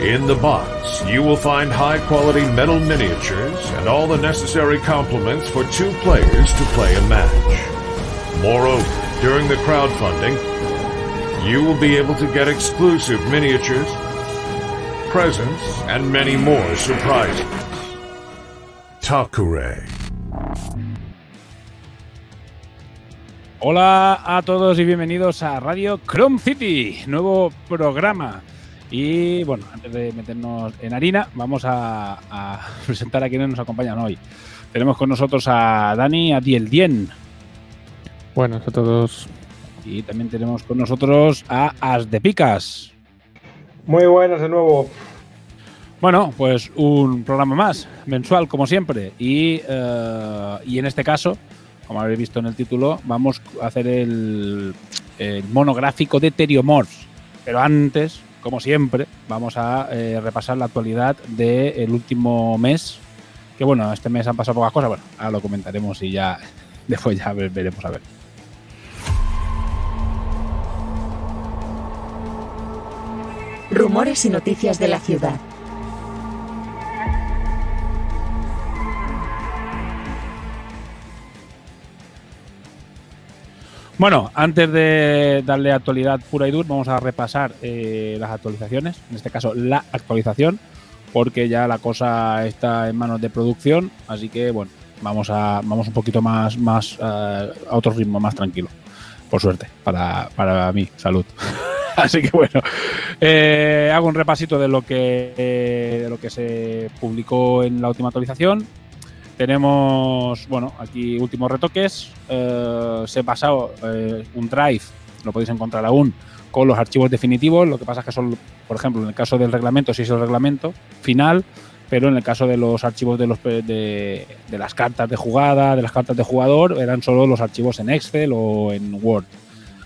In the box, you will find high-quality metal miniatures and all the necessary complements for two players to play a match. Moreover, during the crowdfunding, you will be able to get exclusive miniatures, presents, and many more surprises. Takure. Hola a todos y bienvenidos a Radio Chrome City, nuevo programa. Y bueno, antes de meternos en harina, vamos a, a presentar a quienes nos acompañan hoy. Tenemos con nosotros a Dani Adiel Buenas a todos. Y también tenemos con nosotros a As de Picas. Muy buenas de nuevo. Bueno, pues un programa más, mensual como siempre. Y, eh, y en este caso, como habréis visto en el título, vamos a hacer el, el monográfico de Teriomorphs. Pero antes, como siempre, vamos a eh, repasar la actualidad del último mes. Que bueno, este mes han pasado pocas cosas. Bueno, ahora lo comentaremos y ya después ya ve- veremos a ver. Rumores y noticias de la ciudad. Bueno, antes de darle actualidad pura y dura, vamos a repasar eh, las actualizaciones, en este caso la actualización, porque ya la cosa está en manos de producción, así que bueno, vamos a vamos un poquito más, más eh, a otro ritmo, más tranquilo, por suerte, para, para mí, salud. así que bueno, eh, hago un repasito de lo que eh, de lo que se publicó en la última actualización. Tenemos, bueno, aquí últimos retoques. Eh, se ha pasado eh, un drive, lo podéis encontrar aún, con los archivos definitivos. Lo que pasa es que son, por ejemplo, en el caso del reglamento, sí es el reglamento final, pero en el caso de los archivos de, los, de, de las cartas de jugada, de las cartas de jugador, eran solo los archivos en Excel o en Word.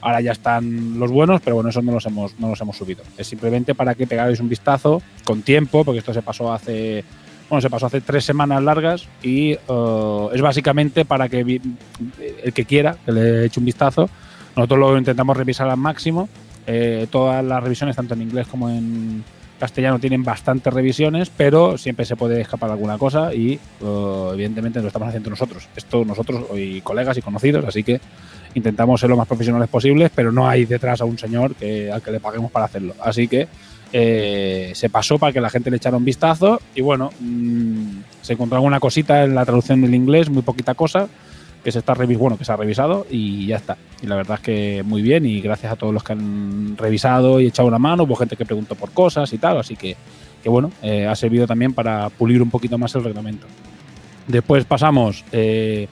Ahora ya están los buenos, pero bueno, eso no los hemos, no los hemos subido. Es simplemente para que pegáis un vistazo con tiempo, porque esto se pasó hace bueno, se pasó hace tres semanas largas y eh, es básicamente para que el que quiera que le eche un vistazo. Nosotros lo intentamos revisar al máximo. Eh, todas las revisiones, tanto en inglés como en castellano, tienen bastantes revisiones, pero siempre se puede escapar alguna cosa y eh, evidentemente lo estamos haciendo nosotros. Esto nosotros y colegas y conocidos, así que intentamos ser lo más profesionales posibles, pero no hay detrás a un señor que, al que le paguemos para hacerlo. Así que eh, se pasó para que la gente le echara un vistazo y bueno, mm, se encontró alguna cosita en la traducción del inglés, muy poquita cosa, que se está revis bueno, que se ha revisado y ya está. Y la verdad es que muy bien y gracias a todos los que han revisado y echado una mano, hubo gente que preguntó por cosas y tal, así que, que bueno, eh, ha servido también para pulir un poquito más el reglamento. Después pasamos, eh,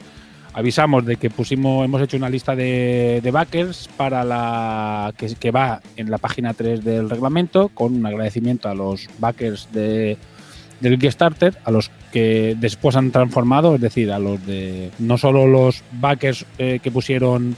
avisamos de que pusimos, hemos hecho una lista de, backers para la que, va en la página 3 del reglamento, con un agradecimiento a los backers de, del Kickstarter, a los que después han transformado, es decir, a los de no solo los backers eh, que pusieron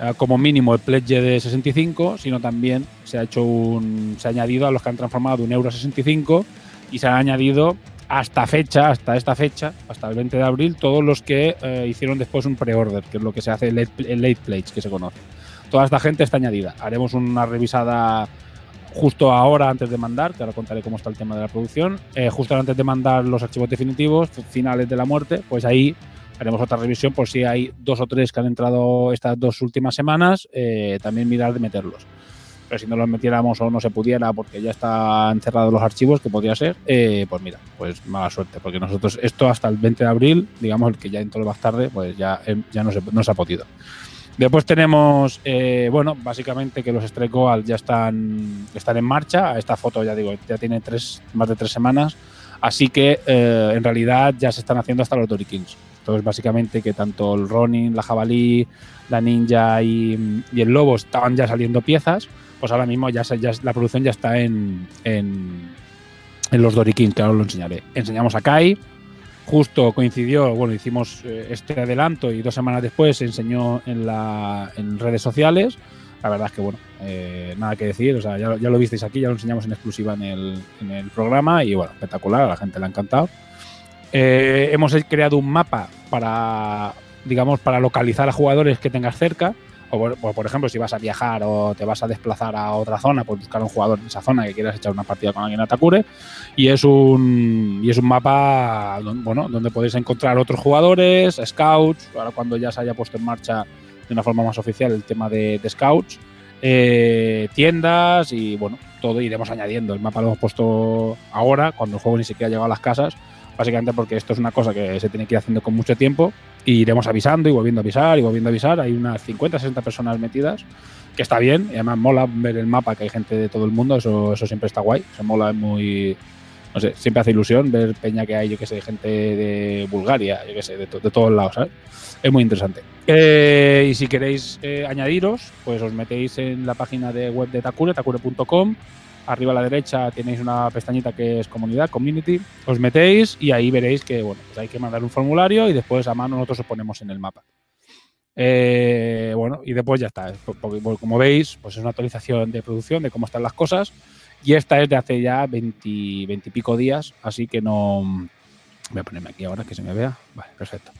eh, como mínimo el pledge de 65, sino también se ha hecho un, se ha añadido a los que han transformado un euro a 65 y se han añadido hasta fecha, hasta esta fecha, hasta el 20 de abril, todos los que eh, hicieron después un pre-order, que es lo que se hace el late, el late pledge, que se conoce. toda esta gente está añadida. Haremos una revisada justo ahora antes de mandar, que ahora contaré cómo está el tema de la producción, eh, justo antes de mandar los archivos definitivos, finales de la muerte, pues ahí haremos otra revisión por si hay dos o tres que han entrado estas dos últimas semanas, eh, también mirar de meterlos. Pero si no los metiéramos o no se pudiera porque ya están cerrados los archivos, que podría ser, eh, pues mira, pues mala suerte, porque nosotros esto hasta el 20 de abril, digamos el que ya entró más tarde, pues ya, ya no, se, no se ha podido. Después tenemos, eh, bueno, básicamente que los Strike Goal ya están, están en marcha. Esta foto, ya digo, ya tiene tres, más de tres semanas. Así que eh, en realidad ya se están haciendo hasta los Dorikins. Entonces, básicamente que tanto el Ronin, la Jabalí, la Ninja y, el Lobo estaban ya saliendo piezas, pues ahora mismo ya, la producción ya está en, los Dorikins, que ahora lo enseñaré. Enseñamos a Kai, justo coincidió, bueno, hicimos eh, este adelanto y dos semanas después se enseñó en, redes sociales. La verdad es que, bueno, eh, nada que decir, ya, lo visteis aquí, ya lo enseñamos en exclusiva en el, en el programa y, bueno, espectacular, a la gente le ha encantado. Eh, hemos creado un mapa para, digamos, para localizar a jugadores que tengas cerca. O por, ejemplo, si vas a viajar o te vas a desplazar a otra zona, pues buscar un jugador en esa zona que quieras echar una partida con alguien a Takure. Y es un, y es un mapa bueno, donde podéis encontrar otros jugadores, scouts, ahora cuando ya se haya puesto en marcha de una forma más oficial el tema de, scouts, eh, tiendas y bueno, todo iremos añadiendo. El mapa lo hemos puesto ahora, cuando el juego ni siquiera ha llegado a las casas, básicamente porque esto es una cosa que se tiene que ir haciendo con mucho tiempo y iremos avisando y volviendo a avisar y volviendo a avisar. Hay unas 50, 60 personas metidas, que está bien, y además mola ver el mapa, que hay gente de todo el mundo, eso, eso siempre está guay, se mola, es muy... No sé, siempre hace ilusión ver peña que hay, yo que sé, gente de Bulgaria, yo que sé, de, de todos lados, ¿sabes? Es muy interesante. Eh, y si queréis eh, añadiros, pues os metéis en la página de web de Takure, takure.com, arriba a la derecha tenéis una pestañita que es comunidad, community, os metéis y ahí veréis que bueno, pues hay que mandar un formulario y después a mano nosotros os ponemos en el mapa. Eh, bueno, y después ya está. Porque, como veis, pues es una actualización de producción de cómo están las cosas. Y esta es de hace ya 20, y pico días, así que no. Voy a ponerme aquí ahora que se me vea. Vale, perfecto.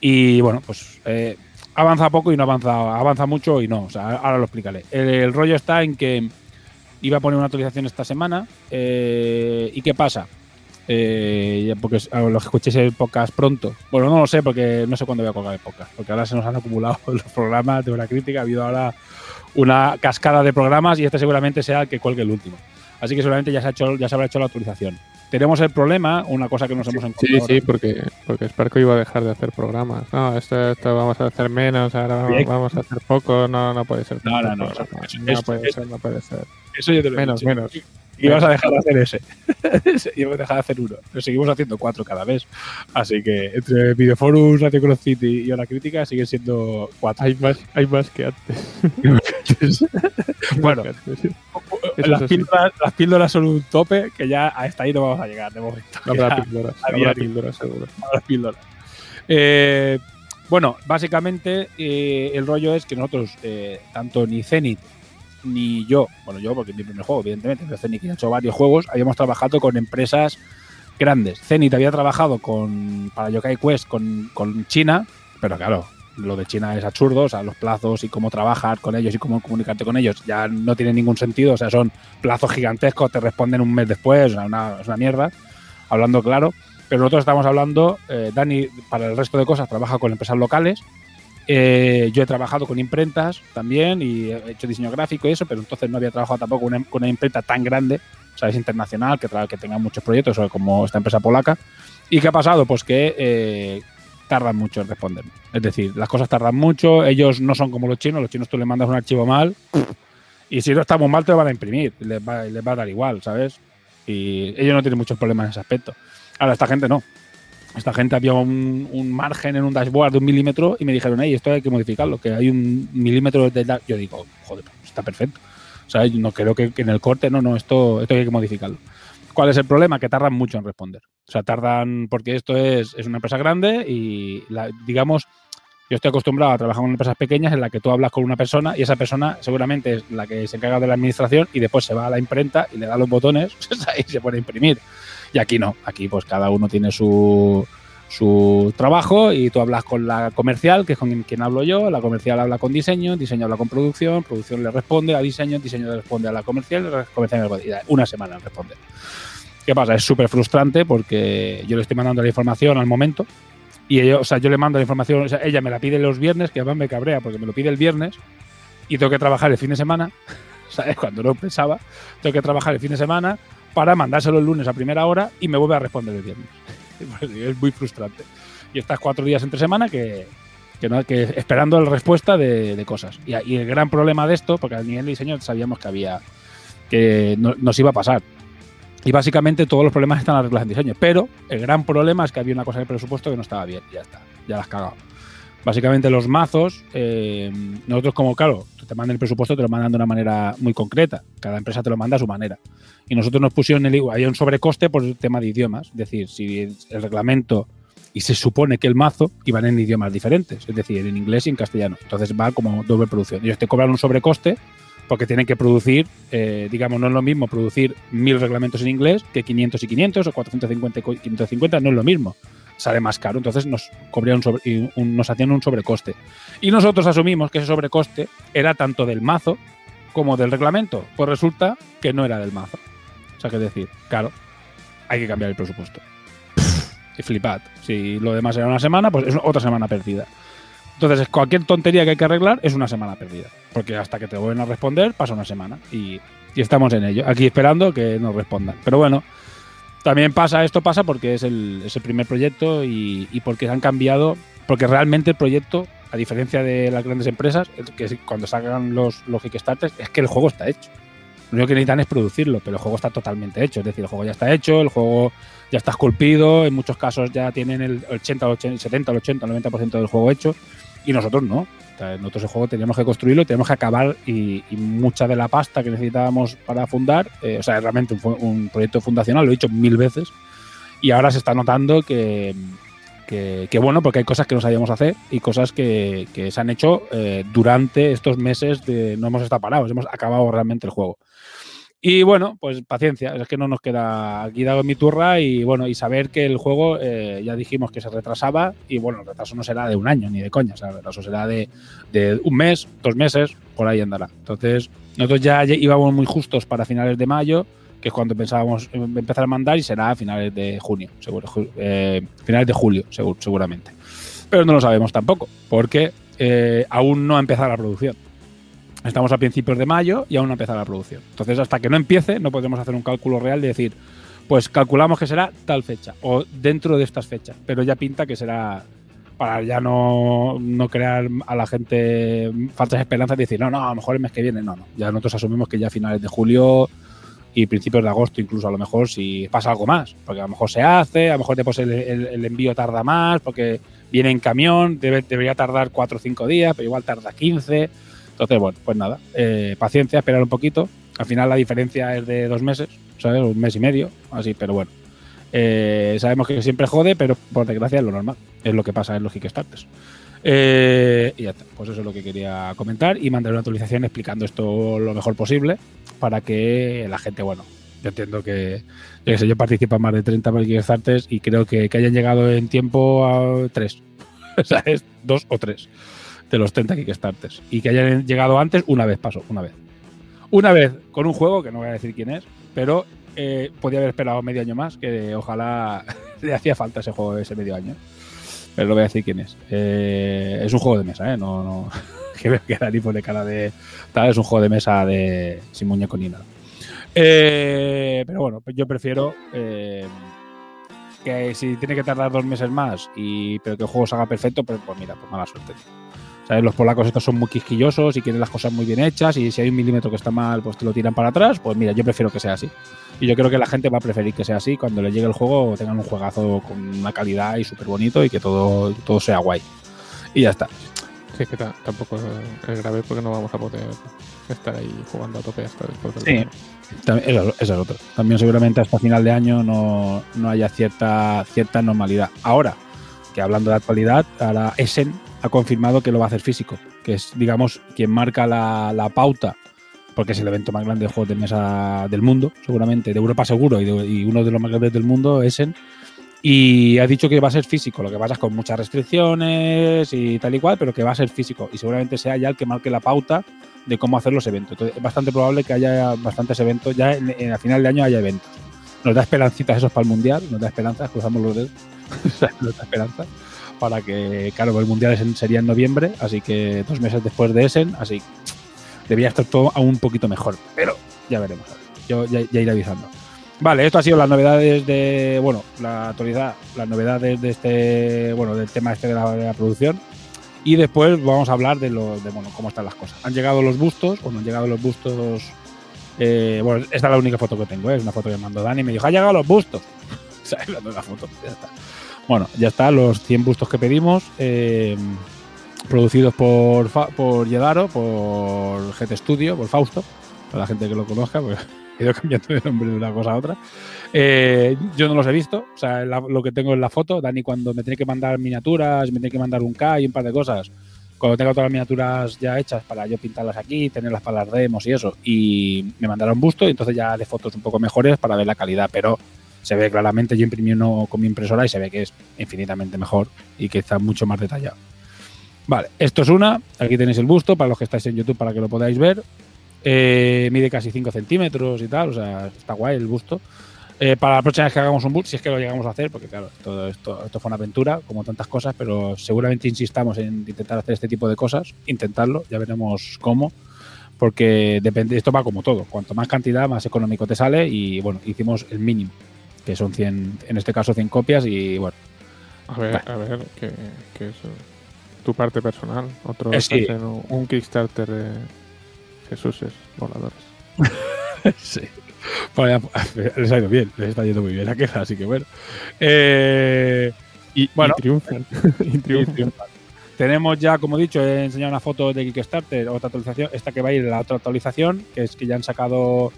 Y bueno, pues eh, avanza poco y no avanza, avanza mucho y no. Ahora lo explicaré. el rollo está en que iba a poner una actualización esta semana. Eh, ¿Y qué pasa? Eh, porque los que escuchéis el podcast pronto. Bueno, no lo sé porque no sé cuándo voy a colgar el podcast. Porque ahora se nos han acumulado los programas de una crítica. Ha habido ahora una cascada de programas y este seguramente sea el que cuelgue el último. Así que seguramente ya se, ha hecho, ya se habrá hecho la actualización. Tenemos el problema, una cosa que nos hemos encontrado. Sí, sí, porque, porque Sparko iba a dejar de hacer programas. No, esto, esto vamos a hacer menos, ahora vamos, a hacer poco. No, no puede ser. No, no, no. no, puede ser, no puede ser. Eso yo te lo Menos, menos. Y vas a dejar de hacer ese. y vamos a dejar de hacer uno. Pero seguimos haciendo cuatro cada vez. Así que entre Videoforums, Radio Cross City y Hora Crítica siguen siendo cuatro. Hay más, hay más que antes. bueno, las, píldoras, las, píldoras, son un tope que ya hasta ahí no vamos a llegar de momento. No habrá píldoras, habrá píldoras seguro. Habrá píldoras. Eh, bueno, básicamente eh, el rollo es que nosotros, eh, tanto ni Zenith ni yo, bueno, yo porque es mi primer juego, evidentemente, pero Zenith ha hecho varios juegos, habíamos trabajado con empresas grandes. Zenith había trabajado con para Yokai Quest con, con China, pero claro, lo de China es absurdo, o sea, los plazos y cómo trabajar con ellos y cómo comunicarte con ellos ya no tiene ningún sentido, o sea, son plazos gigantescos, te responden un mes después, sea, una, es una mierda, hablando claro. Pero nosotros estamos hablando, eh, Dani, para el resto de cosas, trabaja con empresas locales eh, yo he trabajado con imprentas también y he hecho diseño gráfico y eso, pero entonces no había trabajado tampoco con una, imprenta tan grande, o sea, es internacional, que, que tenga muchos proyectos, como esta empresa polaca. ¿Y qué ha pasado? Pues que eh, tardan mucho en responder. Es decir, las cosas tardan mucho, ellos no son como los chinos, los chinos tú le mandas un archivo mal y si no está muy mal te lo van a imprimir, les va, les va a dar igual, ¿sabes? Y ellos no tienen muchos problemas en ese aspecto. Ahora, esta gente no esta gente había un, margen en un dashboard de un milímetro y me dijeron, hey, esto hay que modificarlo, que hay un milímetro de... Yo digo, joder, está perfecto. O sea, yo no creo que, en el corte, no, no, esto, esto hay que modificarlo. ¿Cuál es el problema? Que tardan mucho en responder. O sea, tardan porque esto es, es una empresa grande y, digamos, yo estoy acostumbrado a trabajar con empresas pequeñas en la que tú hablas con una persona y esa persona seguramente es la que se encarga de la administración y después se va a la imprenta y le da los botones y se pone a imprimir. Y aquí no, aquí pues cada uno tiene su, su trabajo y tú hablas con la comercial, que es con quien hablo yo, la comercial habla con diseño, diseño habla con producción, producción le responde a diseño, diseño le responde a la comercial, la comercial le una semana responde. ¿Qué pasa? Es súper frustrante porque yo le estoy mandando la información al momento y ella, o sea, yo le mando la información, ella me la pide los viernes, que además me cabrea porque me lo pide el viernes y tengo que trabajar el fin de semana, ¿sabes? Cuando no pensaba, tengo que trabajar el fin de semana para mandárselo el lunes a primera hora y me vuelve a responder el viernes. es muy frustrante. Y estás cuatro días entre semana que, que, esperando la respuesta de, cosas. Y, el gran problema de esto, porque al nivel de diseño sabíamos que había que no, nos iba a pasar. Y básicamente todos los problemas están arreglados en diseño. Pero el gran problema es que había una cosa de presupuesto que no estaba bien. Ya está, ya las cagado. Básicamente los mazos, eh, nosotros como, claro, te mandan el presupuesto, te lo mandan de una manera muy concreta. Cada empresa te lo manda a su manera. Y nosotros nos pusieron el había un sobrecoste por el tema de idiomas. Es decir, si el reglamento y se supone que el mazo iban en idiomas diferentes, es decir, en inglés y en castellano. Entonces va como doble producción. Ellos te cobran un sobrecoste porque tienen que producir, eh, digamos, no es lo mismo producir mil reglamentos en inglés que 500 y 500 o 450 y 550, no es lo mismo sale más caro. Entonces nos, nos hacían un sobrecoste. Y nosotros asumimos que ese sobrecoste era tanto del mazo como del reglamento. Pues resulta que no era del mazo. Sea, que decir, claro, hay que cambiar el presupuesto. y flipad. Si lo demás era una semana, pues es otra semana perdida. Entonces, cualquier tontería que hay que arreglar es una semana perdida. Porque hasta que te vuelven a responder pasa una semana. Y, y estamos en ello. Aquí esperando que nos respondan. Pero bueno, también pasa, esto pasa porque es el, primer proyecto y, porque han cambiado, porque realmente el proyecto, a diferencia de las grandes empresas, que cuando sacan los, los Kickstarters, es que el juego está hecho. Lo único que necesitan es producirlo, pero el juego está totalmente hecho. Es decir, el juego ya está hecho, el juego ya está esculpido, en muchos casos ya tienen el 80, el 70, el 80, el 90% del juego hecho, y nosotros no nosotros el juego teníamos que construirlo, teníamos que acabar y, mucha de la pasta que necesitábamos para fundar, eh, o sea, realmente un, un, proyecto fundacional, lo he dicho mil veces, y ahora se está notando que, que, bueno, porque hay cosas que no sabíamos hacer y cosas que, que se han hecho eh, durante estos meses de no hemos estado parados, hemos acabado realmente el juego. Y bueno, pues paciencia, es que no nos queda aquí dado mi turra y bueno, y saber que el juego eh, ya dijimos que se retrasaba y bueno, el retraso no será de un año ni de coña, el retraso será de, un mes, dos meses, por ahí andará. Entonces, nosotros ya íbamos muy justos para finales de mayo, que es cuando pensábamos empezar a mandar y será a finales de junio, seguro, eh, finales de julio, seguramente. Pero no lo sabemos tampoco, porque eh, aún no ha empezado la producción. Estamos a principios de mayo y aún no ha empezado la producción. Entonces, hasta que no empiece, no podemos hacer un cálculo real de decir, pues calculamos que será tal fecha o dentro de estas fechas, pero ya pinta que será para ya no, crear a la gente falsas esperanzas y decir, no, no, a lo mejor el mes que viene, no, no. Ya nosotros asumimos que ya a finales de julio y principios de agosto, incluso a lo mejor si pasa algo más, porque a lo mejor se hace, a lo mejor después el, el, envío tarda más, porque viene en camión, debería tardar 4 o 5 días, pero igual tarda 15. Entonces, bueno, pues nada, eh, paciencia, esperar un poquito. Al final la diferencia es de dos meses, ¿sabes? Un mes y medio, así, pero bueno. Eh, sabemos que siempre jode, pero por desgracia es lo normal. Es lo que pasa en los Kickstarters. Eh, y ya está. Pues eso es lo que quería comentar y mandar una actualización explicando esto lo mejor posible para que la gente, bueno, yo entiendo que, yo, sé, yo participo en más de 30 Kickstarters y creo que, que hayan llegado en tiempo a tres. ¿Sabes? Dos o tres de los 30 Kickstarters. Y que hayan llegado antes, una vez pasó, una vez. Una vez con un juego, que no voy a decir quién es, pero eh, podía haber esperado medio año más, que ojalá le hacía falta ese juego ese medio año. Pero no voy a decir quién es. Eh, es un juego de mesa, ¿eh? No, no. que veo que Dani pone cara de. Tal, es un juego de mesa de sin muñeco ni nada. Eh, pero bueno, yo prefiero que si tiene que tardar dos meses más, y, pero que el juego se haga perfecto, pues, pues mira, pues mala suerte. Los polacos estos son muy quisquillosos y quieren las cosas muy bien hechas y si hay un milímetro que está mal, pues te lo tiran para atrás. Pues mira, yo prefiero que sea así. Y yo creo que la gente va a preferir que sea así cuando le llegue el juego tengan un juegazo con una calidad y súper bonito y que todo, todo sea guay. Y ya está. Sí, que tampoco es grave porque no vamos a poder estar ahí jugando a tope hasta después del Sí, esa es otro. También seguramente hasta final de año no, no haya cierta, cierta normalidad. Ahora, que hablando de actualidad, ahora Essen ha confirmado que lo va a hacer físico, que es, digamos, quien marca la, pauta, porque es el evento más grande de juegos de mesa del mundo, seguramente, de Europa seguro, y, uno de los más grandes del mundo, Essen, Y ha dicho que va a ser físico, lo que pasa es con muchas restricciones y tal y cual, pero que va a ser físico. Y seguramente sea ya el que marque la pauta de cómo hacer los eventos. Entonces, es bastante probable que haya bastantes eventos, ya en, en, a final de año haya eventos. Nos da esperancitas esos para el Mundial, nos da esperanzas, cruzamos los dedos, nos da esperanzas para que, claro, el Mundial sería en noviembre, así que dos meses después de Essen, así debería estar todo aún un poquito mejor, pero ya veremos. Yo ya, ya iré avisando. Vale, esto ha sido las novedades de, bueno, la actualidad, las novedades de este, bueno, del tema este de la, la producción. Y después vamos a hablar de, lo, de bueno, cómo están las cosas. Han llegado los bustos, bueno, han llegado los bustos. Eh, bueno, esta es la única foto que tengo, ¿eh? es una foto que me mandó Dani y me dijo: ¡Ha llegado los bustos! o de la foto, ya está. Bueno, ya está, los 100 bustos que pedimos, eh, producidos por, por Yedaro, por GT Studio, por Fausto, para la gente que lo conozca, porque he ido cambiando de nombre de una cosa a otra. Eh, yo no los he visto, o sea, lo que tengo en la foto, Dani cuando me tiene que mandar miniaturas, me tiene que mandar un K y un par de cosas, cuando tenga todas las miniaturas ya hechas para yo pintarlas aquí, tenerlas para las demos y eso, y me mandará un busto y entonces ya de fotos un poco mejores para ver la calidad, pero se ve claramente, yo imprimí uno con mi impresora y se ve que es infinitamente mejor y que está mucho más detallado. Vale, esto es una, aquí tenéis el busto para los que estáis en YouTube para que lo podáis ver. Eh, mide casi 5 centímetros y tal, o sea, está guay el busto. Eh, para la próxima vez que hagamos un busto, si es que lo llegamos a hacer, porque claro, todo esto, esto fue una aventura, como tantas cosas, pero seguramente insistamos en intentar hacer este tipo de cosas, intentarlo, ya veremos cómo, porque depende, esto va como todo, cuanto más cantidad, más económico te sale y bueno, hicimos el mínimo, que son 100, en este caso 100 copias y bueno. A ver, a ver, que, que es tu parte personal, otro eh, sí. un Kickstarter de Jesús voladores. sí. Vaya, les ha ido bien, les está yendo muy bien la queja, así que bueno. Eh, y, bueno, y triunfan. y triunfan. Tenemos ya, como he dicho, he enseñado una foto de Kickstarter, otra actualización, esta que va a ir la otra actualización, que es que ya han sacado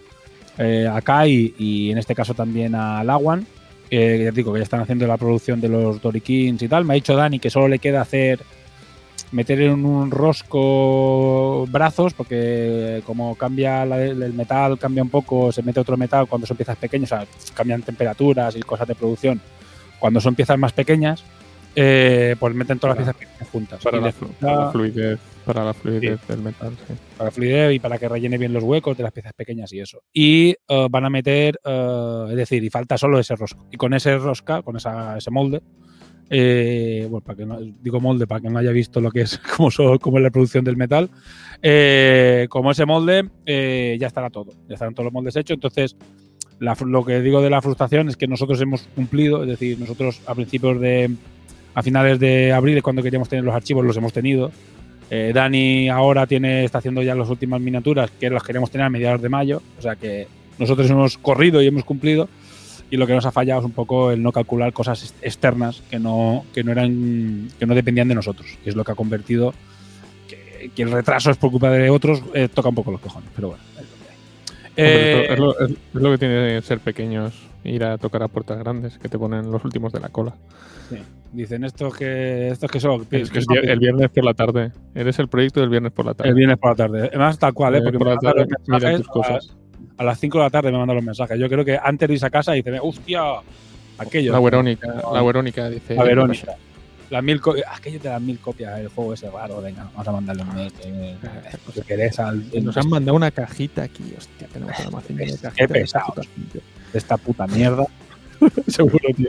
eh, a Kai y en este caso también a Lawan. Eh, ya digo que ya están haciendo la producción de los Dorikins y tal. Me ha dicho Dani que solo le queda hacer meter en un rosco brazos, porque como cambia el metal, cambia un poco, se mete otro metal cuando son piezas pequeñas, o sea, cambian temperaturas y cosas de producción. Cuando son piezas más pequeñas, eh, pues meten todas las piezas juntas. Para, la, para la, fluidez, para la fluidez sí. del metal, sí. Para la fluidez y para que rellene bien los huecos de las piezas pequeñas y eso. Y uh, van a meter, uh, es decir, y falta solo ese rosco. Y con ese rosca, con esa, ese molde, eh, bueno, para que no, digo molde, para que no haya visto lo que es, como, so, como es la producción del metal. Eh, como ese molde, eh, ya estará todo, ya estarán todos los moldes hechos. Entonces, la, lo que digo de la frustración es que nosotros hemos cumplido, es decir, nosotros a principios de, a finales de abril, cuando queríamos tener los archivos, los hemos tenido. Eh, Dani ahora tiene, está haciendo ya las últimas miniaturas, que las queríamos tener a mediados de mayo, o sea que nosotros hemos corrido y hemos cumplido. Y lo que nos ha fallado es un poco el no calcular cosas externas que no, que no eran que no dependían de nosotros. Y es lo que ha convertido que, que el retraso es por culpa de otros eh, toca un poco los cojones pero bueno es lo que, eh, es, lo, es, es lo que tiene ser pequeños ir a tocar a puertas grandes que te ponen los últimos de la cola sí. dicen estos que estos que son es que el, el viernes por la tarde eres el proyecto del viernes por la tarde el viernes por la tarde además tal cual ¿eh? porque por la tarde mira tus cosas a las 5 de la tarde me mandan los mensajes. Yo creo que antes de irse a casa dice, hostia, aquello. La Verónica, la Verónica dice. La Verónica. Las mil aquello te dan mil copias del juego ese raro, venga, vamos a mandarle un mail. Que, que querés al, Nos han mandado una cajita aquí, hostia, tenemos almacén de cajitas. Qué pesado. De esta puta mierda. Seguro, tío.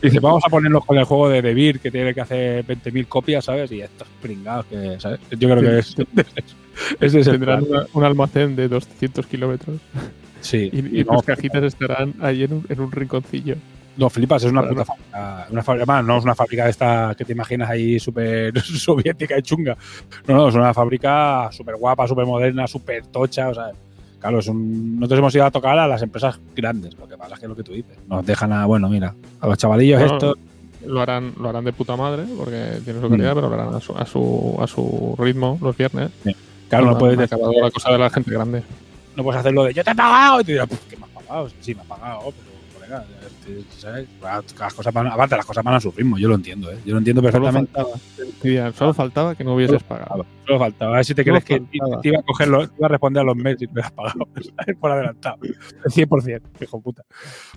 Dice, vamos a ponernos con el juego de Debir, que tiene que hacer 20.000 copias, ¿sabes? Y estos pringados que, ¿sabes? Yo creo que es. es de Tendrán una, un almacén de 200 kilómetros. Sí. Y, y no, las cajitas estarán ahí en un, en un, rinconcillo. No, flipas, es una puta fábrica. Una fábrica no es una fábrica de esta que te imaginas ahí súper soviética y chunga. No, no, es una fábrica súper guapa, súper moderna, súper tocha, o sea. Claro, es un, nosotros hemos ido a tocar a las empresas grandes. Lo que pasa es que es lo que tú dices. Nos dejan a, bueno, mira, a los chavalillos no, estos. Lo harán, lo harán de puta madre, porque tiene su calidad, mm. pero lo harán a su, a su, a su ritmo los viernes. Sí. Claro, no, no puedes decir. la cosa de la gente grande. No puedes hacerlo de yo te he pagado y te dirás, ¿qué me has pagado? Sí, me has pagado, pero ¿sabes? Las cosas van, aparte, las cosas van a su ritmo, yo lo entiendo, ¿eh? Yo lo entiendo perfectamente. Solo faltaba, solo faltaba que no hubieses pagado. Solo faltaba. A ver si te crees que te iba a cogerlo, te iba a responder a los mails y te has pagado, Por adelantado. 100%, hijo puta.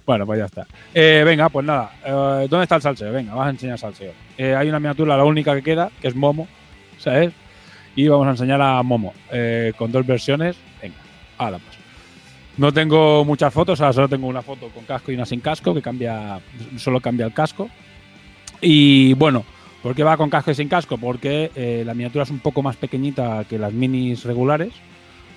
Bueno, pues ya está. Eh, venga, pues nada. Eh, ¿Dónde está el salseo? Venga, vas a enseñar salseo. Eh, hay una miniatura, la única que queda, que es Momo, ¿sabes? Y vamos a enseñar a Momo con dos versiones. Venga, a la paso. No tengo muchas fotos, solo tengo una foto con casco y una sin casco, que cambia, solo cambia el casco. Y bueno, ¿por qué va con casco y sin casco? Porque eh, la miniatura es un poco más pequeñita que las minis regulares,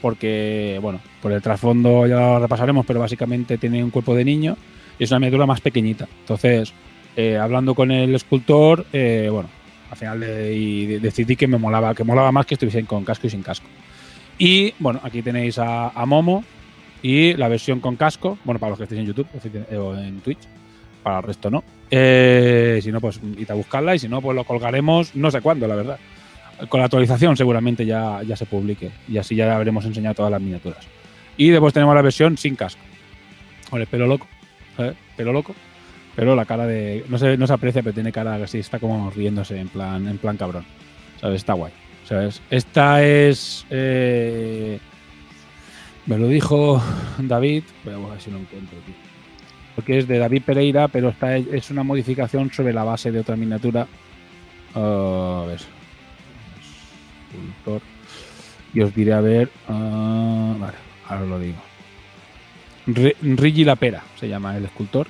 porque, bueno, por el trasfondo ya lo repasaremos, pero básicamente tiene un cuerpo de niño y es una miniatura más pequeñita. Entonces, eh, hablando con el escultor, eh, bueno, al final decidí que me molaba, que molaba más que estuviesen con casco y sin casco. Y bueno, aquí tenéis a Momo, y la versión con casco, bueno, para los que estéis en YouTube o en Twitch, para el resto no. Eh, si no, pues id a buscarla y si no, pues lo colgaremos no sé cuándo, la verdad. Con la actualización seguramente ya, ya se publique y así ya habremos enseñado todas las miniaturas. Y después tenemos la versión sin casco. Con el pelo loco, ¿sabes? Pelo loco. Pero la cara de. No se, no se aprecia, pero tiene cara así, está como riéndose en plan, en plan cabrón. ¿Sabes? Está guay. ¿Sabes? Esta es. Eh, me lo dijo David, voy a ver si lo encuentro aquí. Porque es de David Pereira, pero esta es una modificación sobre la base de otra miniatura. a ver. Y os diré a ver. Uh, vale, ahora lo digo. Rigi La Pera se llama el escultor.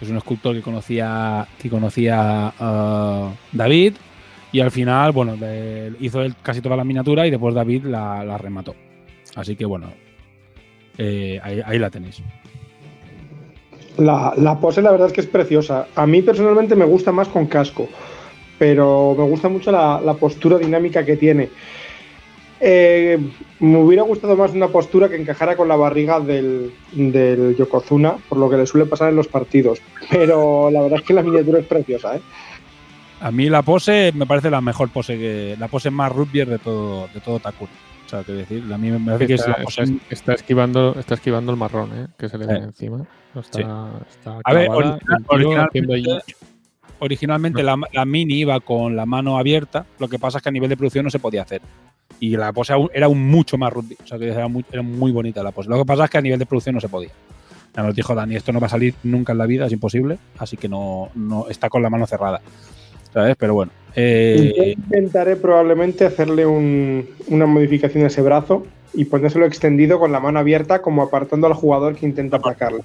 Es un escultor que conocía, que conocía uh, David. Y al final, bueno, hizo casi toda la miniatura y después David la remató. Así que bueno, eh, ahí, la tenéis. La, pose la verdad es que es preciosa. A mí personalmente me gusta más con casco, pero me gusta mucho la, postura dinámica que tiene. Eh, me hubiera gustado más una postura que encajara con la barriga del, del, Yokozuna, por lo que le suele pasar en los partidos. Pero la verdad es que la miniatura es preciosa. ¿eh? A mí la pose me parece la mejor pose, que la pose más rugby de todo, de todo Takura. O sea, decir, a mí me parece que está, está, esquivando, está esquivando el marrón, ¿eh? que se le viene encima. Está, a ver, originalmente, la, mini iba con la mano abierta, lo que pasa es que a nivel de producción no se podía hacer. Y la pose era un mucho más rugby, o sea, que era muy, era muy bonita la pose. Lo que pasa es que a nivel de producción no se podía. Ya nos dijo Dani, esto no va a salir nunca en la vida, es imposible, así que no, no está con la mano cerrada. ¿Sabes? Pero bueno, eh, intentaré probablemente hacerle una modificación a ese brazo y ponérselo extendido con la mano abierta, como apartando al jugador que intenta atacarlo.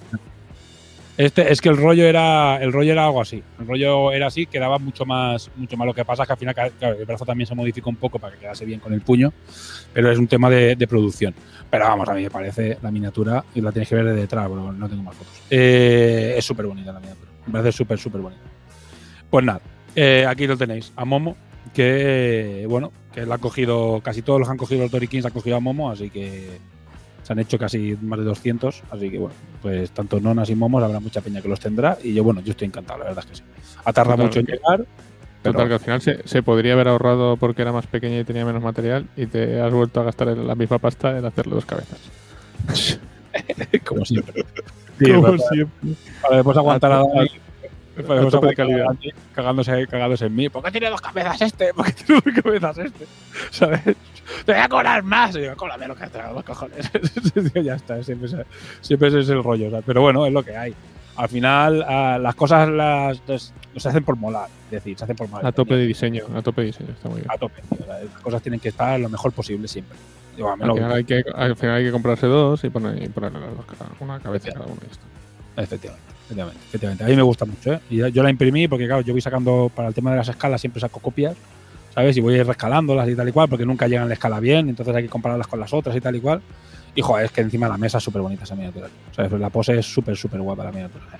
Este, es que el rollo era el rollo era algo así. El rollo era así, quedaba mucho más mucho más. Lo que pasa es que al final el brazo también se modificó un poco para que quedase bien con el puño, pero es un tema de, producción. Pero vamos, a mí me parece la miniatura y la tienes que ver de detrás, pero no tengo más fotos. Eh, es súper bonita la miniatura. Me parece súper, súper bonita. Pues nada, eh, aquí lo tenéis, a Momo, que bueno, que la han cogido, casi todos los que han cogido los Dory Kings han cogido a Momo, así que se han hecho casi más de 200, así que bueno, pues tanto Nonas y Momos habrá mucha peña que los tendrá y yo bueno, yo estoy encantado, la verdad es que sí. Ha tardado mucho en llegar. Pero... Total, que al final se, podría haber ahorrado porque era más pequeña y tenía menos material y te has vuelto a gastar la misma pasta en hacerle dos cabezas. Como siempre. Como siempre. Para después aguantar a, Podemos de calidad. Cagándose, cagándose en mí. ¿Por qué tiene dos cabezas este? ¿Por qué tiene dos cabezas este? ¿Sabes? Te voy a cobrar más. Y yo, cóbrame lo que te los cojones. ya está, siempre, siempre ese es el rollo. Pero bueno, es lo que hay. Al final, las cosas las, se hacen por molar. Es decir, se hacen por molar. A tope de diseño, a tope de diseño, está muy bien. A tope. Las cosas tienen que estar lo mejor posible siempre. al, final hay que, al, final hay que, comprarse dos y poner, ponerle una cabeza cada uno esto. Efectivamente. Efectivamente, A mí me gusta mucho, ¿eh? Y yo la imprimí porque, claro, yo voy sacando para el tema de las escalas, siempre saco copias, ¿sabes? Y voy rescalándolas y tal y cual, porque nunca llegan la escala bien, entonces hay que compararlas con las otras y tal y cual. Y, joder, es que encima la mesa es súper bonita esa miniatura. ¿sabes? La pose es súper, súper guapa la miniatura. ¿eh?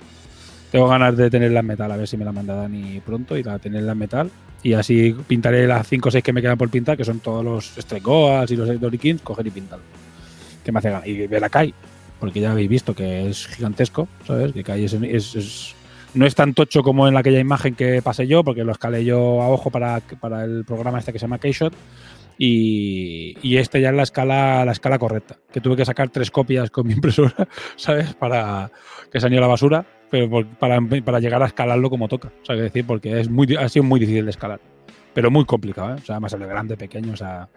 Tengo ganas de tenerla en metal, a ver si me la manda Dani pronto y la tenerla en metal. Y así pintaré las 5 o 6 que me quedan por pintar, que son todos los Stregoas y los Dorikins, coger y pintarlo. Que me hace ganas. Y ver la Kai, porque ya habéis visto que es gigantesco, ¿sabes? Que Kai es, no es tan tocho como en aquella imagen que pasé yo, porque lo escalé yo a ojo para, para el programa este que se llama Keyshot. Y, y, este ya es la escala, la escala correcta. Que tuve que sacar tres copias con mi impresora, ¿sabes? Para que se a la basura. pero para, para, llegar a escalarlo como toca. Sea, que decir, porque es muy, ha sido muy difícil de escalar. Pero muy complicado, ¿eh? O sea, además el de grande, pequeño, o sea,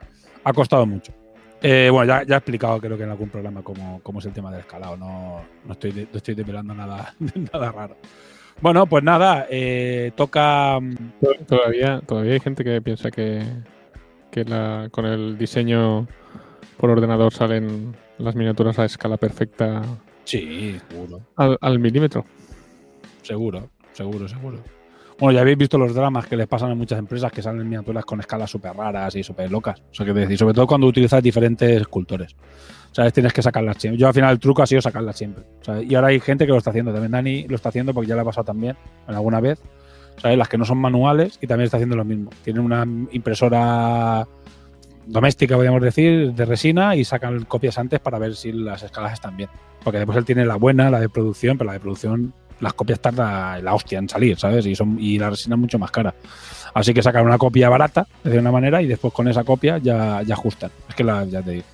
ha costado mucho. Eh, bueno, ya, ya, he explicado, creo que en algún programa, cómo, cómo es el tema del escalado. No, no estoy, no estoy develando nada, nada raro. Bueno, pues nada, eh, toca. Mm, todavía, todavía hay gente que piensa que, que la, con el diseño por ordenador salen las miniaturas a escala perfecta. Sí, seguro. Al, milímetro. Seguro, seguro, seguro. Bueno, ya habéis visto los dramas que les pasan a muchas empresas que salen miniaturas con escalas súper raras y súper locas. O sea, que decir, sobre todo cuando utilizas diferentes escultores. ¿Sabes? Tienes que sacarlas siempre. Yo al final el truco ha sido sacarlas siempre. Y ahora hay gente que lo está haciendo. También Dani lo está haciendo porque ya le ha pasado también alguna vez. ¿Sabes? Las que no son manuales y también está haciendo lo mismo. Tienen una impresora doméstica, podríamos decir, de resina y sacan copias antes para ver si las escalas están bien. Porque después él tiene la buena, la de producción, pero la de producción, las copias tarda la hostia en salir, ¿sabes? Y, son, y la resina es mucho más cara. Así que sacan una copia barata, de una manera, y después con esa copia ya, ya ajustan. Es que la, ya te digo.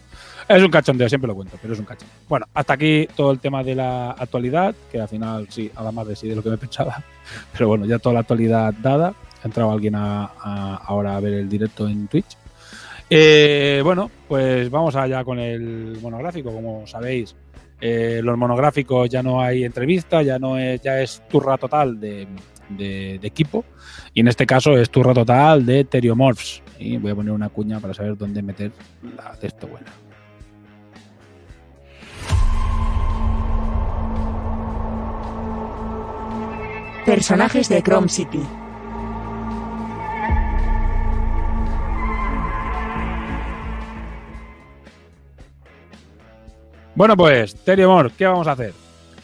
Es un cachondeo, siempre lo cuento, pero es un cachondeo. Bueno, hasta aquí todo el tema de la actualidad, que al final sí, nada más de sí de lo que me pensaba. Pero bueno, ya toda la actualidad dada. Ha entrado alguien a, ahora a ver el directo en Twitch. Eh, bueno, pues vamos allá con el monográfico. Como sabéis, eh, los monográficos ya no hay entrevista, ya no es, ya es turra total de, equipo. Y en este caso es turra total de Teriomorphs. Y voy a poner una cuña para saber dónde meter la de buena. Personajes de Chrome City. Bueno, pues, Teriomor, ¿qué vamos a hacer?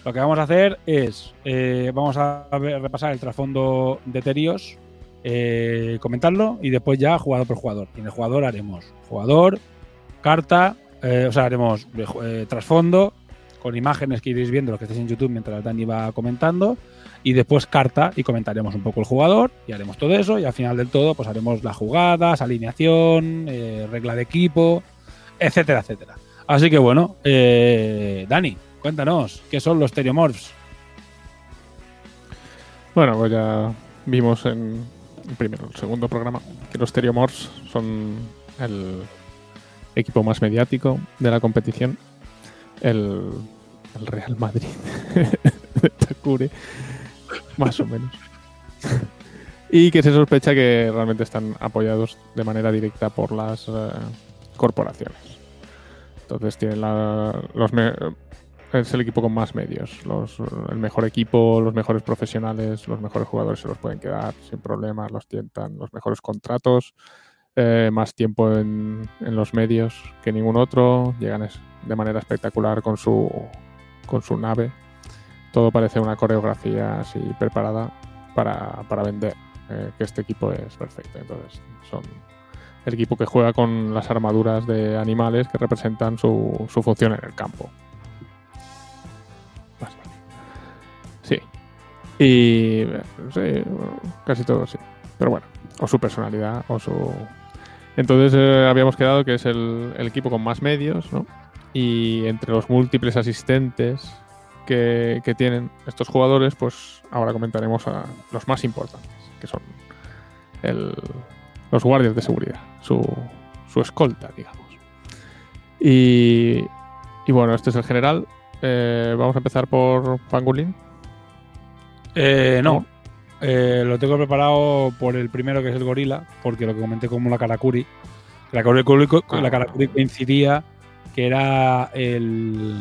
Lo que vamos a hacer es, eh, vamos a repasar el trasfondo de Terios, eh, comentarlo y después ya jugador por jugador. Y en el jugador haremos jugador, carta, eh, o sea, haremos trasfondo con imágenes que iréis viendo lo que estéis en YouTube mientras Dani va comentando y después carta y comentaremos un poco el jugador y haremos todo eso y al final del todo pues haremos las jugadas, alineación, regla de equipo, etcétera, etcétera. Así que bueno, eh, Dani, cuéntanos, ¿qué son los Teriomorphs? Bueno, pues ya vimos en el primero, el segundo programa, que los Teriomorphs son el equipo más mediático de la competición. El, Real Madrid de Takure, más o menos. y que se sospecha que realmente están apoyados de manera directa por las eh, corporaciones. Entonces tiene los es el equipo con más medios. Los, el mejor equipo, los mejores profesionales, los mejores jugadores se los pueden quedar sin problemas, los tientan, los mejores contratos, eh, más tiempo en, los medios que ningún otro, llegan de manera espectacular con su, con su nave. Todo parece una coreografía así preparada para, para vender, eh, que este equipo es perfecto. Entonces son el equipo que juega con las armaduras de animales que representan su, función en el campo. Sí. Y sí, casi todo sí. Pero bueno, o su personalidad, o su... Entonces eh, habíamos quedado que es el, equipo con más medios, ¿no? Y entre los múltiples asistentes que, que, tienen estos jugadores, pues ahora comentaremos a los más importantes, que son el, los guardias de seguridad, su, su escolta, digamos. Y, y, bueno, este es el general. Eh, vamos a empezar por Pangolin. Eh, no, eh, lo tengo preparado por el primero que es el gorila, porque lo que comenté como la Karakuri. La Karakuri, la Karakuri coincidía que era el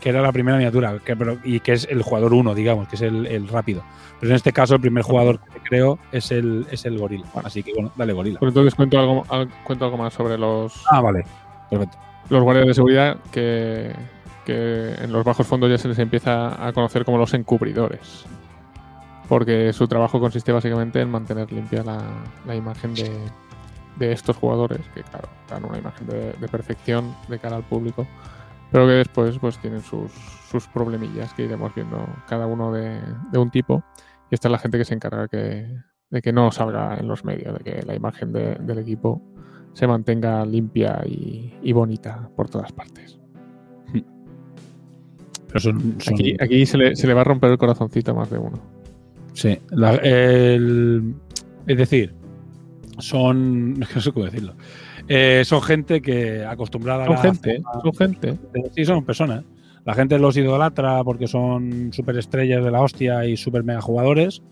que era la primera miniatura que, y que es el jugador 1, digamos, que es el, el rápido. Pero en este caso, el primer jugador que creo es el, es el gorila. Así que bueno, dale gorila. Pues entonces cuento algo, cuento algo más sobre los. Ah, vale. Perfecto. Los guardias de seguridad que, que en los bajos fondos ya se les empieza a conocer como los encubridores. Porque su trabajo consiste básicamente en mantener limpia la, la imagen de, de, estos jugadores, que claro, dan una imagen de, de, perfección de cara al público, pero que después pues tienen sus, sus problemillas que iremos viendo cada uno de, de un tipo y esta es la gente que se encarga de que no salga en los medios, de que la imagen del equipo se mantenga limpia y, bonita por todas partes. Pero son, son- Aquí, aquí se, le, se le va a romper el corazoncito a más de uno. Sí, la- el- es decir, son. No sé cómo decirlo. Eh, son gente que acostumbrada Son a gente, forma- son gente. Sí, son personas. La gente los idolatra porque son superestrellas de la hostia y super mega jugadores.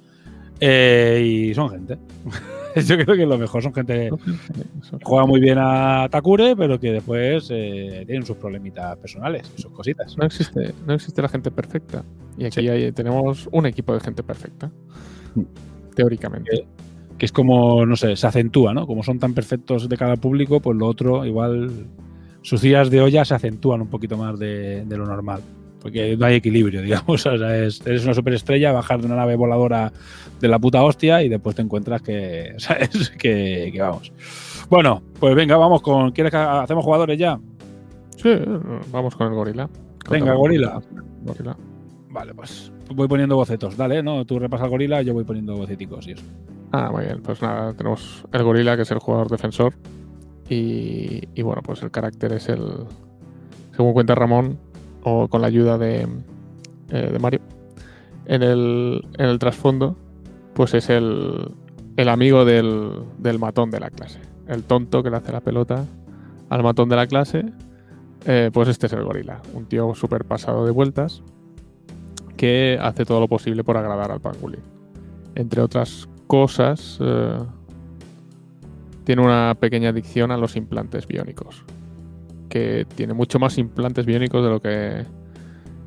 eh, y son gente. Yo creo que es lo mejor. Son gente que juega muy bien a Takure, pero que después eh, tienen sus problemitas personales y sus cositas. No existe, no existe la gente perfecta. Y aquí Sí. hay- tenemos un equipo de gente perfecta. Mm. Teóricamente. Que es como, no sé, se acentúa, ¿no? Como son tan perfectos de cada público, pues lo otro, igual, sus días de olla se acentúan un poquito más de, de lo normal. Porque no hay equilibrio, digamos. O sea, es- eres una superestrella, bajar de una nave voladora de la puta hostia y después te encuentras que, ¿sabes? Que, que vamos. Bueno, pues venga, vamos con. ¿Quieres que ha- hacemos jugadores ya? Sí, vamos con el gorila. Venga, gorila. Gorila. Vale, pues voy poniendo bocetos. Dale, ¿no? Tú repasas gorila, yo voy poniendo boceticos y eso. Ah, muy bien. Pues nada, tenemos el gorila, que es el jugador defensor. Y, bueno, pues el carácter es el. Según cuenta Ramón, o con la ayuda de, eh, de Mario, en el, en el trasfondo, pues es el, el amigo del, del matón de la clase. El tonto que le hace la pelota al matón de la clase. eh, pues este es el gorila. Un tío súper pasado de vueltas que hace todo lo posible por agradar al pangolín. Entre otras cosas, eh, tiene una pequeña adicción a los implantes biónicos. Que tiene mucho más implantes biónicos de lo que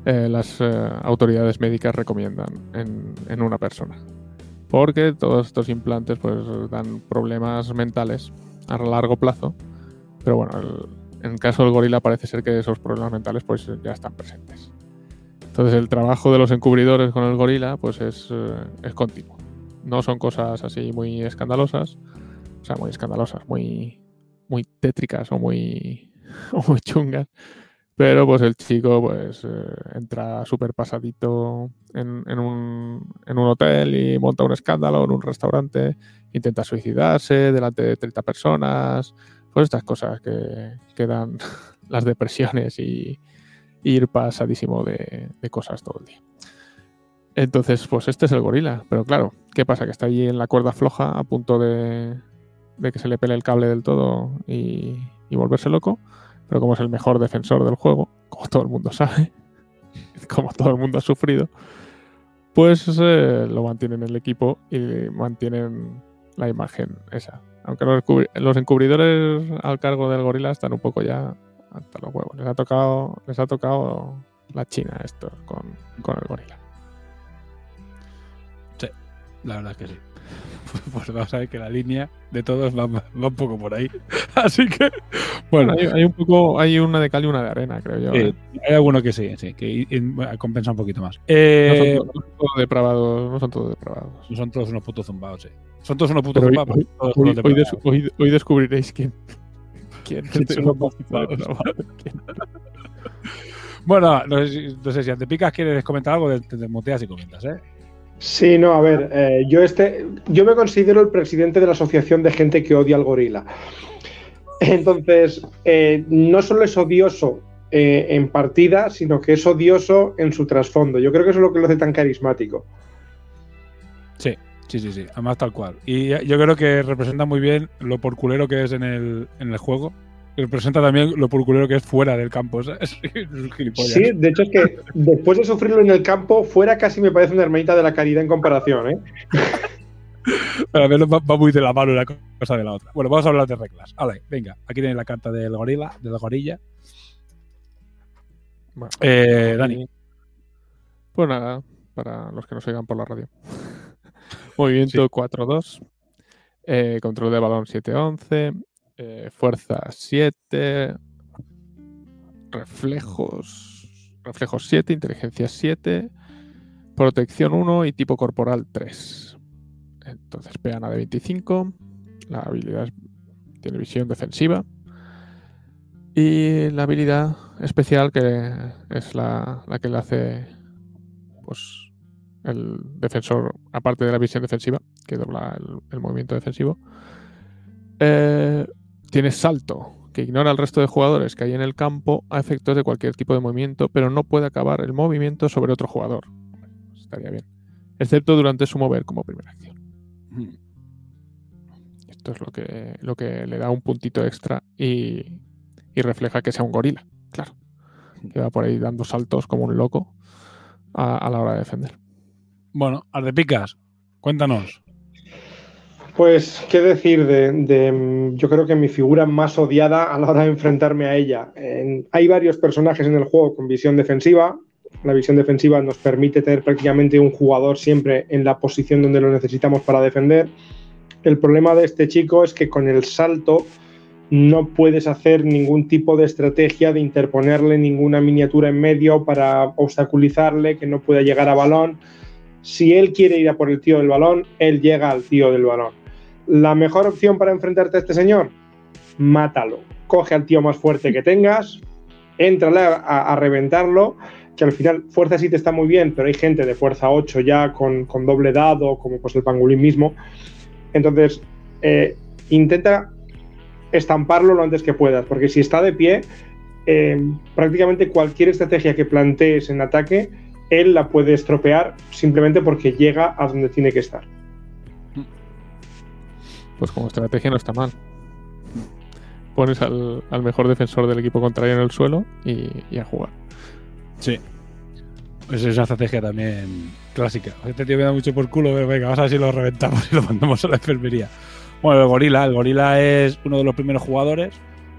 eh, las eh, autoridades médicas recomiendan en, en una persona. Porque todos estos implantes pues, dan problemas mentales a largo plazo. Pero bueno, en el caso del gorila parece ser que esos problemas mentales pues, ya están presentes. Entonces el trabajo de los encubridores con el gorila pues es, es continuo. No son cosas así muy escandalosas, o sea, muy escandalosas, muy, muy tétricas o muy, o muy chungas. Pero pues el chico pues eh, entra súper pasadito en, un, en un hotel y monta un escándalo en un restaurante, intenta suicidarse delante de 30 personas, pues estas cosas que, que dan las depresiones y, y ir pasadísimo de, de cosas todo el día. Entonces, pues este es el gorila. Pero claro, ¿qué pasa? Que está allí en la cuerda floja a punto de, de que se le pele el cable del todo y, y volverse loco. Pero como es el mejor defensor del juego, como todo el mundo sabe, como todo el mundo ha sufrido, pues eh, lo mantienen en el equipo y mantienen la imagen esa. Aunque los, los encubridores al cargo del gorila están un poco ya hasta los huevos. Les ha tocado, les ha tocado la China esto con, con el gorila. La verdad es que sí. Pues vamos a ver que la línea de todos va, va un poco por ahí. Así que, bueno, hay, hay un poco, hay una de cal y una de arena, creo yo. ¿eh? hay alguno que sí, sí, que compensa un poquito más. No, Eh, son, to- no son todos depravados, no son todos depravados. no son todos unos putos zumbados, sí. Son todos unos putos zumbados. hoy- todos hoy- hoy des- hoy- hoy descubriréis quién, quién ¿Quién son los Bueno, no sé, si, no sé si te picas, quieres comentar algo, te, te desmuteas y comentas, ¿eh? Sí, no, a ver, eh, yo este, yo me considero el presidente de la asociación de gente que odia al gorila. Entonces, eh, no solo es odioso eh, en partida, sino que es odioso en su trasfondo. Yo creo que eso es lo que lo hace tan carismático. Sí, sí, sí, sí, además tal cual. Y yo creo que representa muy bien lo por culero que es en el, en el juego. Representa también lo por culero que es fuera del campo, ¿sabes? Es un gilipollas. Sí, de hecho es que después de sufrirlo en el campo, fuera casi me parece una hermanita de la caridad en comparación, ¿eh? Pero a ver, va, va muy de la mano una cosa de la otra. Bueno, vamos a hablar de reglas. Vale, venga, aquí tenéis la carta del gorila, de la gorilla. Bueno, Eh, Dani. Pues nada, para los que nos oigan por la radio. Movimiento 4-2. eh, control de balón 7-11. Eh, fuerza 7. Reflejos. Reflejos 7. Inteligencia 7. Protección 1 y tipo corporal 3. Entonces, peana de 25. La habilidad tiene visión defensiva. Y la habilidad especial que es la, la que le hace pues el defensor, aparte de la visión defensiva, que dobla el, el movimiento defensivo, eh, tiene salto, que ignora al resto de jugadores que hay en el campo a efectos de cualquier tipo de movimiento, pero no puede acabar el movimiento sobre otro jugador. Estaría bien. Excepto durante su mover como primera acción. Esto es lo que, lo que le da un puntito extra y, y refleja que sea un gorila, claro. Que va por ahí dando saltos como un loco a, a la hora de defender. Bueno, Ardepicas, cuéntanos. Pues, ¿qué decir de, de, Yo creo que mi figura más odiada a la hora de enfrentarme a ella. Hay varios personajes en el juego con visión defensiva. La visión defensiva nos permite tener prácticamente un jugador siempre en la posición donde lo necesitamos para defender. El problema de este chico es que con el salto no puedes hacer ningún tipo de estrategia de interponerle ninguna miniatura en medio para obstaculizarle, que no pueda llegar a balón. Si él quiere ir a por el tío del balón, él llega al tío del balón. La mejor opción para enfrentarte a este señor, mátalo. Coge al tío más fuerte que tengas, éntrale a, reventarlo, que al final fuerza 7 está muy bien, pero hay gente de fuerza 8 ya con, con doble dado, como pues el pangolín mismo. Entonces, eh, intenta estamparlo lo antes que puedas, porque si está de pie, eh, prácticamente cualquier estrategia que plantees en ataque, él la puede estropear simplemente porque llega a donde tiene que estar. Pues como estrategia no está mal. Pones al, mejor defensor del equipo contrario en el suelo y, a jugar. Sí. Pues es una estrategia también clásica. Este tío me da mucho por culo, pero venga, vamos a ver si lo reventamos y lo mandamos a la enfermería. Bueno, el gorila, el gorila es uno de los primeros jugadores,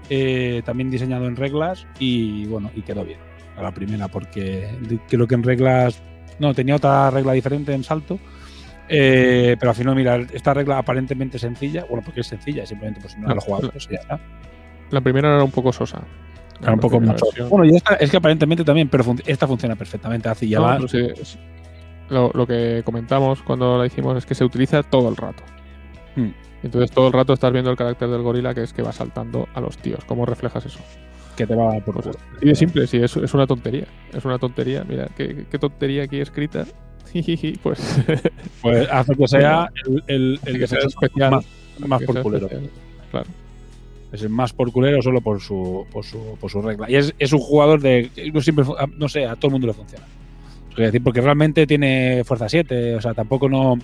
eh, también diseñado en reglas y bueno, y quedó bien a la primera porque creo que en reglas, no, tenía otra regla diferente en salto, eh, pero al final, mira, esta regla aparentemente sencilla, bueno, porque es sencilla, simplemente pues no a los jugadores y ya está. La primera era un poco sosa. Era un poco versión. Bueno, y esta es que aparentemente también, pero fun- esta funciona perfectamente. Así ya No, va. pero sí, es- lo, lo que comentamos cuando la hicimos es que se utiliza todo el rato. Hmm. Entonces todo el rato estás viendo el carácter del gorila que es que va saltando a los tíos. ¿Cómo reflejas eso? que te va por Pues así de simple, sí, es, es una tontería. Es una tontería. Mira, qué, qué tontería aquí escrita. Pues Pues hace que sea el, el, el que sea especial. más, más por culero. especial. Claro. Es el más por culero solo por su, por su, por su regla. Y es, es un jugador de. No, siempre, no sé, a todo el mundo le funciona. Es decir, porque realmente tiene fuerza 7. O sea, tampoco no.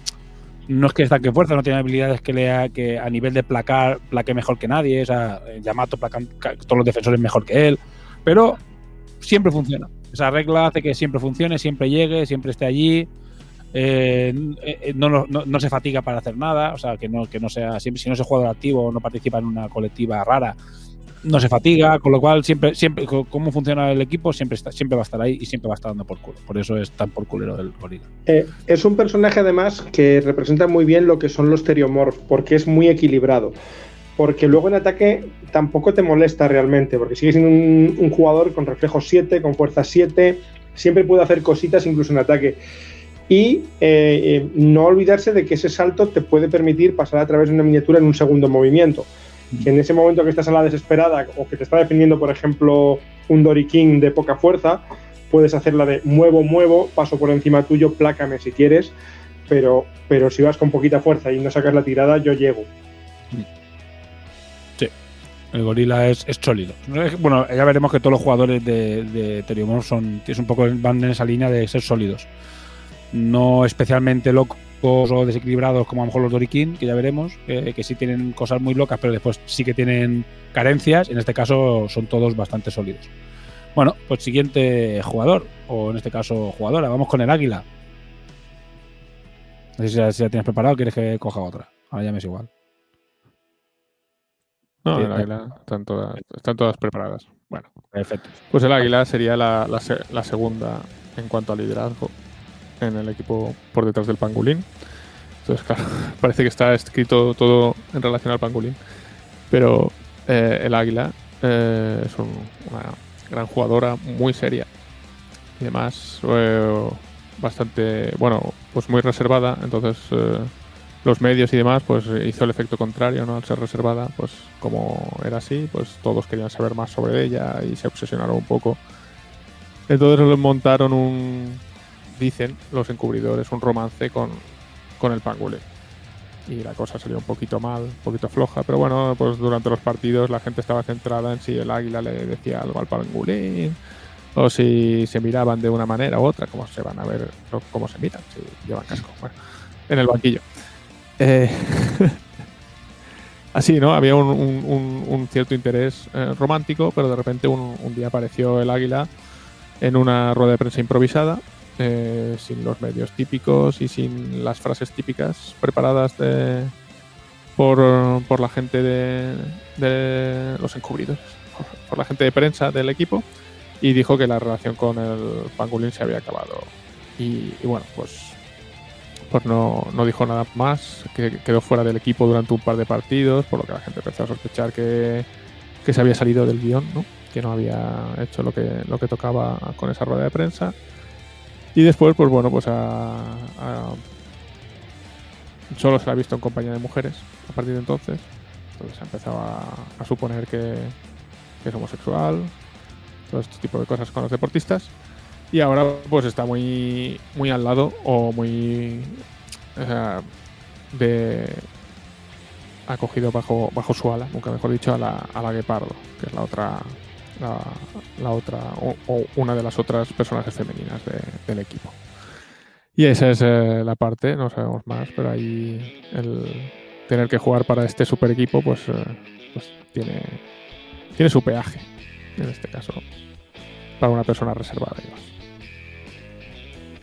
No es que destaque fuerza, no tiene habilidades que, lea, que a nivel de placar plaque mejor que nadie. O sea, Yamato placan ca- todos los defensores mejor que él. Pero siempre funciona. Esa regla hace que siempre funcione, siempre llegue, siempre esté allí. Eh, eh, no, no, no- se fatiga para hacer nada, o sea, que no, que no sea, siempre, si no es jugador activo o no participa en una colectiva rara, no se fatiga, con lo cual siempre, siempre, cómo funciona el equipo, siempre está, siempre va a estar ahí y siempre va a estar dando por culo. Por eso es tan por culero el gorila. Eh, es un personaje además que representa muy bien lo que son los Teriomorph, porque es muy equilibrado. Porque luego en ataque tampoco te molesta realmente, porque sigue siendo un, un jugador con reflejo 7, con fuerza 7, siempre puede hacer cositas incluso en ataque. Y eh, eh, no olvidarse de que ese salto te puede permitir pasar a través de una miniatura en un segundo movimiento. Que en ese momento que estás a la desesperada o que te está defendiendo, por ejemplo, un Dorikin de poca fuerza, puedes hacer la de muevo, muevo, paso por encima tuyo, plácame si quieres, pero, pero si vas con poquita fuerza y no sacas la tirada, yo llego. El gorila es, es sólido. Bueno, ya veremos que todos los jugadores de, de Teriomorph es un poco, van en esa línea de ser sólidos. No especialmente locos o desequilibrados como a lo mejor los Dorikin, que ya veremos, eh, que sí tienen cosas muy locas, pero después sí que tienen carencias. En este caso son todos bastante sólidos. Bueno, pues siguiente jugador, o en este caso jugadora. Vamos con el águila. No sé si ya, si ya tienes preparado quieres que coja otra. Ahora ya me es igual. No, el águila están todas, están todas preparadas. Bueno, Perfecto. pues el águila sería la, la la segunda en cuanto a liderazgo en el equipo por detrás del pangolín. Entonces, claro, parece que está escrito todo en relación al pangolín. Pero eh, el águila eh, es un- una gran jugadora, muy seria. Y además, eh, bastante, bueno, pues muy reservada. Entonces, los medios y demás, pues hizo el efecto contrario, ¿no? Al ser reservada, pues como era así, pues todos querían saber más sobre ella y se obsesionaron un poco. Entonces montaron un, dicen los encubridores, un romance con, con el pangolín. y la cosa salió un poquito mal, un poquito floja. Pero bueno, pues durante los partidos la gente estaba centrada en si el águila le decía algo al pangolín o si se miraban de una manera u otra, como se van a ver, cómo se miran, si llevan casco. Bueno, en el banquillo. Eh, así, ¿no? Había un, cierto interés eh, romántico, pero de repente un, día apareció el águila en una rueda de prensa improvisada, eh, sin los medios típicos y sin las frases típicas preparadas de, por, la gente de, los encubridos, por la gente de prensa del equipo y dijo que la relación con el pangolín se había acabado. Y, bueno, pues, pues no, no, dijo nada más, que quedó fuera del equipo durante un par de partidos, por lo que la gente empezó a sospechar que, que se había salido del guion, ¿no? que no había hecho lo que, lo que tocaba con esa rueda de prensa. Y después, pues bueno, pues solo se la ha visto en compañía de mujeres a partir de entonces. Entonces ha empezado a, suponer que, que es homosexual, todo este tipo de cosas con los deportistas. Y ahora pues está muy, muy al lado o muy de acogido bajo, bajo su ala, nunca mejor dicho, a la, a la Guepardo, que es la otra la, otra o, una de las otras personajes femeninas del equipo. Y esa es eh, la parte, no sabemos más, pero ahí el tener que jugar para este super equipo pues, eh, pues tiene, tiene su peaje en este caso, para una persona reservada.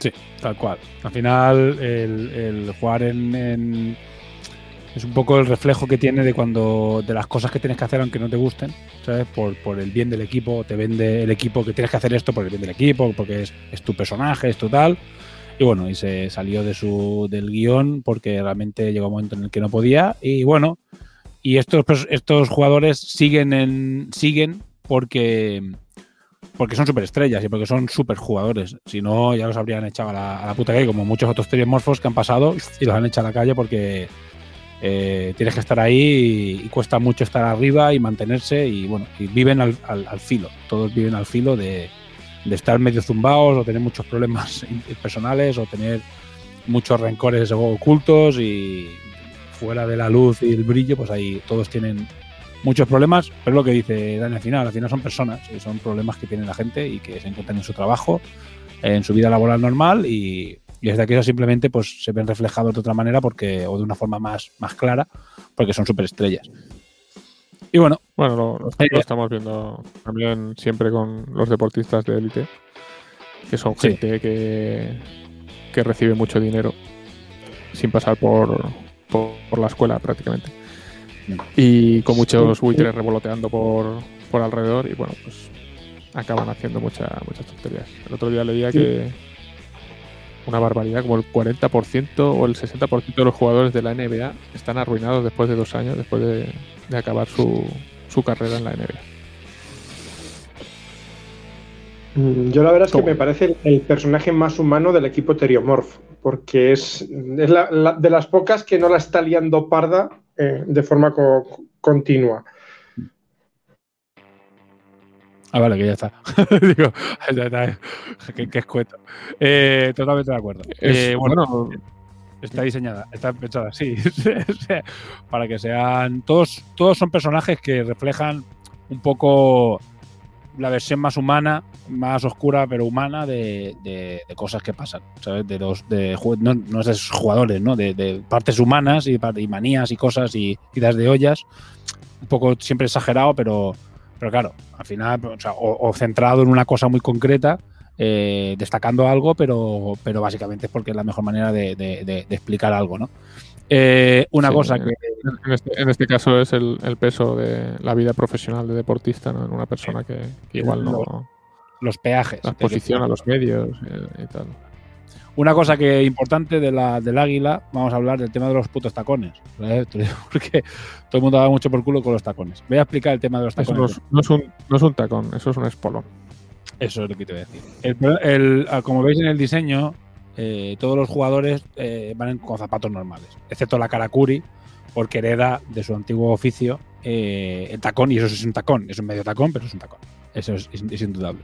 Sí, tal cual. Al final, el, jugar en, es un poco el reflejo que tiene de cuando de las cosas que tienes que hacer aunque no te gusten, ¿sabes? Por, por el bien del equipo, te vende el equipo que tienes que hacer esto por el bien del equipo, porque es, es tu personaje, es tu tal. Y bueno, y se salió de su del guion porque realmente llegó un momento en el que no podía. Y bueno, y estos, estos jugadores siguen en, siguen porque, porque son superestrellas y porque son super jugadores. Si no, ya los habrían echado a la, puta calle, como muchos otros morfos que han pasado y los han echado a la calle porque eh, tienes que estar ahí y, cuesta mucho estar arriba y mantenerse y bueno, y viven al, filo. Todos viven al filo de, de estar medio zumbados o tener muchos problemas personales o tener muchos rencores ocultos y fuera de la luz y el brillo, pues ahí todos tienen muchos problemas, pero es lo que dice Dani al final, al final son personas y son problemas que tiene la gente y que se encuentran en su trabajo, en su vida laboral normal y, desde aquí eso simplemente pues se ven reflejados de otra manera porque o de una forma más, más clara porque son superestrellas. Y bueno, bueno lo, estamos viendo también siempre con los deportistas de élite, que son gente que, que recibe mucho dinero sin pasar por, por la escuela prácticamente y con muchos buitres revoloteando por, por alrededor y bueno, pues acaban haciendo muchas muchas tonterías. El otro día leía que una barbaridad, como el 40% o el 60% de los jugadores de la NBA están arruinados después de dos años, después de, acabar su, su carrera en la NBA. Mm, yo la verdad es que me parece el personaje más humano del equipo Teriomorph, porque es, es la, de las pocas que no la está liando parda eh, de forma continua. Ah, vale, que ya está. Digo, qué, escueto. Eh, totalmente de acuerdo. Eh, bueno, está diseñada, está pensada así. para que sean. Todos, todos son personajes que reflejan un poco la versión más humana, más oscura, pero humana de, cosas que pasan, ¿sabes? De los, de, no, no de esos jugadores, ¿no? De, partes humanas y, manías y cosas y ideas de ollas. Un poco siempre exagerado, pero, pero claro, al final, o, centrado en una cosa muy concreta, eh, destacando algo, pero, pero básicamente es porque es la mejor manera de, explicar algo, ¿no? Eh, una cosa que. Este, en este, caso es el, peso de la vida profesional de deportista, ¿no? En una persona que, igual no. Los peajes. La exposición a los medios eh, y tal. Una cosa que importante de la, del águila, vamos a hablar del tema de los putos tacones. Porque todo el mundo da mucho por culo con los tacones. Voy a explicar el tema de los tacones. no, es un, no, es un, tacón, eso es un espolón. Eso es lo que te voy a decir. El, como veis en el diseño, eh, todos los jugadores eh, van con zapatos normales, excepto la Karakuri, porque hereda de su antiguo oficio eh, el tacón, y eso es un tacón, es un medio tacón, pero es un tacón. Eso es, indudable.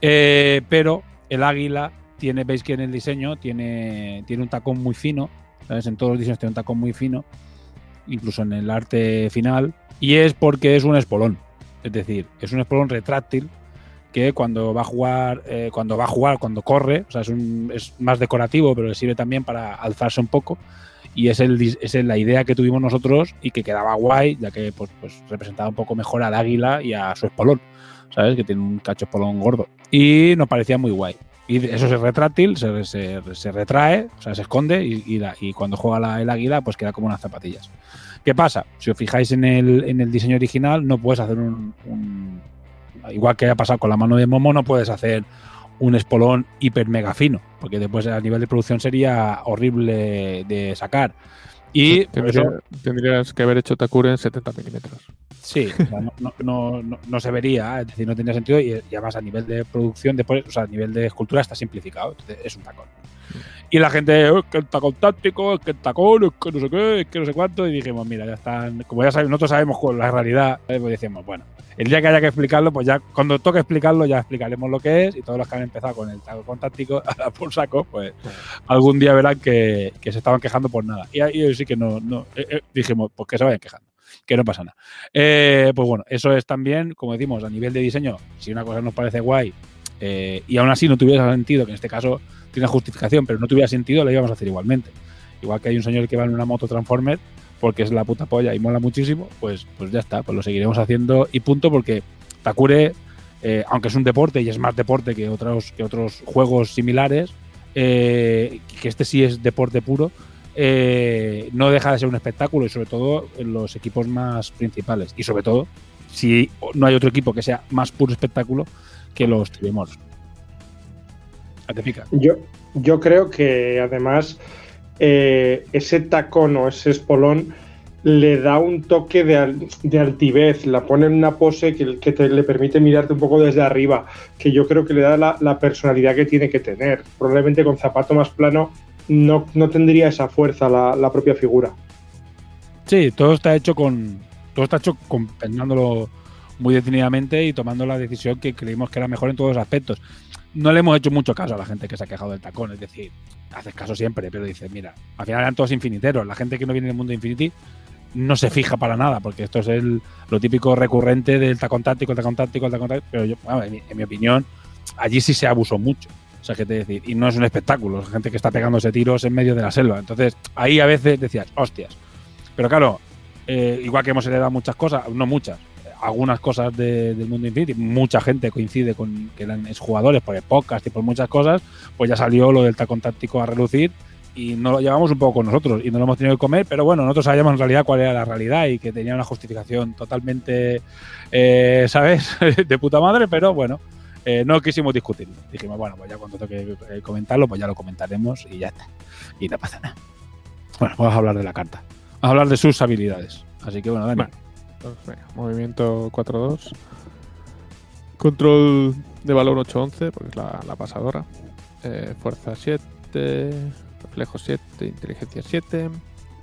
pero el águila tiene, veis que en el diseño tiene, tiene un tacón muy fino ¿sabes? En todos los diseños tiene un tacón muy fino, incluso en el arte final, y es porque es un espolón. Es decir, es un espolón retráctil que cuando va a jugar, eh, cuando va a jugar, cuando corre, o sea, es, un, es más decorativo, pero le sirve también para alzarse un poco. Y es, el, es la idea que tuvimos nosotros y que quedaba guay, ya que pues, pues representaba un poco mejor al águila y a su espolón, ¿sabes? Que tiene un cacho espolón gordo. Y nos parecía muy guay. Y eso es retráctil, se, se- se retrae, o sea, se esconde y, y la- y cuando juega la- el águila, pues queda como unas zapatillas. ¿Qué pasa? Si os fijáis en el, en el diseño original, no puedes hacer un, un- Igual que ha pasado con la mano de Momo, no puedes hacer un espolón hiper mega fino, porque después a nivel de producción sería horrible de sacar. Y por Tendría- eso- tendrías que haber hecho Takure en 70 milímetros. Sí, o sea, no, no- no- se vería, es decir, no tendría sentido y, y además a nivel de producción, después, o sea, a nivel de escultura está simplificado, es un tacón. Y la gente, "Oh, es que el tacón táctico, es que el tacón, es que no sé qué, es que no sé cuánto, y dijimos, mira, ya están, como ya sabemos, nosotros sabemos con la realidad, eh, pues decimos, bueno, el día que haya que explicarlo, pues ya, cuando toque explicarlo, ya explicaremos lo que es, y todos los que han empezado con el tacón táctico a por saco, pues algún día verán que, que se estaban quejando por nada. Y ahí sí que no, no eh, eh, dijimos, pues que se vayan quejando, que no pasa nada. Eh, pues bueno, eso es también, como decimos, a nivel de diseño, si una cosa nos parece guay eh, y aún así no tuviera sentido, que en este caso tiene justificación, pero no tuviera sentido, la íbamos a hacer igualmente. Igual que hay un señor que va en una moto Transformer porque es la puta polla y mola muchísimo, pues, pues ya está, pues lo seguiremos haciendo y punto, porque Takure, eh, aunque es un deporte y es más deporte que otros, que otros juegos similares, eh, que este sí es deporte puro, eh, no deja de ser un espectáculo y sobre todo en los equipos más principales. Y sobre todo, si no hay otro equipo que sea más puro espectáculo que los Tribemors. Yo, yo creo que además eh, ese tacón o ese espolón le da un toque de, de altivez, la pone en una pose que, que te, le permite mirarte un poco desde arriba, que yo creo que le da la, la personalidad que tiene que tener. Probablemente con zapato más plano no, no tendría esa fuerza la, la propia figura. Sí, todo está hecho con. Todo está hecho con, pensándolo muy detenidamente y tomando la decisión que creímos que era mejor en todos los aspectos. No le hemos hecho mucho caso a la gente que se ha quejado del tacón, es decir, haces caso siempre, pero dices, mira, al final eran todos infiniteros. La gente que no viene del mundo de Infinity no se fija para nada, porque esto es el, lo típico recurrente del tacón táctico, el tacón táctico, el tacón táctico. Pero yo, bueno, en, mi, opinión, allí sí se abusó mucho. O sea, que te decir, y no es un espectáculo, es gente que está pegándose tiros en medio de la selva. Entonces, ahí a veces decías, hostias. Pero claro, eh, igual que hemos heredado muchas cosas, no muchas, algunas cosas de- del mundo Infinity, mucha gente coincide con que eran jugadores por podcast y por muchas cosas, pues ya salió lo del tacón táctico a relucir y no lo llevamos un poco con nosotros y no lo hemos tenido que comer, pero bueno, nosotros sabíamos en realidad cuál era la realidad y que tenía una justificación totalmente, eh, ¿sabes?, de puta madre, pero bueno, eh, no quisimos discutirlo. Dijimos, bueno, pues ya cuando toque eh, comentarlo, pues ya lo comentaremos y ya está. Y no pasa nada. Bueno, vamos a hablar de la carta. Vamos a hablar de sus habilidades. Así que bueno, Dani. Vale. Venga, movimiento 4-2. Control de valor 8-11, porque es la, pasadora. Eh, fuerza 7, reflejo 7, inteligencia 7,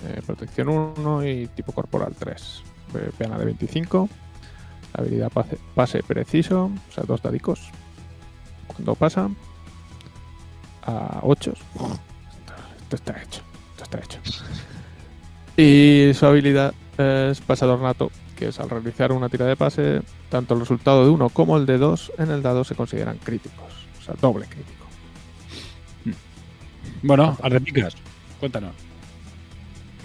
eh, protección 1 y tipo corporal 3. Eh, Peana de 25. La habilidad pase, pase preciso, o sea, dos dadicos. Cuando pasa a 8. Esto está hecho. Esto está hecho. Y su habilidad es pasador nato, que es al realizar una tira de pase, tanto el resultado de uno como el de dos en el dado se consideran críticos. O sea, doble crítico. Bueno, Arrepicas, cuéntanos.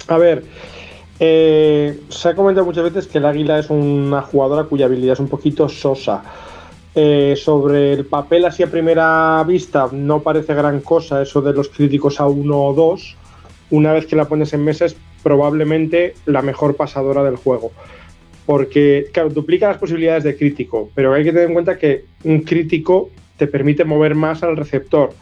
A ver, eh, se ha comentado muchas veces que el águila es una jugadora cuya habilidad es un poquito sosa. Eh, sobre el papel así a primera vista no parece gran cosa eso de los críticos a uno o dos. Una vez que la pones en mesa es probablemente la mejor pasadora del juego. Porque, claro, duplica las posibilidades de crítico, pero hay que tener en cuenta que un crítico te permite mover más al receptor.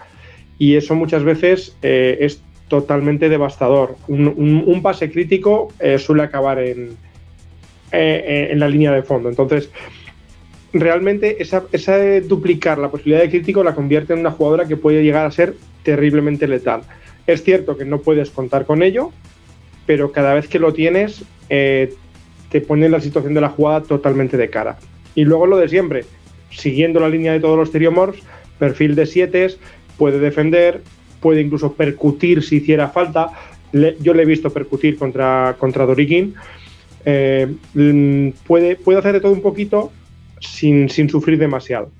Y eso muchas veces eh, es totalmente devastador. Un, pase crítico eh, suele acabar en, eh, en la línea de fondo. Entonces, realmente esa, esa duplicar la posibilidad de crítico la convierte en una jugadora que puede llegar a ser terriblemente letal. Es cierto que no puedes contar con ello, pero cada vez que lo tienes eh, te pone la situación de la jugada totalmente de cara. Y luego lo de siempre, siguiendo la línea de todos los Theriomorphs, perfil de 7, puede defender, puede incluso percutir si hiciera falta, yo le he visto percutir contra, contra Dorikin. Eh, mm, puede, puede hacer de todo un poquito sin, sin sufrir demasiado.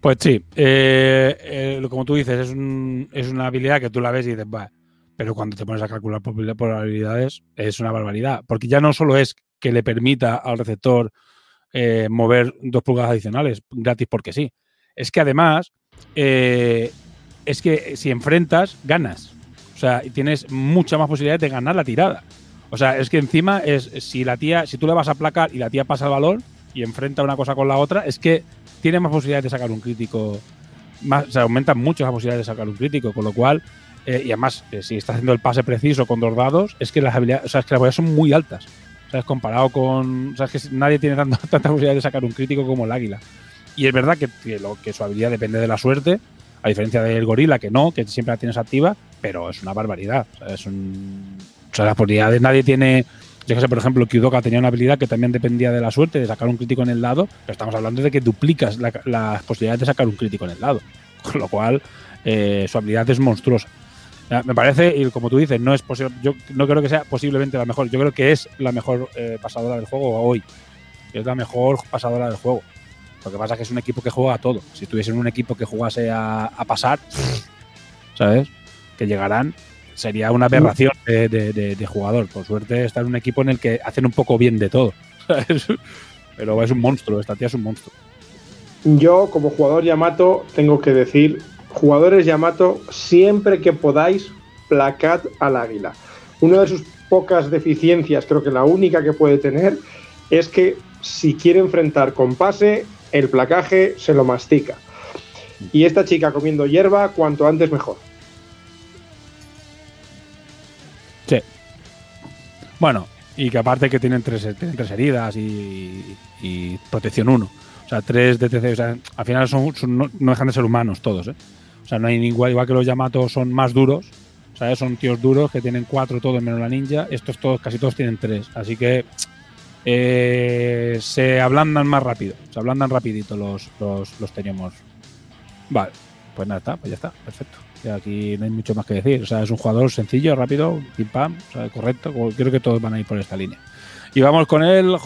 Pues sí, eh, eh, como tú dices, es, es una habilidad que tú la ves y dices, va, pero cuando te pones a calcular probabil- probabilidades es una barbaridad, porque ya no solo es que le permita al receptor eh, mover dos pulgadas adicionales gratis porque sí, es que además eh, es que si enfrentas, ganas. O sea, tienes mucha más posibilidad de ganar la tirada. O sea, es que encima es si la tía, si tú le vas a aplacar y la tía pasa el balón y enfrenta una cosa con la otra, es que tiene más posibilidades de sacar un crítico. Más, o sea, aumentan mucho las posibilidades de sacar un crítico, con lo cual, eh, y además, eh, si está haciendo el pase preciso con dos dados, es que las habilidades, o sea, es que las habilidades son muy altas. ¿Sabes? Comparado con. O sea, es que nadie tiene tanto, tanta posibilidad de sacar un crítico como el águila. Y es verdad que, lo, que su habilidad depende de la suerte, a diferencia del gorila, que no, que siempre la tienes activa, pero es una barbaridad. O sea, las posibilidades nadie tiene. Yo que sé, por ejemplo, Kyudoka tenía una habilidad que también dependía de la suerte de sacar un crítico en el lado, pero estamos hablando de que duplicas la- las posibilidades de sacar un crítico en el lado. Con lo cual, eh, su habilidad es monstruosa. Me parece, y como tú dices, no es posible. Yo no creo que sea posiblemente la mejor. Yo creo que es la mejor eh, pasadora del juego hoy. Es la mejor pasadora del juego. Lo que pasa es que es un equipo que juega a todo. Si estuviesen un equipo que jugase a, pasar, ¿sabes? Que llegarán, sería una aberración de, jugador. Por suerte está en un equipo en el que hacen un poco bien de todo. Pero es un monstruo, esta tía es un monstruo. Yo, como jugador Yamato, tengo que decir, jugadores Yamato, siempre que podáis, placad al águila. Una de sus pocas deficiencias, creo que la única que puede tener, es que si quiere enfrentar con pase, el placaje se lo mastica. Y esta chica comiendo hierba, cuanto antes mejor. Sí. Bueno, y que aparte que tienen tres, heridas y, protección 1. O sea, tres DTC. O sea, al final no dejan de ser humanos todos, ¿eh? O sea, no hay igual, igual que los Yamato son más duros. ¿Sabes? Son tíos duros que tienen cuatro todos menos la ninja. Estos todos, casi todos tienen tres. Así que eh, se ablandan más rápido. Se ablandan rapidito los, los, los teníamos. Vale, pues nada, está, pues ya está, perfecto. Y aquí no hay mucho más que decir. O sea, es un jugador sencillo, rápido, pim pam, o sea, correcto. Creo que todos van a ir por esta línea. Y vamos con él,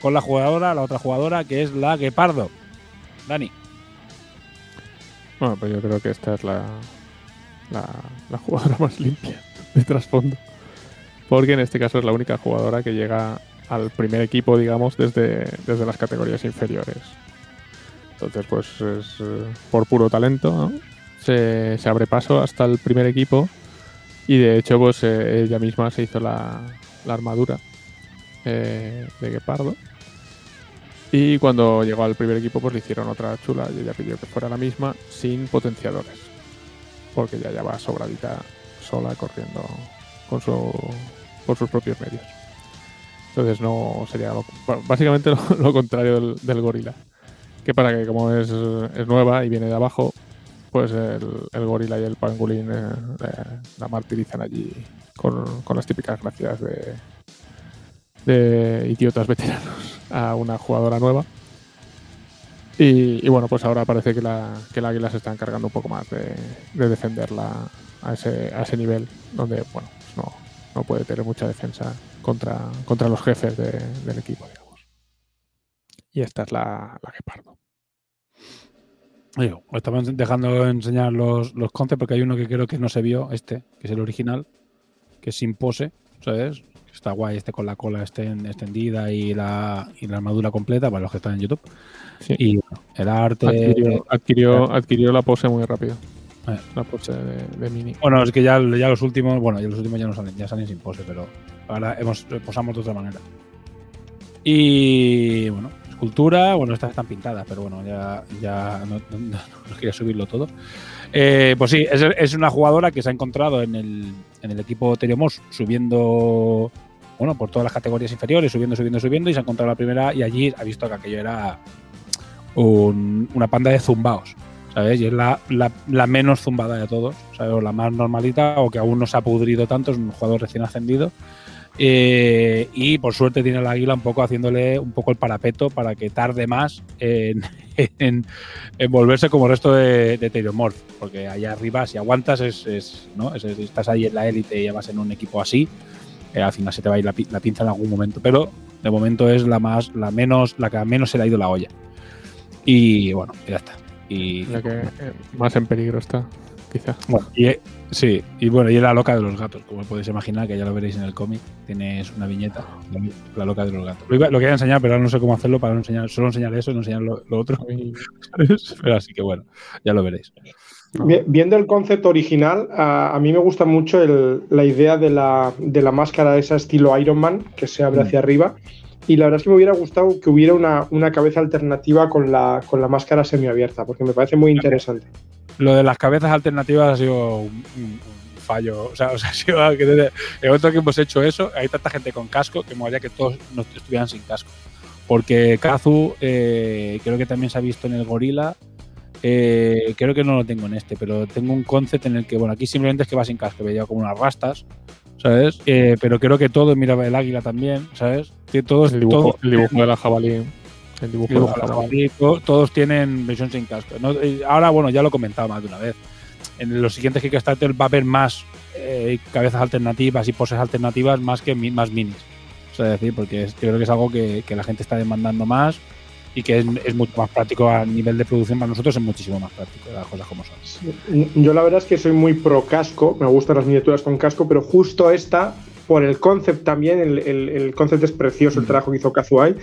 con la jugadora, la otra jugadora, que es la Guepardo. Dani. Bueno, pues yo creo que esta es la, la, jugadora más limpia de trasfondo. Porque en este caso es la única jugadora que llega al primer equipo, digamos, desde, desde las categorías inferiores. Entonces, pues es eh, por puro talento, ¿no? se, se abre paso hasta el primer equipo y de hecho, pues eh, ella misma se hizo la, la armadura eh, de Guepardo. Y cuando llegó al primer equipo, pues le hicieron otra chula y ella pidió que fuera la misma sin potenciadores. Porque ya ya va sobradita sola corriendo con su, por sus propios medios. Entonces no sería básicamente lo, contrario del, gorila. Que para que como es, es nueva y viene de abajo, pues el, el gorila y el pangolín eh, eh, la martirizan allí con, con las típicas gracias de, de idiotas veteranos a una jugadora nueva. Y, bueno, pues ahora parece que la, que el águila se está encargando un poco más de, de defenderla a ese, a ese nivel, donde bueno, pues no, no puede tener mucha defensa contra, contra los jefes de- del equipo, digamos. Y esta es la, la Gepardo. Digo, os estamos dejando enseñar los, los concepts porque hay uno que creo que no se vio, este, que es el original, que es sin pose, ¿sabes? Está guay este con la cola esten- extendida y la, y la armadura completa para los que están en YouTube. Sí. Y bueno, el arte. Adquirió, adquirió, adquirió la pose muy rápido. Eh. La pose de, de Mini. Bueno, es que ya, ya los últimos, bueno, ya los últimos ya no salen, ya salen sin pose, pero ahora hemos posamos de otra manera. Y bueno, escultura, bueno, estas están pintadas, pero bueno, ya, ya no, no- no- no quería subirlo todo. Eh, pues sí, es, es una jugadora que se ha encontrado en el, en el equipo Teriomos subiendo, bueno, por todas las categorías inferiores, subiendo, subiendo, subiendo, y se ha encontrado la primera y allí ha visto que aquello era un- una panda de zumbaos. ¿sabes? Y es la, la- la menos zumbada de todos, ¿sabes? O la más normalita o que aún no se ha pudrido tanto, es un jugador recién ascendido. Eh, y por suerte tiene el águila un poco haciéndole un poco el parapeto para que tarde más en, volverse como el resto de, de. Porque allá arriba, si aguantas, es, es, ¿no? Es- es- estás ahí en la élite y ya vas en un equipo así. Eh, al final se te va a ir la, la pinza en algún momento. Pero de momento es la más, la menos, la que a menos se le ha ido la olla. Y bueno, ya está. Y, La que eh, más en peligro está, quizá. bueno, y, eh, sí, y bueno, y es la loca de los gatos, como podéis imaginar, que ya lo veréis en el cómic. Tienes una viñeta, la, loca de los gatos. Lo, lo quería enseñar, pero ahora no sé cómo hacerlo para no enseñar, solo enseñar eso y no enseñar lo, lo otro. pero así que bueno, ya lo veréis. Viendo el concepto original, a, a mí me gusta mucho el- la idea de la, de la máscara esa estilo Iron Man, que se abre Mm. hacia arriba. Y la verdad es que me hubiera gustado que hubiera una, una cabeza alternativa con la, con la máscara semiabierta, porque me parece muy interesante. Lo de las cabezas alternativas ha sido un, un- fallo. O sea, o sea, ha sido que desde el momento que hemos hecho eso, hay tanta gente con casco que me que todos no estuvieran sin casco. Porque Kazu, eh, creo que también se ha visto en el gorila. Eh, creo que no lo tengo en este, pero tengo un concept en el que, bueno, aquí simplemente es que va sin casco, veía como unas rastas, ¿sabes? Eh, pero creo que todo, mira el águila también, ¿sabes? Todos, El dibujo, todos- el dibujo de la jabalí. El dibujo, y luego de la la jabalí. jabalí, to- todos tienen versión sin casco. ¿no? Ahora, bueno, ya lo he comentado más de una vez. En los siguientes Kickstarter va a haber más eh, cabezas alternativas y poses alternativas más que más minis. O sea, decir, porque creo que es algo que, que la gente está demandando más y que es, es mucho más práctico a nivel de producción para nosotros, es muchísimo más práctico, las cosas como son. Yo la verdad es que soy muy pro casco, me gustan las miniaturas con casco, pero justo esta, por el concept también, el, el, el concept es precioso, el trabajo que hizo Kazuai.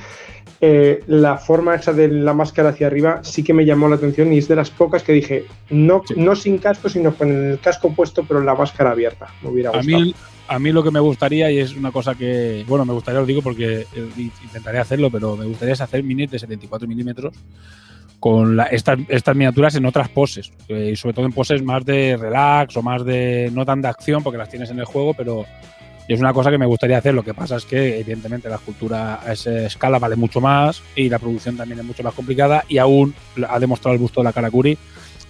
Eh, la forma esa de la máscara hacia arriba sí que me llamó la atención y es de las pocas que dije, no, Sí. no sin casco, sino con el casco puesto, pero la máscara abierta. Me hubiera A gustado. mí, a mí lo que me gustaría, y es una cosa que, bueno, me gustaría, os digo porque eh, intentaré hacerlo, pero me gustaría hacer minis de 74 milímetros con la- estas, miniaturas en otras poses, eh, y sobre todo en poses más de relax o más de, no tan de acción, porque las tienes en el juego, pero es una cosa que me gustaría hacer. Lo que pasa es que, evidentemente, la escultura a esa escala vale mucho más y la producción también es mucho más complicada y aún ha demostrado el busto de la Karakuri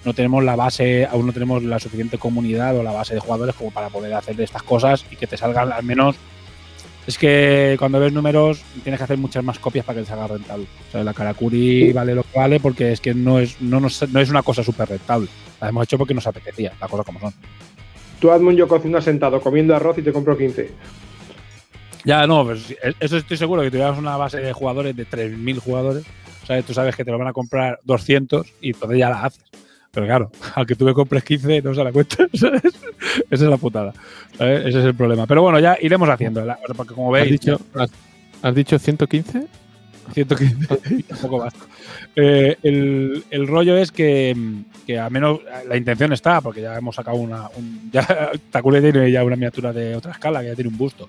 no tenemos la base, aún no tenemos la suficiente comunidad o la base de jugadores como para poder hacer estas cosas y que te salgan al menos. Es que cuando ves números tienes que hacer muchas más copias para que te salga rentable. O sea, la Karakuri vale lo que vale porque es que no es, no nos- no es una cosa súper rentable. La hemos hecho porque nos apetecía, las cosas como son. Tú hazme un yo cocino sentado comiendo arroz y te compro 15. Ya, no, pues sí, eso estoy seguro que tuvieras una base de jugadores de 3.000 jugadores. ¿sabes? Tú sabes que te lo van a comprar 200 y entonces ya la haces. Pero claro, al que tú me compres 15 no se la cuenta, ¿sabes? Esa es la putada. ¿sabes? Ese es el problema. Pero bueno, ya iremos haciendo. la- Porque como ¿Has veis, dicho, has, has dicho 115? 115, tampoco basta. Eh, el, el rollo es que, que al menos la intención está, porque ya hemos sacado una. Un, ya Takure tiene ya una miniatura de otra escala, que ya tiene un busto.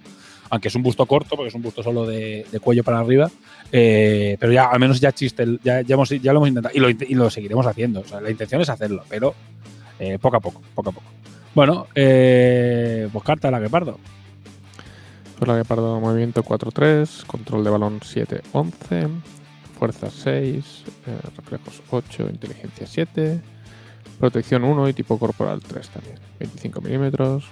Aunque es un busto corto, porque es un busto solo de, de cuello para arriba. eh, pero ya al menos ya chiste, ya, ya, hemos, ya lo hemos intentado y lo, y lo seguiremos haciendo. O sea, la intención es hacerlo, pero eh, poco a poco, poco a poco. Bueno, eh, pues carta la pardo. Pues la pardo movimiento 4-3, control de balón 7-11, fuerza 6, eh, reflejos 8, inteligencia 7, protección 1 y tipo corporal 3 también. 25 milímetros,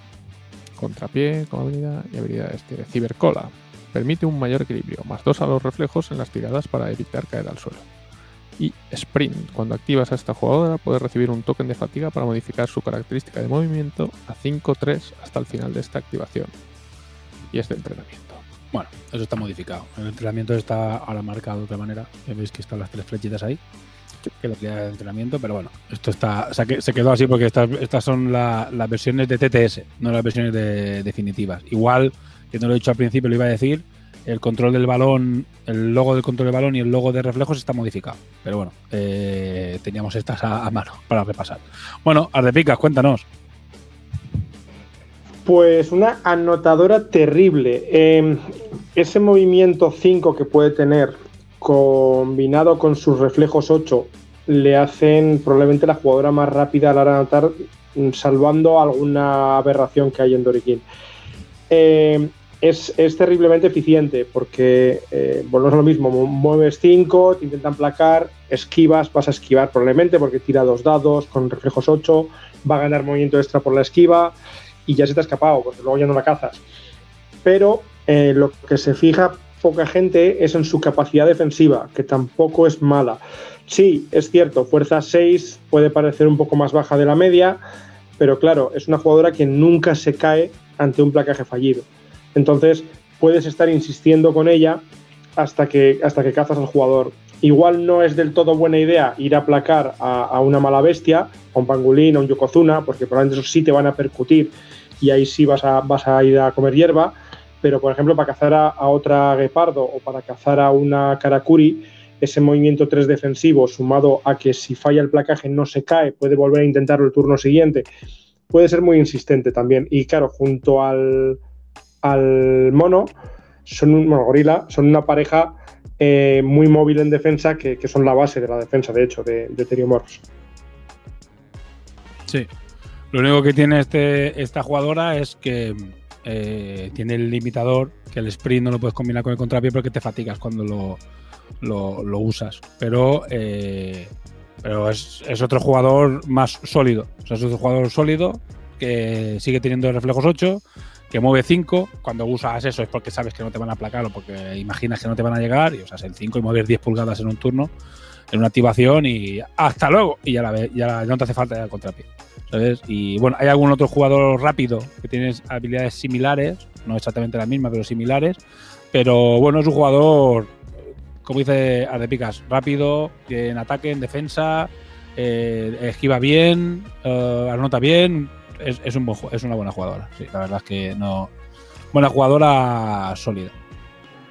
contrapié como habilidad y habilidades cibercola. Permite un mayor equilibrio, más 2 a los reflejos en las tiradas para evitar caer al suelo. Y sprint. Cuando activas a esta jugadora puedes recibir un token de fatiga para modificar su característica de movimiento a 5-3 hasta el final de esta activación. Y es de entrenamiento. Bueno, eso está modificado. El entrenamiento está ahora marcado de otra manera. Ya veis que están las tres flechitas ahí. Que que era de entrenamiento, pero bueno, esto está. Se, que- se quedó así porque estas, estas son la- las versiones de TTS, no las versiones de- definitivas. Igual, que no lo he dicho al principio, lo iba a decir. El control del balón, el logo del control del balón y el logo de reflejos está modificado. Pero bueno, eh, teníamos estas a, mano para repasar. Bueno, Ardepicas, cuéntanos. Pues una anotadora terrible. Eh, ese movimiento 5 que puede tener, combinado con sus reflejos 8, le hacen probablemente la jugadora más rápida a la hora de anotar, mm, salvando alguna aberración que hay en Dorikin. Eh, es, es terriblemente eficiente porque, eh, volvemos a lo mismo, mu- mueves 5, te intentan placar, esquivas, vas a esquivar probablemente porque tira dos dados con reflejos 8, va a ganar movimiento extra por la esquiva y ya se te ha escapado, porque luego ya no la cazas. Pero eh, lo que se fija poca gente es en su capacidad defensiva, que tampoco es mala. Sí, es cierto, fuerza 6 puede parecer un poco más baja de la media, pero claro, es una jugadora que nunca se cae ante un placaje fallido. Entonces, puedes estar insistiendo con ella hasta que, hasta que cazas al jugador. Igual no es del todo buena idea ir a placar a, una mala bestia, a un pangolín, a un yokozuna, porque probablemente esos sí te van a percutir y ahí sí vas a, vas a ir a comer hierba. Pero, por ejemplo, para cazar a, otra guepardo o para cazar a una karakuri, ese movimiento 3 defensivo sumado a que si falla el placaje no se cae, puede volver a intentarlo el turno siguiente, puede ser muy insistente también. Y claro, junto al, al mono, son un gorila, son una pareja eh, muy móvil en defensa que, son la base de la defensa, de hecho, de, de Morse. Sí. Lo único que tiene este, esta jugadora es que eh, tiene el limitador, que el sprint no lo puedes combinar con el contrapié porque te fatigas cuando lo, lo, usas. Pero, eh, pero es, es, otro jugador más sólido. Es otro jugador sólido que sigue teniendo reflejos 8, que mueve 5. Cuando usas eso es porque sabes que no te van a aplacar o porque imaginas que no te van a llegar y usas el 5 y mueves 10 pulgadas en un turno, en una activación y hasta luego. Y ya, la, ya no te hace falta ya el contrapié. ¿sabes? Y bueno, hay algún otro jugador rápido que tiene habilidades similares, no exactamente las mismas, pero similares. Pero bueno, es un jugador, como dice Adepicas, rápido, en ataque, en defensa, eh, esquiva bien, eh, anota bien, es, un es una buena jugadora. Sí, la verdad es que no. Buena jugadora sólida.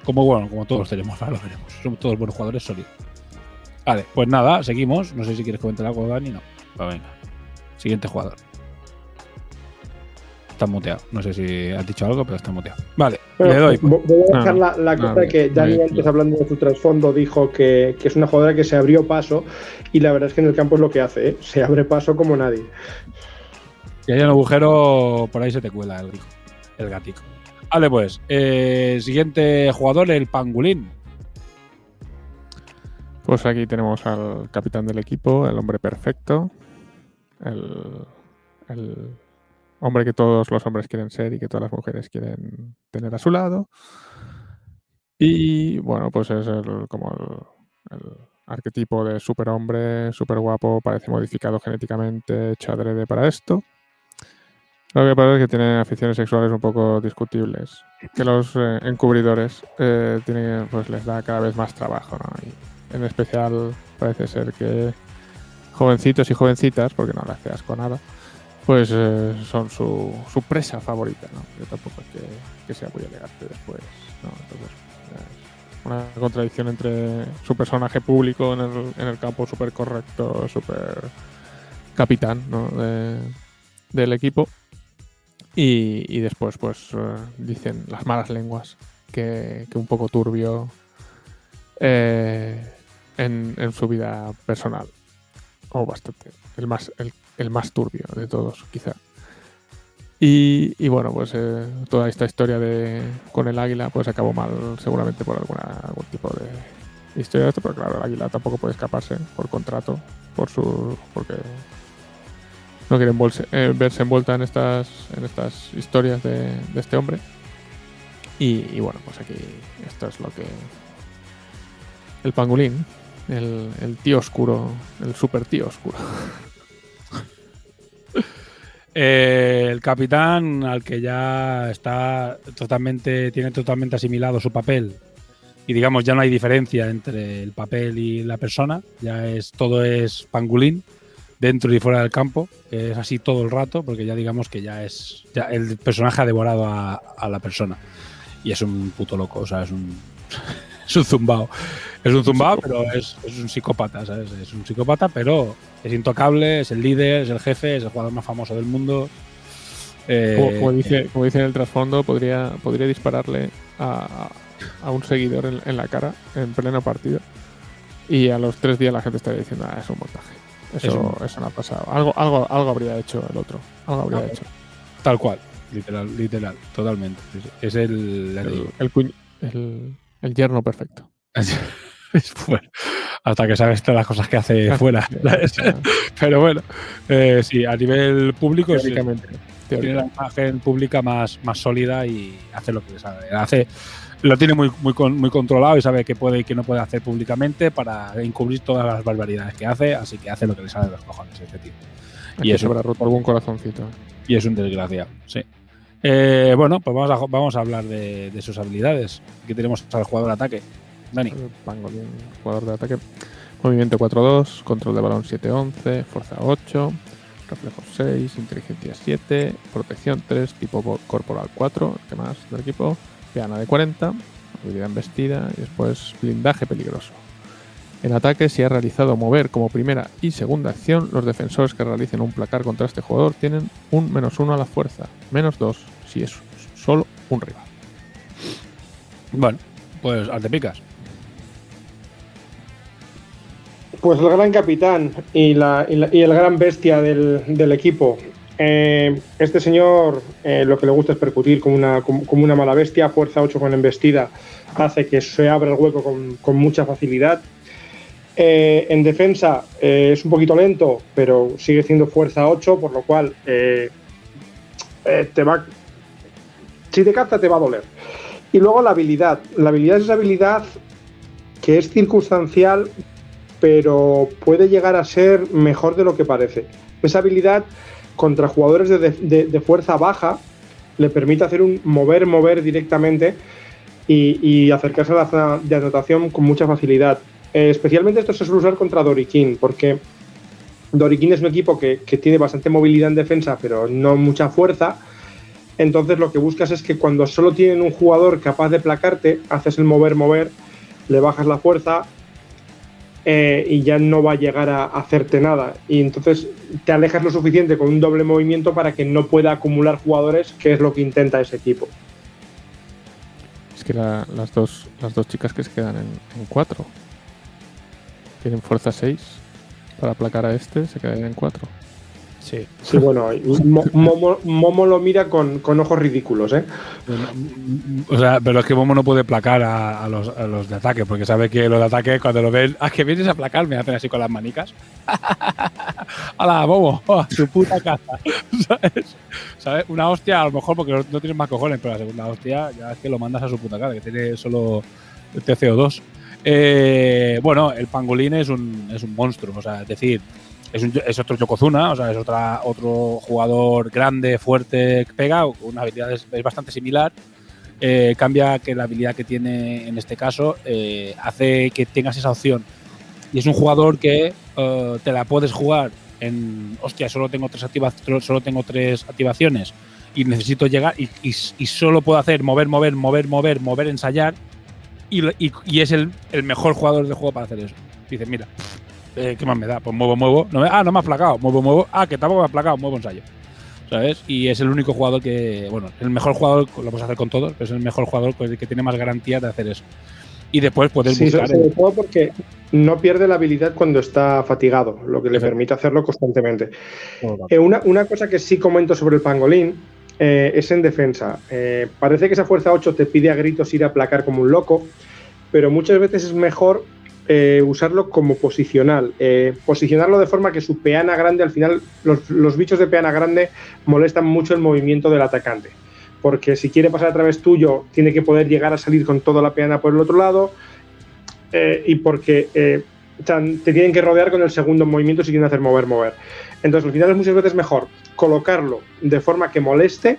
Como bueno, como todos tenemos, ahora lo veremos. Somos todos buenos jugadores sólidos. Vale, pues nada, seguimos. No sé si quieres comentar algo, Dani. No. Pues venga. Siguiente jugador. Está muteado. No sé si has dicho algo, pero está muteado. Vale, le doy. Voy a dejar la, la cosa que Dani antes hablando de su trasfondo dijo que, que, es una jugadora que se abrió paso y la verdad es que en el campo es lo que hace, ¿eh? se abre paso como nadie. Si hay un agujero, por ahí se te cuela el, el gatito. Vale, pues. Eh, siguiente jugador, el pangulín. Pues aquí tenemos al capitán del equipo, el hombre perfecto. El, hombre que todos los hombres quieren ser y que todas las mujeres quieren tener a su lado. Y bueno, pues es el, como el, arquetipo de superhombre, super guapo, parece modificado genéticamente, hecho adrede para esto. Lo que pasa es que tiene aficiones sexuales un poco discutibles, que los eh, encubridores eh, tienen, pues les da cada vez más trabajo, ¿no? En especial parece ser que jovencitos y jovencitas, porque no le hace asco nada, pues eh, son su, su, presa favorita, ¿no? Yo tampoco es que, que sea muy elegante después. Entonces, una contradicción entre su personaje público en el, en el campo súper correcto, súper capitán, ¿no? del equipo y, después, pues, eh, dicen las malas lenguas que, un poco turbio eh, en, su vida personal. O bastante. El más, el, más turbio de todos, quizá. Y, bueno, pues eh, toda esta historia de con el águila pues acabó mal seguramente por alguna, algún tipo de historia esto, pero claro, el águila tampoco puede escaparse por contrato, por su porque no quieren eh, verse envuelta en estas, en estas historias de, este hombre. Y, bueno, pues aquí esto es lo que... El pangolín, el, tío oscuro, el super tío oscuro. Eh, el capitán al que ya está totalmente, tiene totalmente asimilado su papel y digamos ya no hay diferencia entre el papel y la persona, ya es todo es pangolín dentro y fuera del campo, es así todo el rato, porque ya digamos que ya es. El personaje ha devorado a, la persona. Y es un puto loco, o sea, es un. es un zumbao. Es un zumbao, pero es, un psicópata, ¿sabes? Es un psicópata, pero es intocable, es el líder, es el jefe, es el jugador más famoso del mundo. Eh, como, dice, como dice en el trasfondo, podría, podría dispararle a, a un seguidor en, la cara en pleno partido. Y a los tres días la gente estaría diciendo, ah, es un montaje. Eso, eso no ha pasado. Algo, algo, algo habría hecho el otro. Algo habría hecho. Tal cual. Literal, literal, totalmente. Es el. El, el, yerno perfecto. hasta que sabes todas las cosas que hace fuera. Pero bueno, eh, sí, a nivel público. tiene la imagen pública más, más sólida y hace lo que le sale. Hace, lo tiene muy, muy, muy controlado y sabe qué puede y qué no puede hacer públicamente para encubrir todas las barbaridades que hace, así que hace lo que le sale de los cojones este tío. y eso habrá roto algún corazoncito. Y es un desgracia, sí. Eh, bueno, pues vamos a, vamos a hablar de, sus habilidades. Aquí tenemos al jugador de ataque. Dani. Pangolin, jugador de ataque. Movimiento 4-2, control de balón 7-11, fuerza 8, reflejo 6, inteligencia 7, protección 3, tipo corporal 4, ¿qué más del equipo? Piana de 40, habilidad embestida y después blindaje peligroso. En ataque, si ha realizado mover como primera y segunda acción, los defensores que realicen un placar contra este jugador tienen un menos 1 a la fuerza, menos 2 si es solo un rival. Bueno, pues al picas. Pues el gran capitán y, la, y, el gran bestia del, equipo. Eh, este señor eh, lo que le gusta es percutir como una, como, una mala bestia, fuerza 8 con embestida, hace que se abra el hueco con, mucha facilidad. Eh, en defensa es un poquito lento, pero sigue siendo fuerza 8, por lo cual te va, si te caza te va a doler. Y luego la habilidad. La habilidad es esa habilidad que es circunstancial, pero puede llegar a ser mejor de lo que parece. Esa habilidad contra jugadores de, fuerza baja le permite hacer un mover, mover directamente y, acercarse a la zona de anotación con mucha facilidad. Eh, especialmente esto se suele usar contra Doriquín, porque Doriquín es un equipo que, que, tiene bastante movilidad en defensa, pero no mucha fuerza. Entonces lo que buscas es que cuando solo tienen un jugador capaz de placarte, haces el mover, mover, le bajas la fuerza eh, y ya no va a llegar a hacerte nada. Y entonces te alejas lo suficiente con un doble movimiento para que no pueda acumular jugadores, que es lo que intenta ese equipo. Es que las, dos, las dos chicas que se quedan en 4 tienen fuerza 6 para aplacar a este, se quedan en 4. Sí. Sí, bueno, Momo, lo mira con, ojos ridículos, ¿eh? O sea, pero es que Momo no puede placar a, los, de ataque, porque sabe que los de ataque, cuando lo ven, ah, que vienes a placar, me hacen así con las manicas. ¡Hala, Momo! ¡Oh, su puta casa! ¿Sabes? Una hostia, a lo mejor, porque no, tienes más cojones, pero la segunda hostia ya es que lo mandas a su puta cara, que tiene solo TCO2. Eh, bueno, el pangolín es un, es un monstruo, o sea, es decir, es, otro Yokozuna, o sea, es otra, otro jugador grande, fuerte, que pega, una habilidad es, bastante similar. Eh, cambia que la habilidad que tiene en este caso eh, hace que tengas esa opción. Y es un jugador que te la puedes jugar en, hostia, solo tengo tres, solo tengo tres activaciones y necesito llegar y, solo puedo hacer mover, mover, mover, mover, mover, ensayar. Y, y es el, el, mejor jugador del juego para hacer eso. Dices, mira, eh, ¿qué más me da? Pues muevo, muevo. No ah, no me ha placado. Muevo, muevo. Ah, que tampoco me ha placado. Muevo ensayo. ¿Sabes? Y es el único jugador que, bueno, el mejor jugador, lo puedes hacer con todos, pero es el mejor jugador que tiene más garantía de hacer eso. Y después puedes sí, buscar. Sobre todo porque no pierde la habilidad cuando está fatigado, lo que le permite hacerlo constantemente. Eh, una, una, cosa que sí comento sobre el pangolín eh, es en defensa. parece que esa fuerza 8 te pide a gritos ir a placar como un loco, pero muchas veces es mejor eh, usarlo como posicional. Eh, posicionarlo de forma que su peana grande, al final, los, bichos de peana grande molestan mucho el movimiento del atacante. Porque si quiere pasar a través tuyo, tiene que poder llegar a salir con toda la peana por el otro lado. Eh, y porque te tienen que rodear con el segundo movimiento si quieren hacer mover, mover. Entonces, al final es muchas veces mejor colocarlo de forma que moleste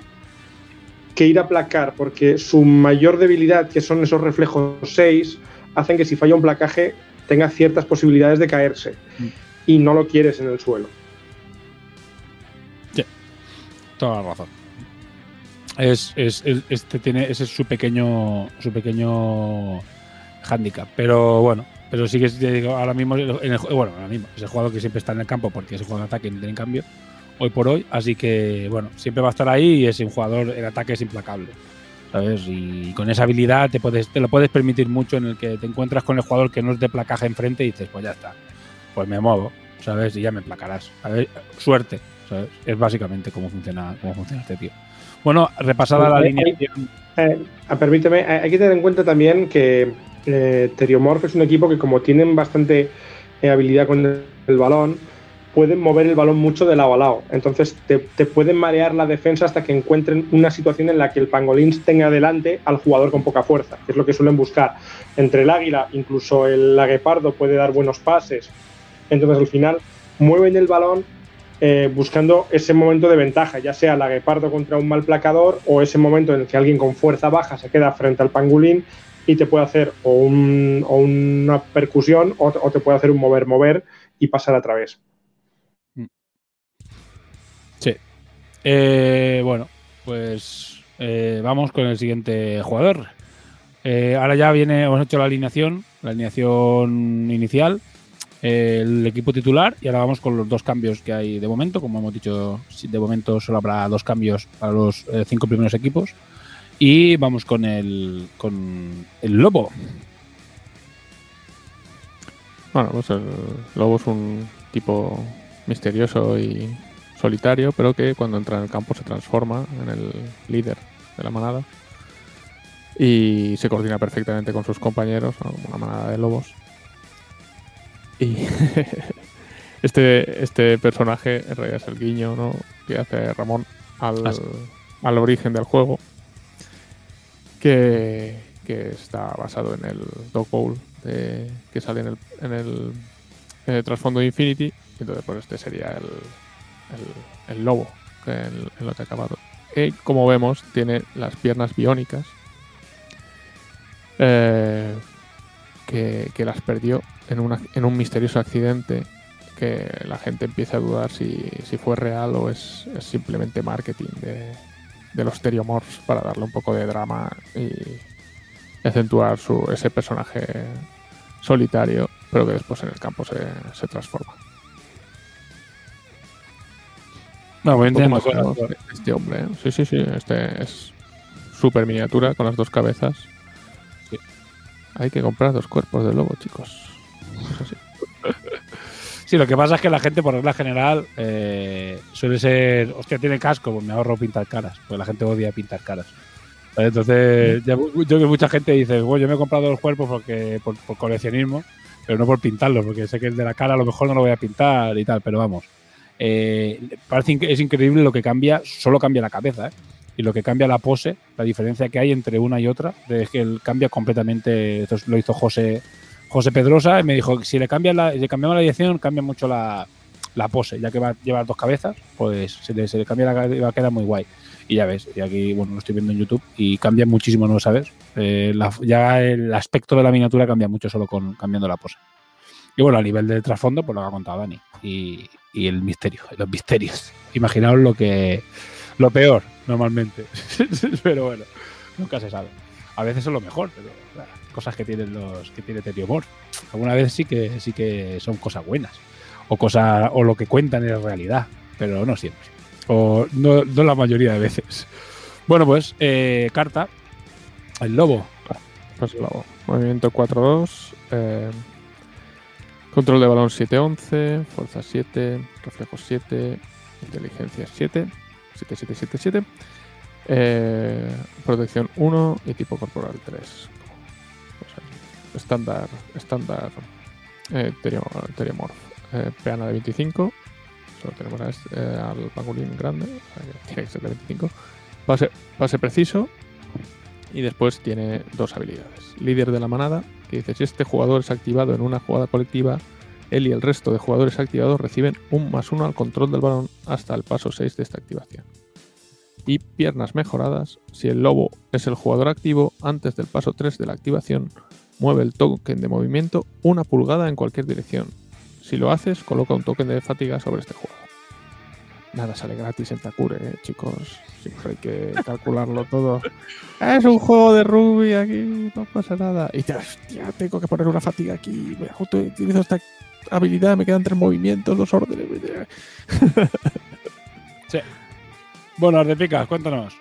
que ir a placar, porque su mayor debilidad, que son esos reflejos 6, hacen que si falla un placaje tenga ciertas posibilidades de caerse mm. y no lo quieres en el suelo. Sí, toda la razón. Es, este tiene, ese es su pequeño, su pequeño handicap. Pero bueno, pero sí que digo, ahora mismo, en el, bueno, ahora mismo es el jugador que siempre está en el campo porque es el jugador de ataque en cambio, hoy por hoy. Así que, bueno, siempre va a estar ahí y es un jugador, el ataque es implacable. ¿sabes? Y con esa habilidad te, puedes, te lo puedes permitir mucho en el que te encuentras con el jugador que no es de placaje enfrente y dices, pues ya está, pues me muevo, ¿sabes? Y ya me placarás. A ver, suerte, ¿sabes? Es básicamente cómo funciona, cómo funciona este tío. Bueno, repasada la línea. Eh, ah, permíteme, hay que tener en cuenta también que eh, Teriomorph es un equipo que como tienen bastante eh, habilidad con el, balón, pueden mover el balón mucho de lado a lado. Entonces te, pueden marear la defensa hasta que encuentren una situación en la que el pangolín tenga delante al jugador con poca fuerza, que es lo que suelen buscar. Entre el águila, incluso el aguepardo puede dar buenos pases. Entonces al final mueven el balón eh, buscando ese momento de ventaja, ya sea el aguepardo contra un mal placador o ese momento en el que alguien con fuerza baja se queda frente al pangolín y te puede hacer o, un, una percusión o, te puede hacer un mover-mover y pasar a través. Sí. Eh, bueno, pues eh, vamos con el siguiente jugador. Eh, ahora ya viene, hemos hecho la alineación, la alineación inicial, eh, el equipo titular y ahora vamos con los dos cambios que hay de momento. Como hemos dicho, de momento solo habrá dos cambios para los cinco primeros equipos. Y vamos con el, con el Lobo. Bueno, pues el Lobo es un tipo misterioso y solitario, pero que cuando entra en el campo se transforma en el líder de la manada y se coordina perfectamente con sus compañeros, ¿no? como una manada de lobos. Y este, este personaje en realidad es el guiño ¿no? que hace Ramón al, al origen del juego, que, está basado en el Dog Bowl de- que sale en el, en el, en el trasfondo de Infinity. Entonces, pues este sería el, el, lobo en lo que ha acabado. Y como vemos, tiene las piernas biónicas. eh, que, que las perdió en, una- en un misterioso accidente que la gente empieza a dudar si, si fue real o es, es simplemente marketing de, de los Teriomorphs para darle un poco de drama y, acentuar su, ese personaje solitario, pero que después en el campo se, se transforma. No, voy más menos este hombre. ¿eh? Sí, sí, sí. Este es súper miniatura con las dos cabezas. Sí. Hay que comprar dos cuerpos de lobo, chicos. Eso sí. Sí, lo que pasa es que la gente, por regla general, eh, suele ser, hostia, tiene casco, pues me ahorro pintar caras, porque la gente odia pintar caras. ¿Vale? Entonces, ya, yo que mucha gente dice, bueno, yo me he comprado los cuerpos porque por, por coleccionismo, pero no por pintarlos, porque sé que el de la cara a lo mejor no lo voy a pintar y tal, pero vamos. Eh, parece que es increíble lo que cambia, solo cambia la cabeza, ¿eh? Y lo que cambia la pose, la diferencia que hay entre una y otra, es que él cambia completamente. Esto lo hizo José, José Pedrosa me dijo que si le, cambia la, si cambiamos la dirección, cambia mucho la, la pose, ya que va a llevar dos cabezas, pues se le, se le cambia la va a quedar muy guay. Y ya ves, y aquí, bueno, lo estoy viendo en YouTube y cambia muchísimo, ¿no lo sabes? Eh, ya el aspecto de la miniatura cambia mucho solo con cambiando la pose. Y bueno, a nivel de trasfondo, pues lo ha contado Dani. Y, y el misterio, los misterios. Imaginaos lo que. Lo peor, normalmente. pero bueno, nunca se sabe. A veces es lo mejor, pero claro, cosas que tienen los que tiene Teriomor. Alguna vez sí que sí que son cosas buenas. O cosa, o lo que cuentan es realidad, pero no siempre. O no, no la mayoría de veces. Bueno, pues, eh, carta. El lobo. Pues el lobo. Movimiento 4-2. eh, control de balón 7-11. Fuerza 7. Reflejo 7. Inteligencia 7. 7-7-7-7. eh, protección 1 y tipo corporal 3. Estándar. Estándar. Eh, Terio- Teriomorph. Eh, peana de 25. Solo tenemos este- eh, al pangolín grande. tiene que ser de 25. Pase, pase preciso. Y después tiene dos habilidades. Líder de la manada, que dice, si este jugador es activado en una jugada colectiva, él y el resto de jugadores activados reciben un más uno al control del balón hasta el paso 6 de esta activación. Y piernas mejoradas, si el lobo es el jugador activo, antes del paso 3 de la activación, mueve el token de movimiento una pulgada en cualquier dirección. Si lo haces, coloca un token de fatiga sobre este jugador. Nada sale gratis en Takure, eh, chicos. Siempre hay que calcularlo todo. Es un juego de rugby aquí, no pasa nada. Y te, hostia, tengo que poner una fatiga aquí. me justo utilizo esta habilidad, me quedan tres movimientos, dos órdenes. Bueno, Ardepicas, cuéntanos.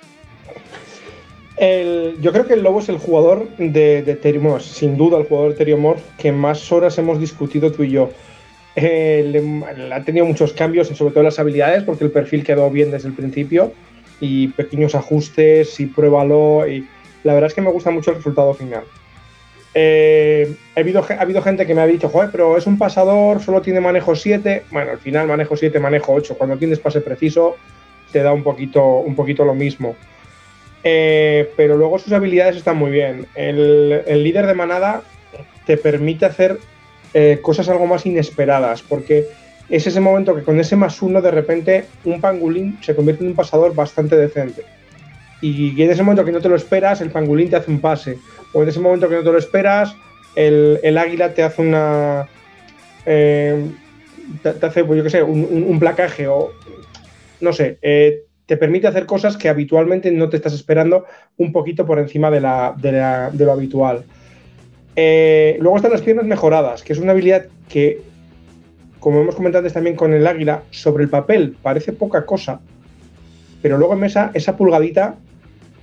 Yo creo que el Lobo es el jugador de, de Teriomorph, sin duda el jugador de Teriomorph que más horas hemos discutido tú y yo. Eh, ha tenido muchos cambios, sobre todo las habilidades, porque el perfil quedó bien desde el principio, y pequeños ajustes, y pruébalo, y la verdad es que me gusta mucho el resultado final. eh, ha, habido, ha habido gente que me ha dicho, joder, pero es un pasador, solo tiene manejo 7. Bueno, al final manejo 7, manejo 8. Cuando tienes pase preciso, te da un poquito, un poquito lo mismo. Eh, pero luego sus habilidades están muy bien. El, líder de manada te permite hacer eh, cosas algo más inesperadas, porque es ese momento que con ese más uno de repente un pangolín se convierte en un pasador bastante decente. Y en ese momento que no te lo esperas, el pangolín te hace un pase. O en ese momento que no te lo esperas, el, águila te hace una. Eh, te, hace, pues yo qué sé, un, placaje o. No sé. Te permite hacer cosas que habitualmente no te estás esperando un poquito por encima de, lo habitual. Eh, luego están las piernas mejoradas, que es una habilidad que, como hemos comentado antes también con el águila, sobre el papel parece poca cosa, pero luego en mesa esa pulgadita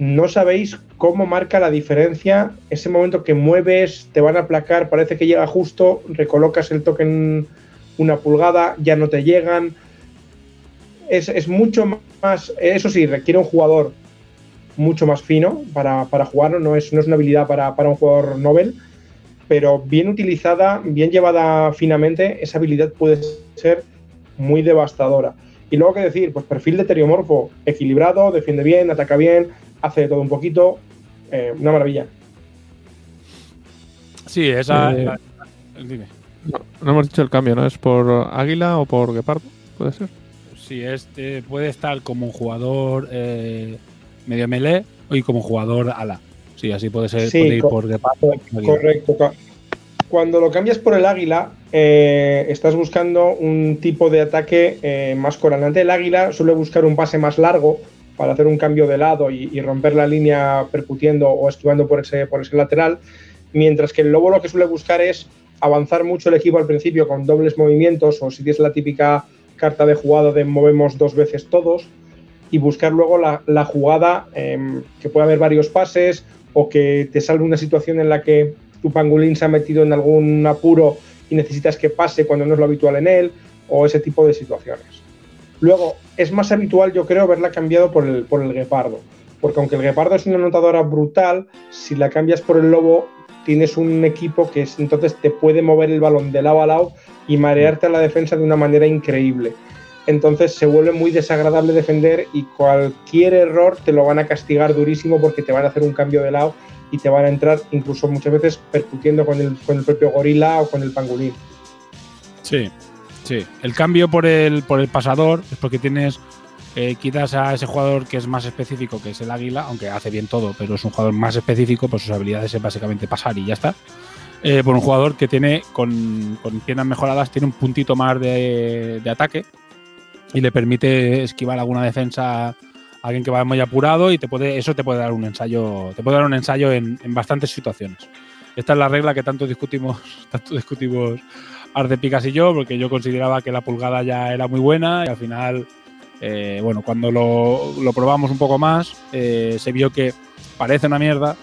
no sabéis cómo marca la diferencia. Ese momento que mueves, te van a aplacar, parece que llega justo, recolocas el token una pulgada, ya no te llegan. Es, mucho más, eso sí, requiere un jugador mucho más fino para, jugarlo, no es, no es una habilidad para, para, un jugador novel, pero bien utilizada, bien llevada finamente, esa habilidad puede ser muy devastadora. Y luego, ¿qué decir? Pues perfil de teriomorfo equilibrado, defiende bien, ataca bien, hace de todo un poquito. Eh, una maravilla. Sí, esa. Eh, no, hemos dicho el cambio, ¿no? ¿Es por Águila o por Guepardo? ¿Puede ser? Sí, este puede estar como un jugador eh, medio melee y como jugador ala. Sí, así puede ser puede ir por. Correcto. Cuando lo cambias por el águila, estás buscando un tipo de ataque más coronante. El águila suele buscar un pase más largo, para hacer un cambio de lado y, romper la línea percutiendo o esquivando por ese, por ese lateral, mientras que el lobo lo que suele buscar es avanzar mucho el equipo al principio con dobles movimientos o si tienes la típica carta de jugada de movemos dos veces todos y buscar luego la, jugada em, que puede haber varios pases o que te salga una situación en la que tu pangolín se ha metido en algún apuro y necesitas que pase cuando no es lo habitual en él o ese tipo de situaciones. Luego, es más habitual, yo creo, verla cambiado por el, por el guepardo. Porque aunque el guepardo es una anotadora brutal, si la cambias por el lobo, tienes un equipo que entonces te puede mover el balón de lado a lado y marearte a la defensa de una manera increíble. Entonces se vuelve muy desagradable defender y cualquier error te lo van a castigar durísimo porque te van a hacer un cambio de lado y te van a entrar incluso muchas veces percutiendo con el, con el propio gorila o con el pangolín. Sí, Sí, el cambio por el, por el pasador es porque tienes, eh, quitas a ese jugador que es más específico, que es el águila, aunque hace bien todo, pero es un jugador más específico, pues sus habilidades es básicamente pasar y ya está. Eh, por un jugador que tiene, con, piernas mejoradas, tiene un puntito más de, ataque y le permite esquivar alguna defensa a alguien que va muy apurado y te puede, eso te puede dar un ensayo, te puede dar un ensayo en, en bastantes situaciones. Esta es la regla que tanto discutimos, tanto discutimos Arde Picas y yo, porque yo consideraba que la pulgada ya era muy buena y al final, eh, bueno, cuando lo, probamos un poco más, eh, se vio que parece una mierda,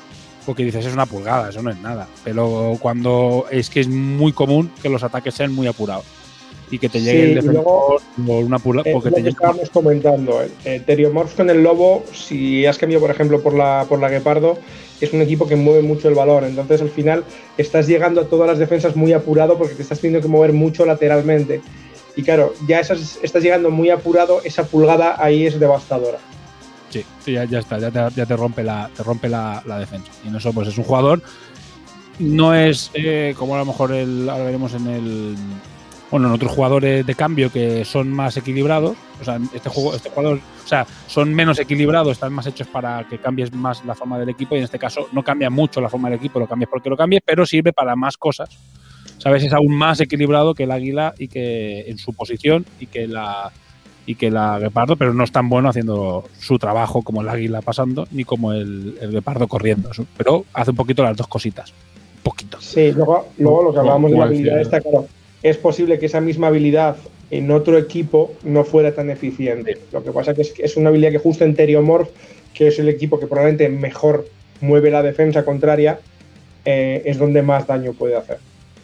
porque dices, es una pulgada, eso no es nada. Pero cuando es que es muy común que los ataques sean muy apurados y que te llegue el defensor por una pulgada. Porque te estábamos comentando, eh, Teriomorph con el lobo, si has cambiado, por ejemplo, por la, por la Guepardo, es un equipo que mueve mucho el valor. Entonces, al final, estás llegando a todas las defensas muy apurado porque te estás teniendo que mover mucho lateralmente. Y claro, ya estás llegando muy apurado, esa pulgada ahí es devastadora. Sí, ya, está, ya te, rompe, la, te rompe la, defensa. Y en eso, pues es un jugador. No es eh, como a lo mejor el, ahora veremos en el bueno, en otros jugadores de cambio que son más equilibrados, o sea, este juego, este jugador, o sea, son menos equilibrados, están más hechos para que cambies más la forma del equipo y en este caso no cambia mucho la forma del equipo, lo cambias porque lo cambies, pero sirve para más cosas. Sabes, es aún más equilibrado que el águila y que en su posición y que la y que la guepardo, pero no es tan bueno haciendo su trabajo como el águila pasando ni como el, el guepardo corriendo, pero hace un poquito las dos cositas, un poquito. Sí, luego, luego lo que hablábamos de la habilidad está claro es posible que esa misma habilidad en otro equipo no fuera tan eficiente. Lo que pasa es que es una habilidad que justo en Teriomorph, que es el equipo que probablemente mejor mueve la defensa contraria, eh, es donde más daño puede hacer.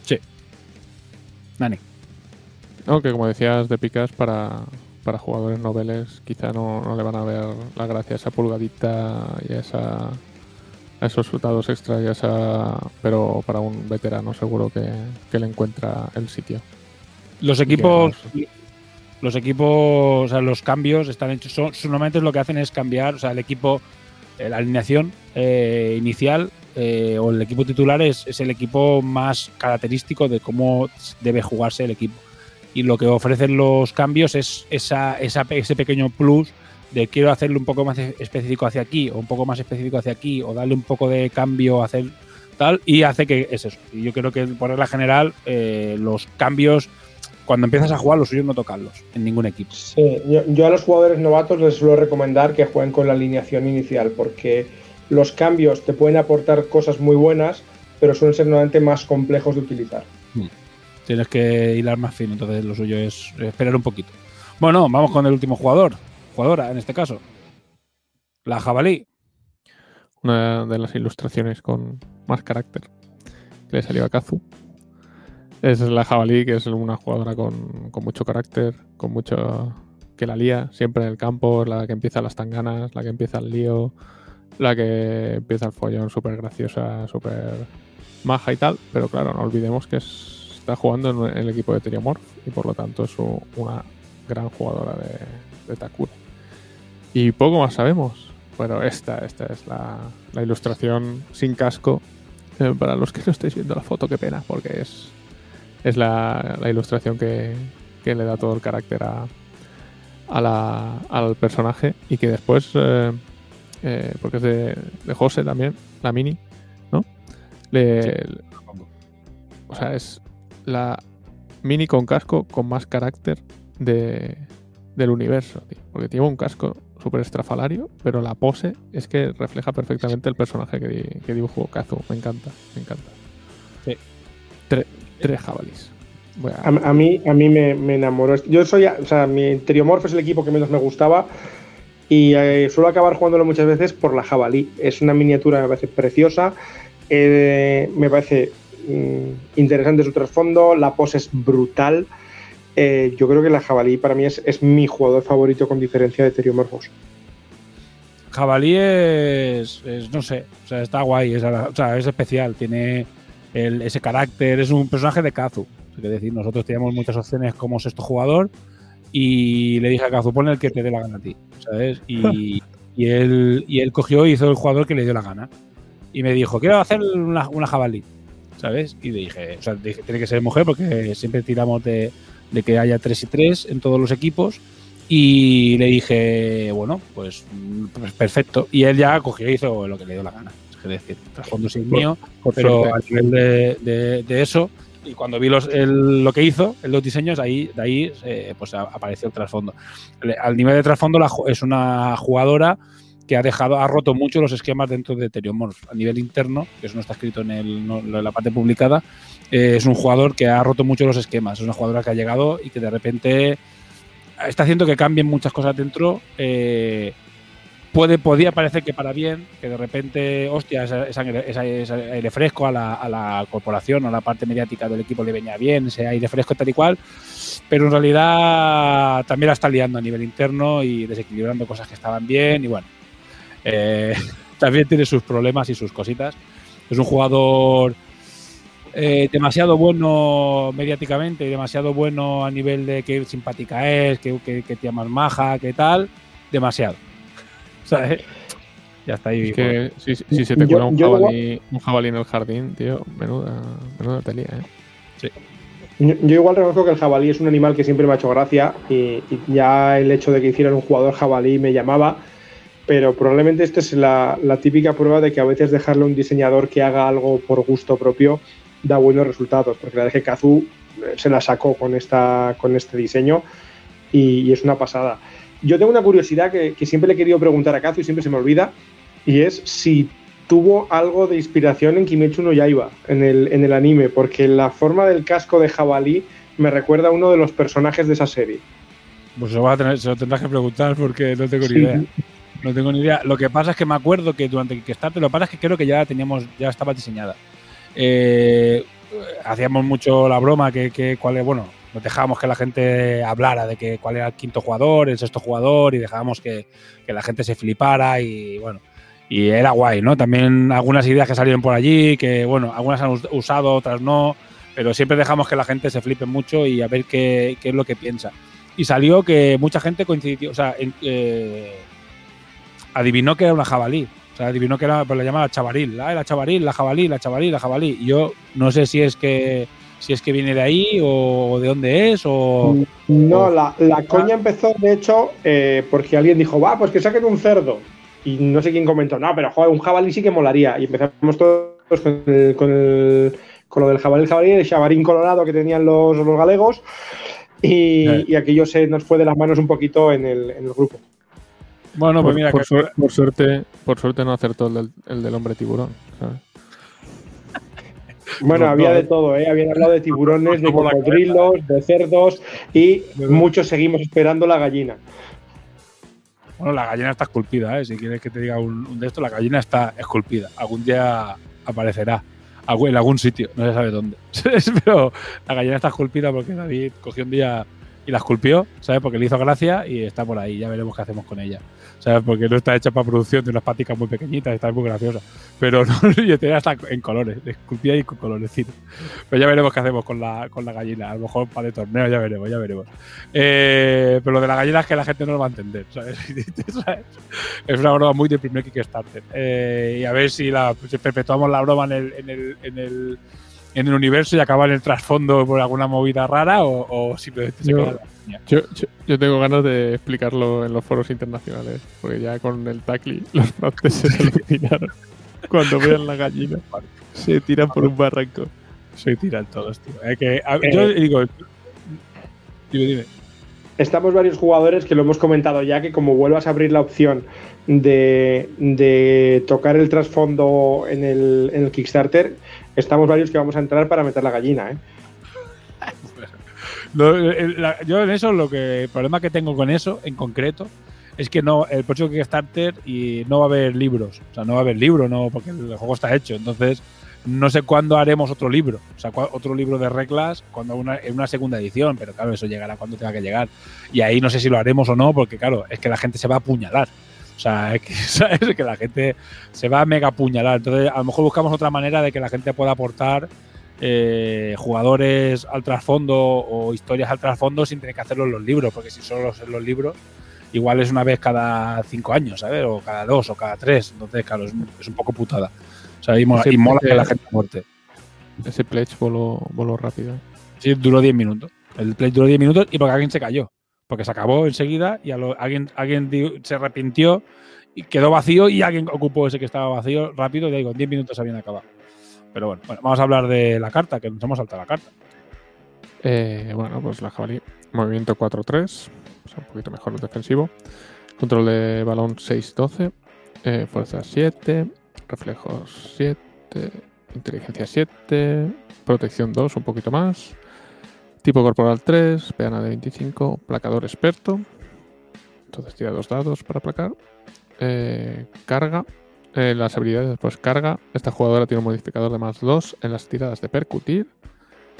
Sí. Dani. Aunque como decías de picas para, jugadores noveles quizá no, le van a ver la gracia a esa pulgadita y a esa a esos dados extras, ya sea, pero para un veterano seguro que, que le encuentra el sitio. Los equipos, los equipos, o sea, los cambios están hechos, son, normalmente lo que hacen es cambiar, o sea, el equipo, eh, la alineación eh, inicial eh, o el equipo titular es, es el equipo más característico de cómo debe jugarse el equipo. Y lo que ofrecen los cambios es esa, esa, ese pequeño plus de quiero hacerlo un poco más específico hacia aquí o un poco más específico hacia aquí o darle un poco de cambio, hacer tal, y hace que es eso. Y yo creo que por regla general eh, los cambios, cuando empiezas a jugar, los suyos no tocarlos en ningún equipo. Sí, yo, yo a los jugadores novatos les suelo recomendar que jueguen con la alineación inicial porque los cambios te pueden aportar cosas muy buenas, pero suelen ser normalmente más complejos de utilizar. Tienes que hilar más fino, entonces lo suyo es esperar un poquito. Bueno, vamos con el último jugador, jugadora en este caso. La jabalí. Una de las ilustraciones con más carácter que le salió a Kazu. Es la jabalí, que es una jugadora con, con mucho carácter, con mucho que la lía siempre en el campo, la que empieza las tanganas, la que empieza el lío, la que empieza el follón súper graciosa, súper maja y tal, pero claro, no olvidemos que es- está jugando en el equipo de Teriomorph y por lo tanto es una gran jugadora de, de Takura. Y poco más sabemos, pero esta, esta es la, la ilustración sin casco. Eh, para los que no estéis viendo la foto, qué pena, porque es, es la, la ilustración que, que le da todo el carácter a, a la- al personaje y que después, eh, eh, porque es de, de José también, la mini, ¿no? Le, o sea, es la mini con casco con más carácter de, del universo, tío. Porque tiene un casco súper estrafalario, pero la pose es que refleja perfectamente el personaje que, di- que dibujó Kazu. Me encanta, me encanta. Sí. Tre- tres jabalís. A- A, a mí, a mí me, me enamoró. Yo soy, o sea, mi Teriomorph es el equipo que menos me gustaba y eh, suelo acabar jugándolo muchas veces por la jabalí. Es una miniatura, me parece preciosa, eh, me parece interesante su trasfondo, la pose es brutal. Eh, yo creo que la jabalí para mí es, es mi jugador favorito con diferencia de Teriomorphos. Jabalí es, es, no sé, o sea, está guay, es, o sea, es especial, tiene el- ese carácter, es un personaje de Kazu. Es decir, nosotros teníamos muchas opciones como sexto jugador y le dije a Kazu, pon el que te dé la gana a ti, ¿sabes? Y, y él, y él cogió y hizo el jugador que le dio la gana. Y me dijo, quiero hacer una, una jabalí, ¿sabes? Y le dije, o sea, dije, tiene que ser mujer porque siempre tiramos de, de que haya tres y tres en todos los equipos. Y le dije, bueno, pues, pues perfecto. Y él ya cogió y hizo lo que le dio la gana. Es decir, trasfondo sí es mío, por pero suerte. a nivel de, de- de eso, y cuando vi los, el- lo que hizo, los diseños, ahí, de ahí eh, pues a- apareció el trasfondo. Al nivel de trasfondo, la es una jugadora que ha dejado, ha roto mucho los esquemas dentro de Teriomorph. A nivel interno, que eso no está escrito en, el- no- en la parte publicada, eh, es un jugador que ha roto mucho los esquemas. Es una jugadora que ha llegado y que de repente está haciendo que cambien muchas cosas dentro. eh, puede, podía parecer que para bien, que de repente, hostia, ese aire fresco a la, a la corporación, a la parte mediática del equipo le venía bien, ese aire fresco tal y cual, pero en realidad también la está liando a nivel interno y desequilibrando cosas que estaban bien y bueno, eh, también tiene sus problemas y sus cositas. Es un jugador eh, demasiado bueno mediáticamente y demasiado bueno a nivel de qué simpática es, qué, qué, qué tía más maja, qué tal, demasiado. ¿Sabes? Ya está ahí. Es que si, si se te cuela un yo jabalí, un jabalí en el jardín, tío, menuda, menuda telía, ¿eh? Yo, yo igual reconozco que el jabalí es un animal que siempre me ha hecho gracia y, y ya el hecho de que hicieran un jugador jabalí me llamaba, pero probablemente esta es la, la típica prueba de que a veces dejarle a un diseñador que haga algo por gusto propio da buenos resultados, porque la verdad es que Kazu eh, se la sacó con, esta, con este diseño y, y es una pasada. Yo tengo una curiosidad que, que siempre le he querido preguntar a Kazu y siempre se me olvida, y es si tuvo algo de inspiración en Kimetsu no Yaiba, en el, en el anime, porque la forma del casco de jabalí me recuerda a uno de los personajes de esa serie. Pues se lo, vas a tener- se lo tendrás que preguntar porque no tengo ni Sí. idea. No tengo ni idea. Lo que pasa es que me acuerdo que durante Kickstarter, lo que pasa es que creo que ya teníamos, ya estaba diseñada. Eh, hacíamos mucho la broma que, que cuál es, bueno, nos dejábamos que la gente hablara de que cuál era el quinto jugador, el sexto jugador, y dejábamos que, que la gente se flipara y bueno. y era guay, ¿no? También algunas ideas que salieron por allí, que bueno, algunas han us- usado, otras no, pero siempre dejamos que la gente se flipe mucho y a ver qué, qué es lo que piensa. Y salió que mucha gente coincidió, o sea, eh, adivinó que era una jabalí. O sea, adivinó que era, pues la chavaril, ah, la chavaril, la jabalí, la chavaril, la jabalí. Y yo no sé si es que si es que viene de ahí o de dónde es o No, o- la, la coña empezó, de hecho, eh, porque alguien dijo, va, pues que saquen un cerdo. Y no sé quién comentó, no, pero joder, un jabalí sí que molaría. Y empezamos todos con, el- con, el- con lo del jabalí, el jabalí, el chavarín colorado que tenían los, los galegos. Y, Eh. y aquello se nos fue de las manos un poquito en el, en el grupo. Bueno, pues por, mira por que- suer- por suerte, por suerte no acertó el del, el del hombre tiburón. ¿sabes? Bueno, No, había no, de eh. todo, ¿eh? Habían hablado de tiburones, de cocodrilos, de cerdos y muchos seguimos esperando la gallina. Bueno, la gallina está esculpida, ¿eh? Si quieres que te diga un, un de esto, la gallina está esculpida. Algún día aparecerá en algún sitio, no se sabe dónde. Pero la gallina está esculpida porque David cogió un día y la esculpió, ¿sabes? Porque le hizo gracia y está por ahí. Ya veremos qué hacemos con ella. ¿Sabes? Porque no está hecha para producción de unas paticas muy pequeñitas, está muy graciosa. Pero no, y tenía hasta en colores, esculpida y con colorecitos. Pero ya veremos qué hacemos con la, con la gallina. A lo mejor para de torneo, ya veremos, ya veremos. Eh, pero lo de la gallina es que la gente no lo va a entender, ¿sabes? Es una broma muy de primer Kickstarter. Eh, y a ver si, la, si perpetuamos la broma en el, en el, en el, en el universo y acaba en el trasfondo por alguna movida rara o, o simplemente se Yo- queda Yo, yo, yo tengo ganas de explicarlo en los foros internacionales, porque ya con el Tacli los franceses se alucinaron. Cuando vean la gallina, se tiran por un barranco. Soy tiran todos, tío. Que, a- yo Eh. digo. Dime, dime. Estamos varios jugadores que lo hemos comentado ya, que como vuelvas a abrir la opción de, de tocar el trasfondo en el, en el Kickstarter, estamos varios que vamos a entrar para meter la gallina, ¿eh? Lo- la- yo en eso, lo que el problema que tengo con eso en concreto es que no el próximo Kickstarter y no va a haber libros. O sea, no va a haber libro, no, porque el juego está hecho. Entonces, no sé cuándo haremos otro libro. O sea, otro libro de reglas cuando una, en una segunda edición. Pero claro, eso llegará cuando tenga que llegar. Y ahí no sé si lo haremos o no, porque claro, es que la gente se va a apuñalar. O sea, es que, ¿sabes? que la gente se va a mega apuñalar. Entonces, a lo mejor buscamos otra manera de que la gente pueda aportar eh, jugadores al trasfondo o historias al trasfondo sin tener que hacerlo en los libros, porque si solo en los libros, igual es una vez cada cinco años, ¿sabes? O cada dos o cada tres. Entonces, claro, es un, es un poco putada. O sea, y mola, y mola que la gente muerte. Ese pledge voló, voló rápido. Sí, duró 10 minutos. El play duró 10 minutos y porque alguien se cayó. Porque se acabó enseguida y a lo- alguien, alguien se arrepintió y quedó vacío y alguien ocupó ese que estaba vacío rápido y digo, en 10 minutos habían acabado. Pero bueno, bueno, vamos a hablar de la carta, que nos hemos saltado la carta. Eh, bueno, pues la jabalí. Movimiento 4-3. O sea, un poquito mejor el defensivo. Control de balón 6-12. eh, fuerza 7. Reflejos 7. Inteligencia 7. Protección 2, un poquito más. Tipo corporal 3. Peana de 25. Placador experto. Entonces tira dos dados para placar. Eh, carga. Eh, las habilidades, pues carga. Esta jugadora tiene un modificador de más 2 en las tiradas de percutir.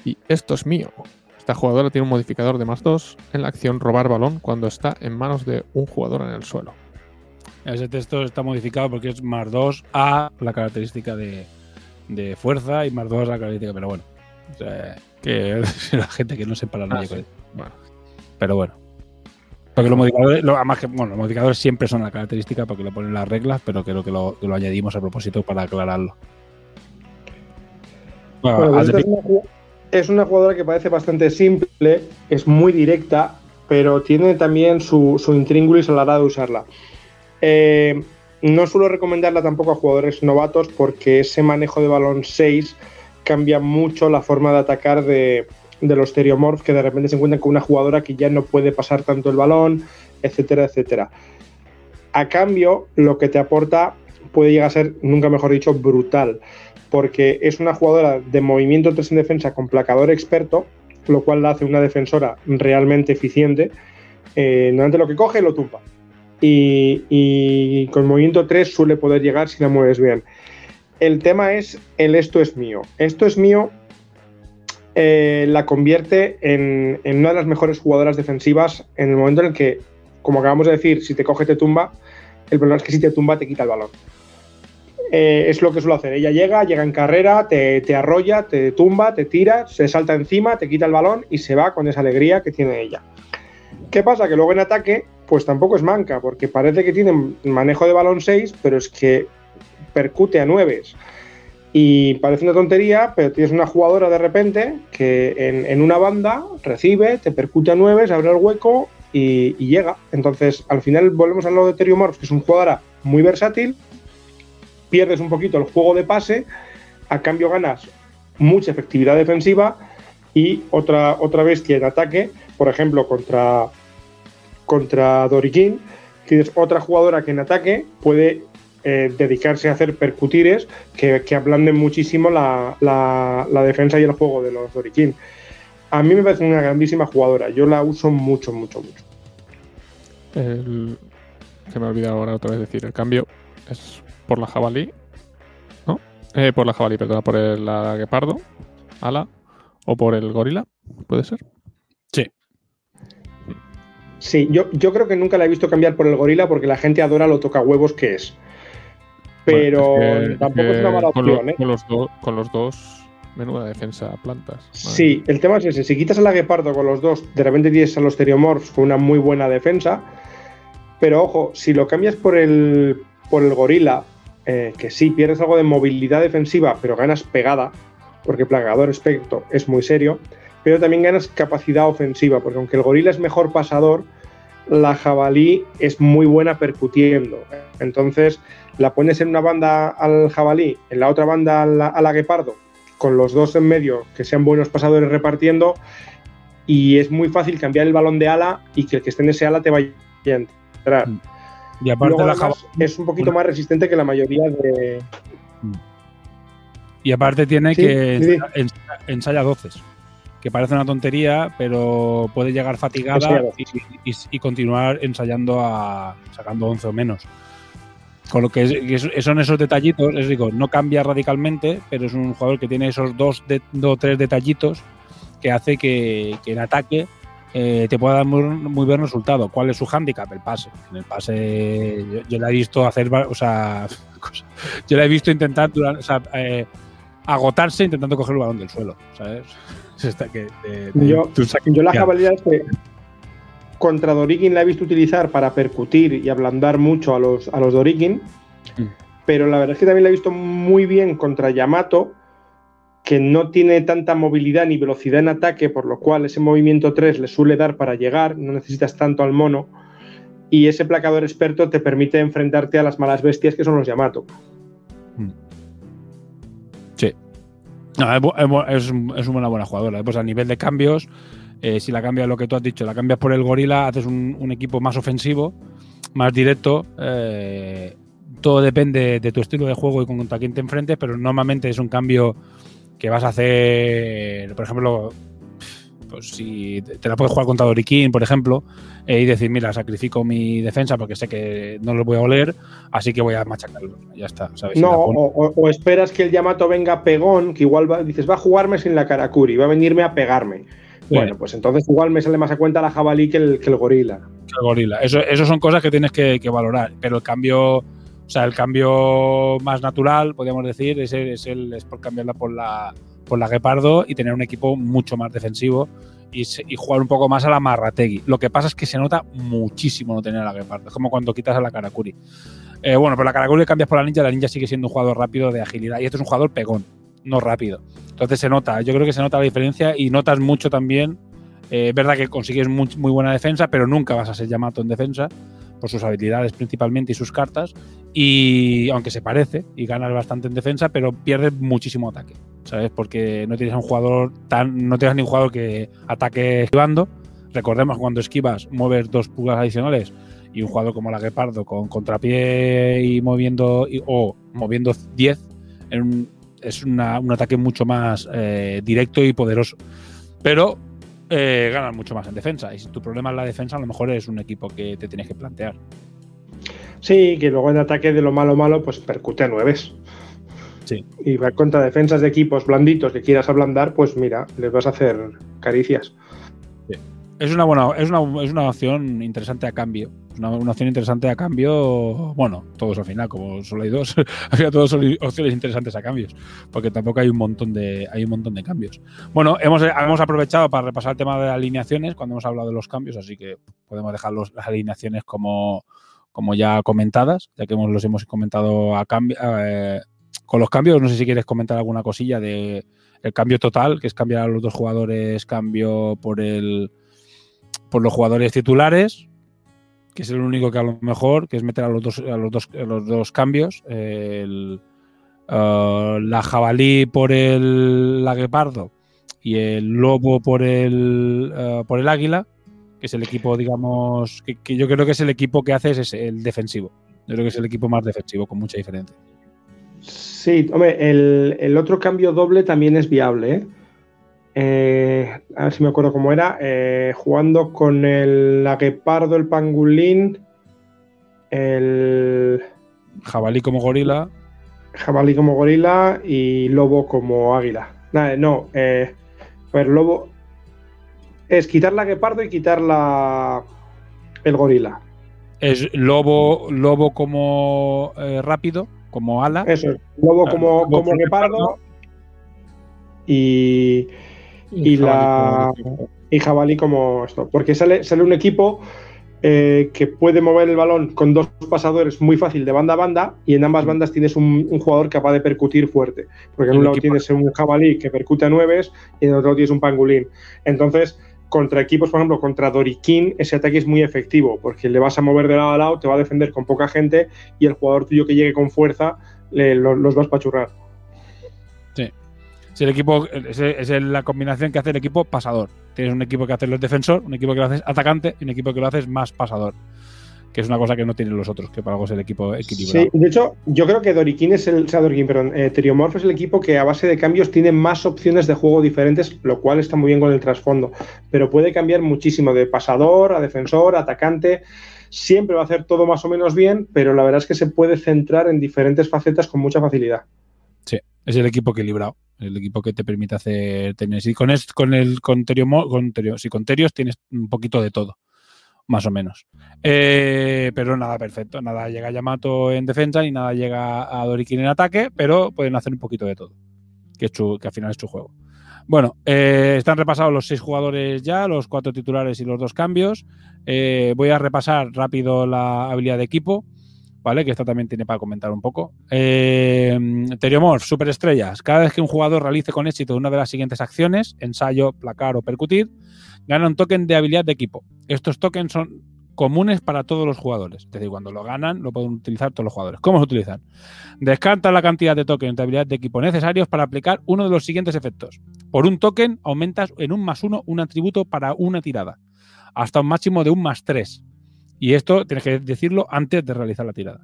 Y esto es mío. Esta jugadora tiene un modificador de más 2 en la acción robar balón cuando está en manos de un jugador en el suelo. Ese texto está modificado porque es más 2 a la característica de, de fuerza y más 2 a la característica, pero bueno. O sea, que la gente que no sepa la Ah, sí. Bueno, Pero bueno. Porque los modificadores, lo- además que, bueno, los modificadores siempre son la característica porque lo ponen las reglas, pero creo que lo, que lo añadimos a propósito para aclararlo. Bueno, Bueno, una, es una jugadora que parece bastante simple, es muy directa, pero tiene también su, su intríngulis a la hora de usarla. Eh, no suelo recomendarla tampoco a jugadores novatos porque ese manejo de balón 6 cambia mucho la forma de atacar de, de los Theriomorphs que de repente se encuentran con una jugadora que ya no puede pasar tanto el balón, etcétera, etcétera. A cambio, lo que te aporta puede llegar a ser, nunca mejor dicho, brutal porque es una jugadora de movimiento 3 en defensa con placador experto, lo cual la hace una defensora realmente eficiente. Eh, normalmente lo que coge lo tumba. Y, y con movimiento 3 suele poder llegar si la mueves bien. El tema es el esto es mío. Esto es mío eh, la convierte en, una de las mejores jugadoras defensivas en el momento en el que, como acabamos de decir, si te coge te tumba. El problema es que si te tumba te quita el balón. eh, es lo que suele hacer. Ella llega, llega en carrera, te, te arrolla, te tumba, te tira, se salta encima, te quita el balón y se va con esa alegría que tiene ella. ¿Qué pasa? Que luego en ataque, pues tampoco es manca, porque parece que tiene manejo de balón 6, pero es que percute a 9. Y parece una tontería, pero tienes una jugadora de repente que en, en una banda recibe, te percute a 9, abre el hueco y, llega. Entonces, al final volvemos al lado de Teriomorphs, que es un jugadora muy versátil, pierdes un poquito el juego de pase, a cambio ganas mucha efectividad defensiva y otra, otra bestia en ataque, por ejemplo, contra, contra Dorikin, tienes otra jugadora que en ataque puede eh, dedicarse a hacer percutires que, que ablanden muchísimo la, la- la defensa y el juego de los Dorikin. A mí me parece una grandísima jugadora, yo la uso mucho, mucho, mucho. El, se me ha olvidado ahora otra vez decir, el cambio es por la jabalí, ¿no? Eh, por la jabalí, perdona, por el la guepardo, ala, o por el gorila, ¿puede ser? Sí, yo, yo creo que nunca la he visto cambiar por el gorila porque la gente adora lo toca huevos que es. Pero Bueno, es que- tampoco que es una mala con, lo- opción, ¿eh? con los do- con los dos, menuda defensa plantas. Madre Sí, el tema es ese. Si quitas a la Guepardo con los dos, de repente tienes a los Teriomorphs con una muy buena defensa. Pero ojo, si lo cambias por el, por el gorila, eh, que sí, pierdes algo de movilidad defensiva, pero ganas pegada, porque Plagador Espectro es muy serio, pero también ganas capacidad ofensiva, porque aunque el gorila es mejor pasador, la jabalí es muy buena percutiendo. Entonces, la pones en una banda al jabalí, en la otra banda a la, a la guepardo, con los dos en medio que sean buenos pasadores repartiendo, y es muy fácil cambiar el balón de ala y que el que esté en ese ala te vaya a entrar. Mm. Y aparte Luego, la además, jabalí- es un poquito más resistente que la mayoría de. Y aparte tiene Sí, que sí. ensaya doces. Que parece una tontería, pero puede llegar fatigada y, y- y continuar ensayando a sacando 11 o menos. Con lo que es- que es- son esos detallitos, es digo, no cambia radicalmente, pero es un jugador que tiene esos dos, de, dos tres detallitos que hace que, que en ataque eh, te pueda dar muy, muy buen resultado. ¿Cuál es su hándicap? El pase. En el pase yo, yo la he visto hacer, o sea, yo la he visto intentar o sea, eh, agotarse intentando coger el balón del suelo, ¿sabes? Es esta que, de- de- Yo- la ya. jabalía es que contra Dorikin la he visto utilizar para percutir y ablandar mucho a los, a los Dorikin, Mm. pero la verdad es que también la he visto muy bien contra Yamato, que no tiene tanta movilidad ni velocidad en ataque, por lo cual ese movimiento 3 le suele dar para llegar, no necesitas tanto al mono, y ese placador experto te permite enfrentarte a las malas bestias que son los Yamato. No, es, es una buena jugadora. Pues a nivel de cambios, eh, si la cambias lo que tú has dicho, la cambias por el gorila, haces un, un equipo más ofensivo, más directo. eh, todo depende de tu estilo de juego y contra quién te enfrentes, pero normalmente es un cambio que vas a hacer, por ejemplo, pues si te la puedes jugar contra Dorikin, por ejemplo, eh, y decir, mira, sacrifico mi defensa porque sé que no los voy a oler, así que voy a machacarlo. Ya está, ¿sabes? No, o, o- o esperas que el Yamato venga pegón, que igual va- dices, va a jugarme sin la Karakuri, va a venirme a pegarme. Bueno, pues entonces igual me sale más a cuenta la jabalí que el, que el gorila. que el gorila. Eso, eso son cosas que tienes que, que valorar. Pero el cambio, o sea, el cambio más natural, podríamos decir, es, el, es, el- es por cambiarla por la, por la Guepardo y tener un equipo mucho más defensivo y, jugar un poco más a la Marrategui. Lo que pasa es que se nota muchísimo no tener a la Guepardo. Es como cuando quitas a la Karakuri. Eh, bueno, pero la Karakuri cambias por la ninja, la ninja sigue siendo un jugador rápido de agilidad y este es un jugador pegón, no rápido. Entonces se nota, yo creo que se nota la diferencia y notas mucho también. eh, Es verdad que consigues muy, muy buena defensa, pero nunca vas a ser Yamato en defensa por sus habilidades principalmente y sus cartas. Y aunque se parece y ganas bastante en defensa, pero pierdes muchísimo ataque, ¿sabes? Porque no tienes un jugador tan. No tienes ni un jugador que ataque esquivando. Recordemos cuando esquivas, mueves dos pulgadas adicionales y un jugador como la Guepardo con contrapié y moviendo o moviendo 10 en un- es un ataque mucho más eh, directo y poderoso. Pero eh, ganas mucho más en defensa. Y si tu problema es la defensa, a lo mejor es un equipo que te tienes que plantear. Sí, que luego en ataque de lo malo malo, pues percute a nueves. Sí. Y va contra defensas de equipos blanditos que quieras ablandar, pues mira, les vas a hacer caricias. Es una buena, es una, es una opción interesante a cambio. Una, opción interesante a cambio. Bueno, todos al final, como solo hay dos, había todos opciones interesantes a cambios. Porque tampoco hay un montón de, hay un montón de cambios. Bueno, hemos, hemos aprovechado para repasar el tema de alineaciones cuando hemos hablado de los cambios, así que podemos dejar los- las alineaciones como, como ya comentadas, ya que hemos, los hemos comentado a cambio. eh, con los cambios, no sé si quieres comentar alguna cosilla de el cambio total, que es cambiar a los dos jugadores, cambio por el por los jugadores titulares, que es el único que a lo mejor, que es meter a los dos, a los dos, a los dos cambios. El, eh, la jabalí por el la y el lobo por el eh, por el águila, que es el equipo, digamos, que, yo creo que es el equipo que hace es el defensivo. Yo creo que es el equipo más defensivo, con mucha diferencia. Sí, hombre, el, el otro cambio doble también es viable. ¿eh? Eh, a ver si me acuerdo cómo era. eh, jugando con el aguepardo, el pangolín, el Jabalí como gorila, jabalí como gorila y lobo como águila. Nada, no, eh, a ver, lobo es quitar la guepardo y quitar la el gorila. es lobo, lobo como eh, rápido, como ala. Eso, lobo Ah, como como guepardo y, Y la- y jabalí como esto. Porque sale, sale un equipo eh, que puede mover el balón con dos pasadores muy fácil de banda a banda y en ambas bandas tienes un, un jugador capaz de percutir fuerte. Porque en un lado tienes un jabalí que percute a nueves y en el otro tienes un pangolín. Entonces, contra equipos, por ejemplo, contra Doriquín, ese ataque es muy efectivo porque le vas a mover de lado a lado, te va a defender con poca gente y el jugador tuyo que llegue con fuerza le- lo- los vas a pachurrar. Es el equipo, es, la combinación que hace el equipo pasador. Tienes un equipo que hace los defensor, un equipo que lo haces atacante y un equipo que lo haces más pasador. Que es una cosa que no tienen los otros, que para algo es el equipo equilibrado. Sí, de hecho, yo creo que Doriquín es el. O sea, Doriquín, perdón. Eh, Teriomorph es el equipo que a base de cambios tiene más opciones de juego diferentes, lo cual está muy bien con el trasfondo. Pero puede cambiar muchísimo de pasador a defensor, a atacante. Siempre va a hacer todo más o menos bien, pero la verdad es que se puede centrar en diferentes facetas con mucha facilidad. Es el equipo equilibrado. El equipo que te permite hacer tenis. Y con, con el con con con Terios tienes un poquito de todo. Más o menos. Eh, pero nada perfecto. Nada llega Yamato en defensa y nada llega a Dorikin en ataque, pero pueden hacer un poquito de todo. Que, es su- que al final es su juego. Bueno, eh, están repasados los seis jugadores ya, los cuatro titulares y los dos cambios. Eh, voy a repasar rápido la habilidad de equipo. ¿Vale? Que esta también tiene para comentar un poco. Eh, Teriomorph, superestrellas. Cada vez que un jugador realice con éxito una de las siguientes acciones, ensayo, placar o percutir, gana un token de habilidad de equipo. Estos tokens son comunes para todos los jugadores. Es decir, cuando lo ganan, lo pueden utilizar todos los jugadores. ¿Cómo se utilizan? Descarta la cantidad de tokens de habilidad de equipo necesarios para aplicar uno de los siguientes efectos. Por un token, aumentas en un más uno un atributo para una tirada, hasta un máximo de un más tres. Y esto tienes que decirlo antes de realizar la tirada.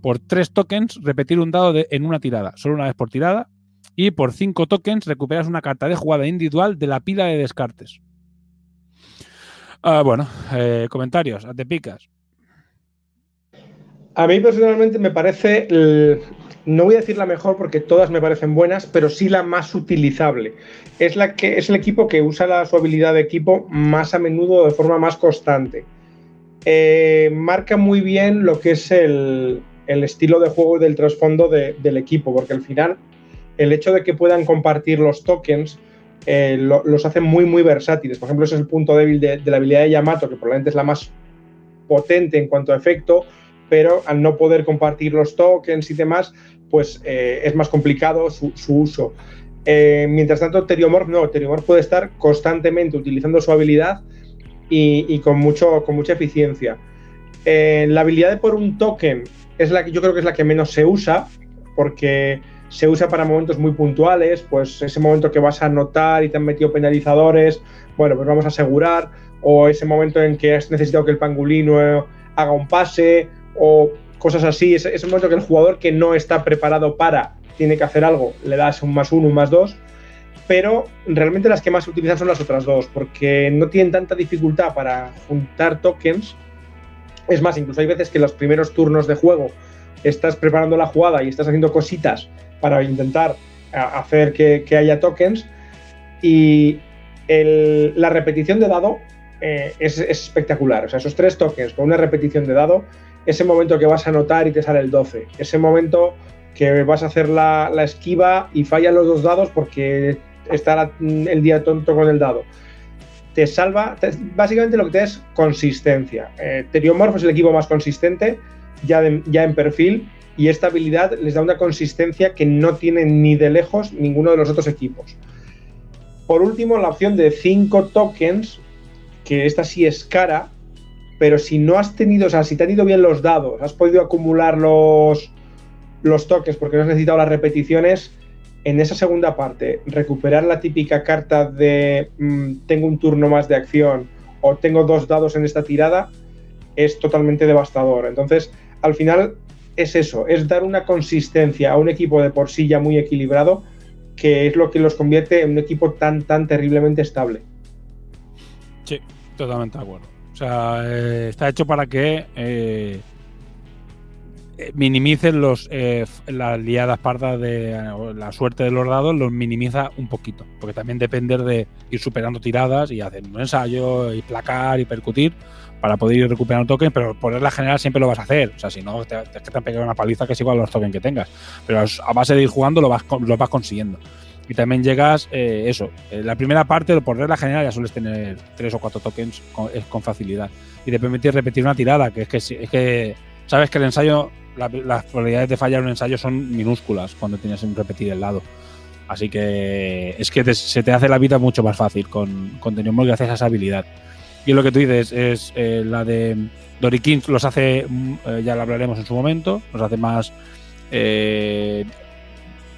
Por tres tokens, repetir un dado en una tirada, solo una vez por tirada. Y por cinco tokens, recuperas una carta de jugada individual de la pila de descartes. Ah, bueno, eh, comentarios, te picas. A mí personalmente me parece, no voy a decir la mejor porque todas me parecen buenas, pero sí la más utilizable. Es, la que, es el equipo que usa su habilidad de equipo más a menudo de forma más constante. Eh, marca muy bien lo que es el, estilo de juego y del trasfondo de- del equipo, porque al final el hecho de que puedan compartir los tokens eh, lo- los hace muy, muy versátiles. Por ejemplo, ese es el punto débil de, la habilidad de Yamato, que probablemente es la más potente en cuanto a efecto, pero al no poder compartir los tokens y demás, pues eh, es más complicado su, uso. Mientras tanto, Teriomorph no, Teriomorph puede estar constantemente utilizando su habilidad y, con, mucho, con mucha eficiencia. Eh, la habilidad de por un token es la que yo creo que es la que menos se usa, porque se usa para momentos muy puntuales, pues ese momento que vas a anotar y te han metido penalizadores, bueno, pues vamos a asegurar, o ese momento en que has necesitado que el pangolino haga un pase, o cosas así, ese, ese momento que el jugador que no está preparado para tiene que hacer algo, le das un más uno, un más dos, pero realmente las que más se utilizan son las otras dos, porque no tienen tanta dificultad para juntar tokens. Es más, incluso hay veces que en los primeros turnos de juego estás preparando la jugada y estás haciendo cositas para intentar hacer que, que haya tokens y el- la repetición de dado eh, es, es espectacular. O sea, esos tres tokens con una repetición de dado, ese momento que vas a anotar y te sale el 12, ese momento que vas a hacer la, la esquiva y fallan los dos dados porque está la- el día tonto con el dado. Te salva, te- básicamente lo que te da es consistencia. Eh, Teriomorph es el equipo más consistente, ya, ya en perfil, y esta habilidad les da una consistencia que no tienen ni de lejos ninguno de los otros equipos. Por último, la opción de 5 tokens, que esta sí es cara, pero si no has tenido, o sea, si te han ido bien los dados, has podido acumular los, los tokens porque no has necesitado las repeticiones, en esa segunda parte, recuperar la típica carta de mm, tengo un turno más de acción o tengo dos dados en esta tirada, es totalmente devastador. Entonces, al final es eso, es dar una consistencia a un equipo de por sí ya muy equilibrado, que es lo que los convierte en un equipo tan, tan terriblemente estable. Sí, totalmente de acuerdo. O sea, eh, está hecho para que eh, minimicen los, eh, las liadas pardas de eh, la suerte de los dados, los minimiza un poquito. Porque también depender de ir superando tiradas y hacer un ensayo y placar y percutir para poder ir recuperando tokens, pero por regla general siempre lo vas a hacer. O sea, si no, te, te, te han pegado una paliza que es igual a los tokens que tengas. Pero a base de ir jugando lo vas, lo vas consiguiendo. Y también llegas, eh, eso, eh, la primera parte, por regla general, ya sueles tener tres o cuatro tokens con, es con facilidad. Y te permite repetir una tirada, que es que, es que sabes que el ensayo, la- las probabilidades de fallar un ensayo son minúsculas cuando tienes un repetir el lado. Así que es que se te hace la vida mucho más fácil con, con Tenemos gracias a esa habilidad. Y lo que tú dices es eh, la de Dory King los hace, mm, eh, ya lo hablaremos en su momento, los hace más eh,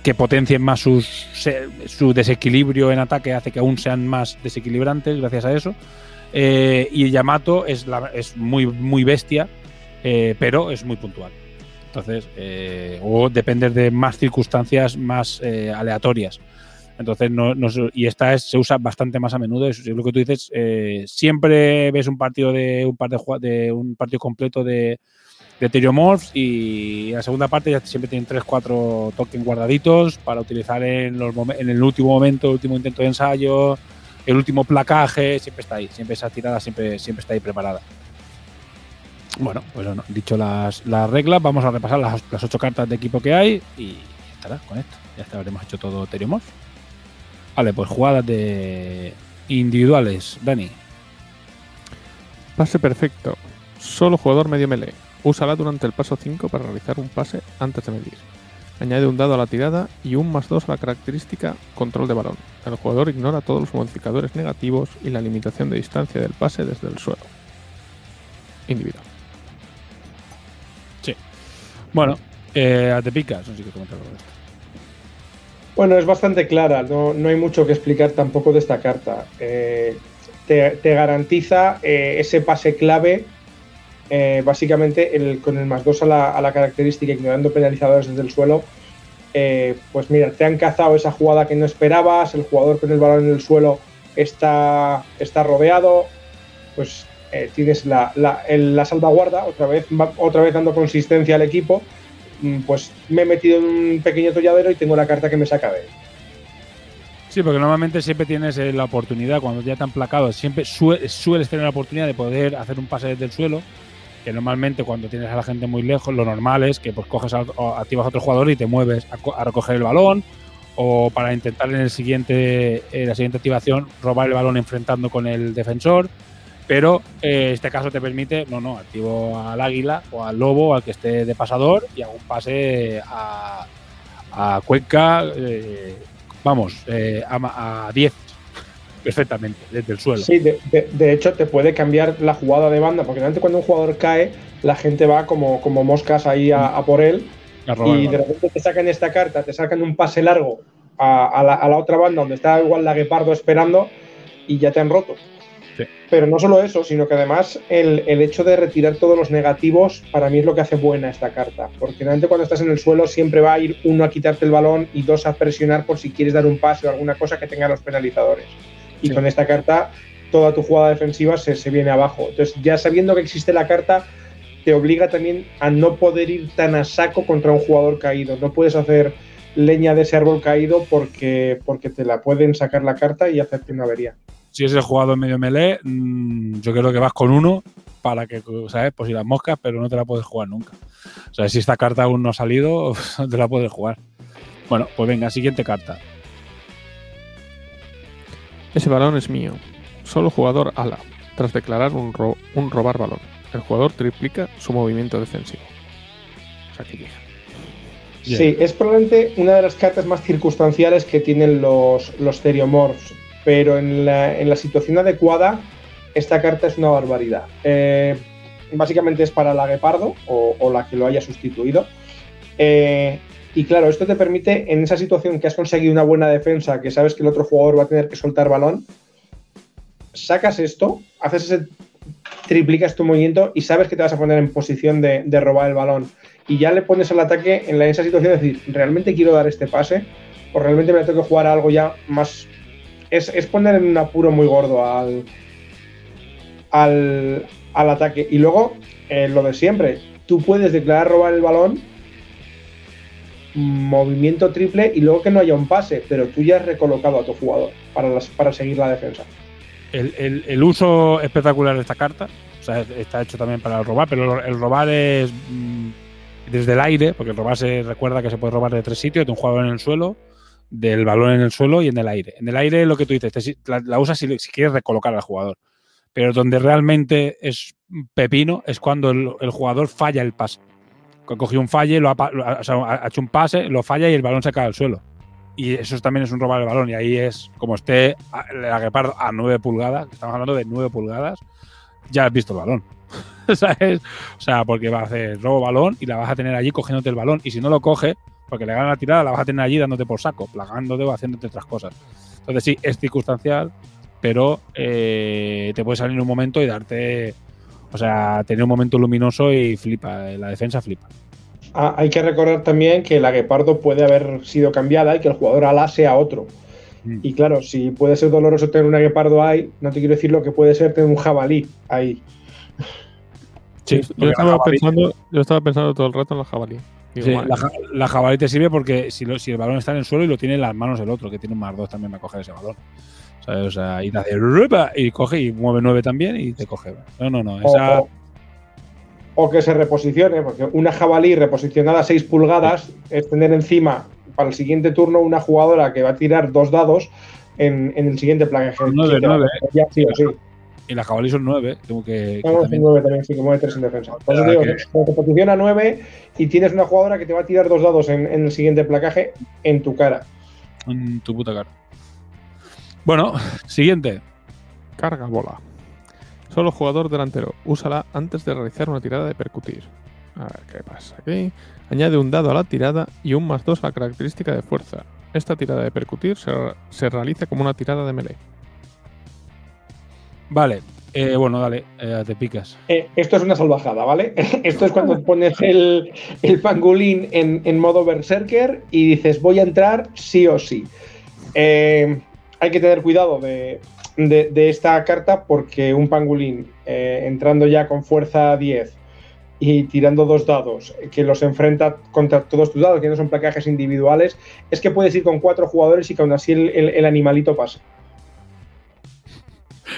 que potencien más sus, su desequilibrio en ataque, hace que aún sean más desequilibrantes gracias a eso. Eh, y Yamato es, la- es muy, muy bestia, eh, pero es muy puntual. Entonces, eh, o depende de más circunstancias más eh, aleatorias. Entonces, no, no y esta es, se usa bastante más a menudo. Es, lo que tú dices. eh, siempre ves un partido de un par de, de un partido completo de, de Teriomorphs y en la segunda parte ya siempre tienen 3-4 tokens guardaditos para utilizar en, los en el último momento, el último intento de ensayo, el último placaje, siempre está ahí, siempre esa tirada siempre, siempre está ahí preparada. Bueno, pues bueno, dicho las, las reglas, vamos a repasar las, las ocho cartas de equipo que hay y estará con esto. Ya está, habremos hecho todo Teriomorph. Vale, pues jugadas de individuales, Dani. Pase perfecto. Solo jugador medio melee. Úsala durante el paso 5 para realizar un pase antes de medir. Añade un dado a la tirada y un más 2 a la característica control de balón. El jugador ignora todos los modificadores negativos y la limitación de distancia del pase desde el suelo. Individual. Bueno, eh, te picas, no sé qué comentar esto. Bueno, es bastante clara, no, no hay mucho que explicar tampoco de esta carta. Eh, te, garantiza eh, ese pase clave, eh, básicamente con el más 2 a la, característica, ignorando penalizadores desde el suelo. pues mira, te han cazado esa jugada que no esperabas, el jugador con el balón en el suelo está, está rodeado, pues eh, tienes la, salvaguarda, otra vez, otra vez dando consistencia al equipo mm, pues me he metido en un pequeño tolladero y tengo la carta que me saca de él. Sí, porque normalmente siempre tienes eh, la oportunidad, cuando ya te han placado, siempre sue- sueles tener la oportunidad de poder hacer un pase desde el suelo, que normalmente cuando tienes a la gente muy lejos, lo normal es que pues coges a, activas a otro jugador y te mueves a, a recoger el balón, o para intentar en el siguiente, en la siguiente activación robar el balón enfrentando con el defensor. Pero eh, este caso te permite, no, no, activo al águila o al lobo, al que esté de pasador, y hago un pase a, a Cuenca, eh, vamos, eh, a, ma- a 10 perfectamente, desde el suelo. Sí, de, de- de hecho te puede cambiar la jugada de banda, porque realmente cuando un jugador cae, la gente va como, como moscas ahí a, a por él, A robar el y de repente te sacan esta carta, te sacan un pase largo a, a la, a la otra banda donde está igual la Guepardo esperando y ya te han roto. Sí. Pero no solo eso, sino que además el, el hecho de retirar todos los negativos para mí es lo que hace buena esta carta. Porque realmente cuando estás en el suelo siempre va a ir uno a quitarte el balón y dos a presionar por si quieres dar un pase o alguna cosa que tenga los penalizadores. Y Sí. con esta carta toda tu jugada defensiva se, se viene abajo. Entonces ya sabiendo que existe la carta te obliga también a no poder ir tan a saco contra un jugador caído. No puedes hacer leña de ese árbol caído porque, porque te la pueden sacar la carta y hacerte una avería. Si es el jugador medio melee, mm, yo creo que vas con uno para que, ¿sabes? Pues si las moscas, pero no te la puedes jugar nunca. O sea, si esta carta aún no ha salido, no te la puedes jugar. Bueno, pues venga, siguiente carta. Ese balón es mío. Solo jugador ala. Tras declarar un, ro- un robar balón. El jugador triplica su movimiento defensivo. O sea, que llega. Sí, es probablemente una de las cartas más circunstanciales que tienen los, los Theriomorphs, pero en la, en la situación adecuada, esta carta es una barbaridad. Eh, básicamente es para la Guepardo o, la que lo haya sustituido. Eh, y claro, esto te permite, en esa situación que has conseguido una buena defensa, que sabes que el otro jugador va a tener que soltar balón, sacas esto, haces ese triplicas tu movimiento y sabes que te vas a poner en posición de, robar el balón. Y ya le pones al ataque en, esa situación de decir, ¿realmente quiero dar este pase? ¿O realmente me tengo que jugar algo ya más... Es, es poner en un apuro muy gordo al, al, al ataque. Y luego, eh, lo de siempre, tú puedes declarar robar el balón, movimiento triple y luego que no haya un pase, pero tú ya has recolocado a tu jugador para, las- para seguir la defensa. El, el- uso espectacular de esta carta, o sea, está hecho también para robar, pero el robar es mm, desde el aire, porque el robar se recuerda que se puede robar de tres sitios, de un jugador en el suelo, del balón en el suelo y en el aire. En el aire lo que tú dices, te la, la usas si, si quieres recolocar al jugador. Pero donde realmente es pepino es cuando el, jugador falla el pase. Co- Cogió un falle, lo ha, lo o sea, hecho un pase, lo falla y el balón se cae al suelo. Y eso también es un robar el balón. Y ahí es como esté la Guepardo a 9 pulgadas, estamos hablando de 9 pulgadas, ya has visto el balón. ¿Sabes? O sea, porque va a hacer robo balón y la vas a tener allí cogiéndote el balón. Y si no lo coge, porque le gana la tirada, la vas a tener allí dándote por saco, plagándote o haciéndote otras cosas. Entonces sí, es circunstancial, pero eh, te puede salir en un momento y darte. O sea, tener un momento luminoso y flipa. eh, La defensa flipa. Ah, hay que recordar también que la Guepardo puede haber sido cambiada y que el jugador ala sea otro. Mm. Y claro, si puede ser doloroso tener una Guepardo ahí, no te quiero decir lo que puede ser tener un jabalí ahí. Sí, yo, estaba pensando, yo estaba pensando todo el rato en la jabalí. Digo, Sí, "Madre la, ja- la jabalí te sirve porque si, lo- si el balón está en el suelo y lo tiene en las manos el otro, que tiene un más dos también va a coger ese balón. ¿Sabes? O sea, y te hace rupa y coge y mueve nueve también y te coge. No, no, no. O, Esa, o- o que se reposicione, porque una jabalí reposicionada a 6 pulgadas es tener encima para el siguiente turno una jugadora que va a tirar dos dados en, en el siguiente placaje. Nueve, Sí, te va a nueve, coger ya, sí o sí. Y la jabalí son nueve. Como que, que No, también- 9 también, sí, que mueve 3 en defensa. Por eso Claro digo, que- cuando te posiciona 9 y tienes una jugadora que te va a tirar dos dados en, en el siguiente placaje en tu cara. en tu puta cara. Bueno, siguiente. Carga bola. Solo jugador delantero. Úsala antes de realizar una tirada de percutir. A ver qué pasa aquí. Añade un dado a la tirada y un más dos a la característica de fuerza. Esta tirada de percutir se, se realiza como una tirada de melee. Vale. Eh, bueno, dale, eh, te picas. Eh, esto es una salvajada, ¿vale? esto es cuando pones el, el pangolín en, en modo berserker y dices voy a entrar sí o sí. Eh, hay que tener cuidado de, de- esta carta porque un pangolín eh, entrando ya con fuerza 10 y tirando dos dados que los enfrenta contra todos tus dados, que no son placajes individuales, es que puedes ir con cuatro jugadores y que aún así el, el- el animalito pase.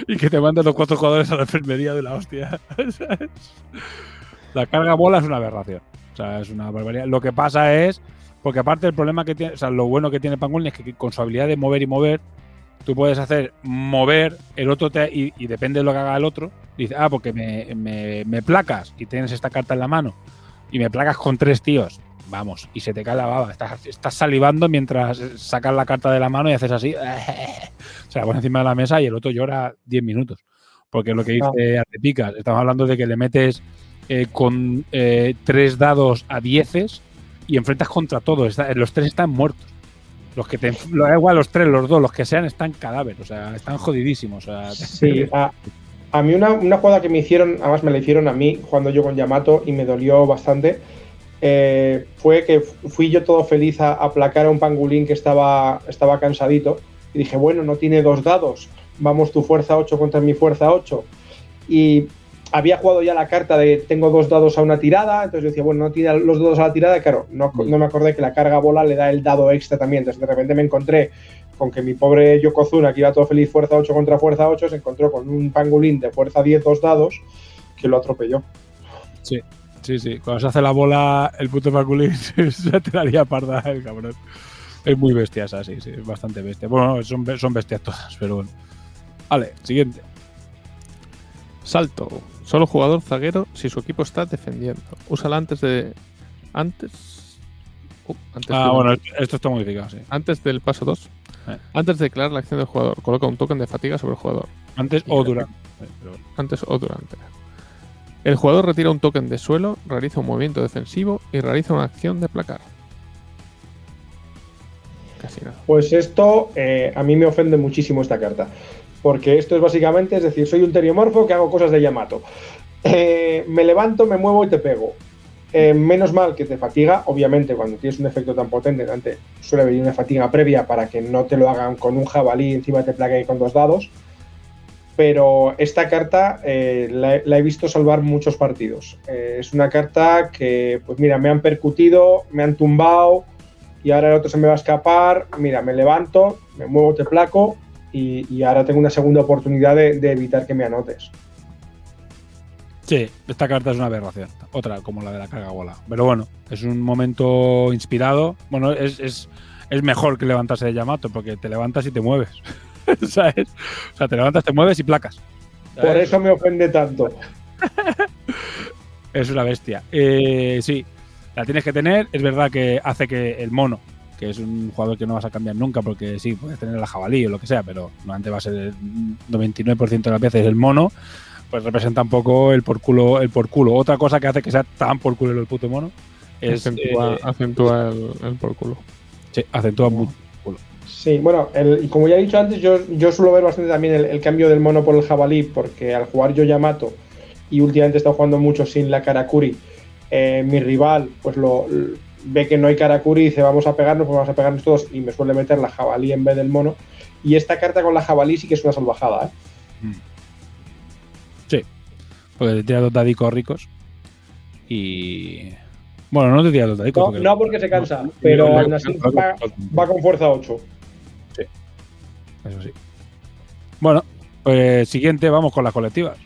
Y que te mandan los cuatro jugadores a la enfermería de la hostia. la carga bola es una aberración. O sea, es una barbaridad. Lo que pasa es. Porque aparte el problema que tiene. O sea, lo bueno que tiene Pangolin es que con su habilidad de mover y mover. Tú puedes hacer mover el otro te- y, y depende de lo que haga el otro. Dice, ah, porque me, me- me placas y tienes esta carta en la mano y me placas con tres tíos. Vamos, y se te cae la baba. Estás, estás salivando mientras sacas la carta de la mano y haces así. Se la pones encima de la mesa y el otro llora 10 minutos. Porque es lo que dice Artepicas. Estamos hablando de que le metes eh, con eh, tres dados a dieces y enfrentas contra todos. Está- los tres están muertos. Los que te. Lo da igual, los tres, los dos, los que sean, están cadáveres. O sea, están jodidísimos. O sea, Sí, a, a mí una, una jugada que me hicieron, además me la hicieron a mí jugando yo con Yamato y me dolió bastante, eh, fue que fu- fui yo todo feliz a aplacar a un pangolín que estaba, estaba cansadito. Y dije, bueno, no tiene dos dados, vamos tu fuerza 8 contra mi fuerza 8. Y había jugado ya la carta de tengo dos dados a una tirada, entonces yo decía, bueno, no tiene los dados a la tirada, claro, no, no me acordé que la carga bola le da el dado extra también, entonces de repente me encontré con que mi pobre Yokozuna, que iba todo feliz fuerza 8 contra fuerza 8, se encontró con un pangolín de fuerza 10, dos dados, que lo atropelló. Sí, sí, sí. Cuando se hace la bola, el puto pangolín se te daría parda el cabrón. Es muy bestia esa, sí, sí, es bastante bestia. Bueno, son, son bestias todas, pero bueno. Vale, siguiente. Salto. Solo jugador zaguero si su equipo está defendiendo. Úsala antes de. Antes. Uh, antes, Ah, de- bueno, esto está modificado, sí. antes del paso 2. Eh. Antes de declarar la acción del jugador, coloca un token de fatiga sobre el jugador. Antes o durante. Eh. Antes o durante. El jugador retira un token de suelo, realiza un movimiento defensivo y realiza una acción de placar. Casi nada. Pues esto eh, a mí me ofende muchísimo esta carta. Porque esto es básicamente, es decir, soy un teriomorfo que hago cosas de Yamato. Eh, me levanto, me muevo y te pego. Eh, menos mal que te fatiga, obviamente cuando tienes un efecto tan potente, antes suele venir una fatiga previa para que no te lo hagan con un jabalí encima te plague con dos dados. Pero esta carta eh, la, he- visto salvar muchos partidos. Eh, es una carta que, pues mira, me han percutido, me han tumbado, y ahora el otro se me va a escapar, mira, me levanto, me muevo, te placo y, ahora tengo una segunda oportunidad de, de evitar que me anotes. Sí, esta carta es una aberración. Otra como la de la carga bola. Pero bueno, es un momento inspirado. Bueno, es, es, es mejor que levantarse de Yamato porque te levantas y te mueves. ¿Sabes? O sea, te levantas, te mueves y placas. Por eso me ofende tanto. Es una bestia. Eh, sí, la tienes que tener. Es verdad que hace que el mono, que es un jugador que no vas a cambiar nunca, porque sí, puedes tener la jabalí o lo que sea, pero normalmente va a ser el 99% de las veces el mono, pues representa un poco el por culo, el por culo. Otra cosa que hace que sea tan por culo el puto mono es acentúa eh, acentúa el, el por culo. sí, acentúa mucho. Sí, bueno, el- y como ya he dicho antes, yo, yo suelo ver bastante también el, el cambio del mono por el jabalí, porque al jugar yo Yamato y últimamente he estado jugando mucho sin la Karakuri, eh, mi rival pues lo ve que no hay Karakuri y dice vamos a pegarnos, pues vamos a pegarnos todos y me suele meter la jabalí en vez del mono. Y esta carta con la jabalí sí que es una salvajada, ¿eh? Porque te tira dos dadicos ricos. Y. Bueno, no te tira dos dadicos. No, no porque se cansa, pero aún así va, va con fuerza 8. Eso sí. Bueno, pues siguiente, vamos con las colectivas.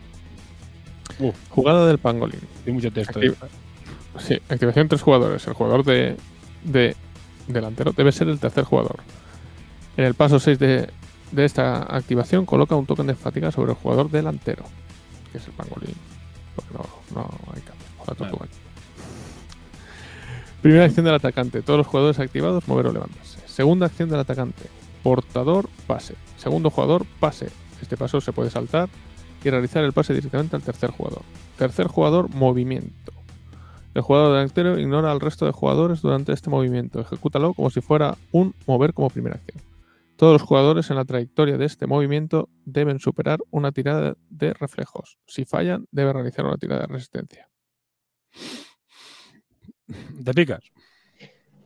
Jugada del pangolín. Hay mucho texto. Sí, activación tres jugadores. El jugador de, de delantero debe ser el tercer jugador. En el paso 6 de, de esta activación coloca un token de fatiga sobre el jugador delantero, que es el pangolín. Porque no, no hay cambio. la tortuga. Primera acción del atacante. Todos los jugadores activados mover o levantarse. Segunda acción del atacante. Portador, pase. Segundo jugador, pase. Este paso se puede saltar y realizar el pase directamente al tercer jugador. Tercer jugador, movimiento. El jugador delantero ignora al resto de jugadores durante este movimiento. Ejecútalo como si fuera un mover como primera acción. Todos los jugadores en la trayectoria de este movimiento deben superar una tirada de reflejos. Si fallan, debe realizar una tirada de resistencia. ¿Te picas?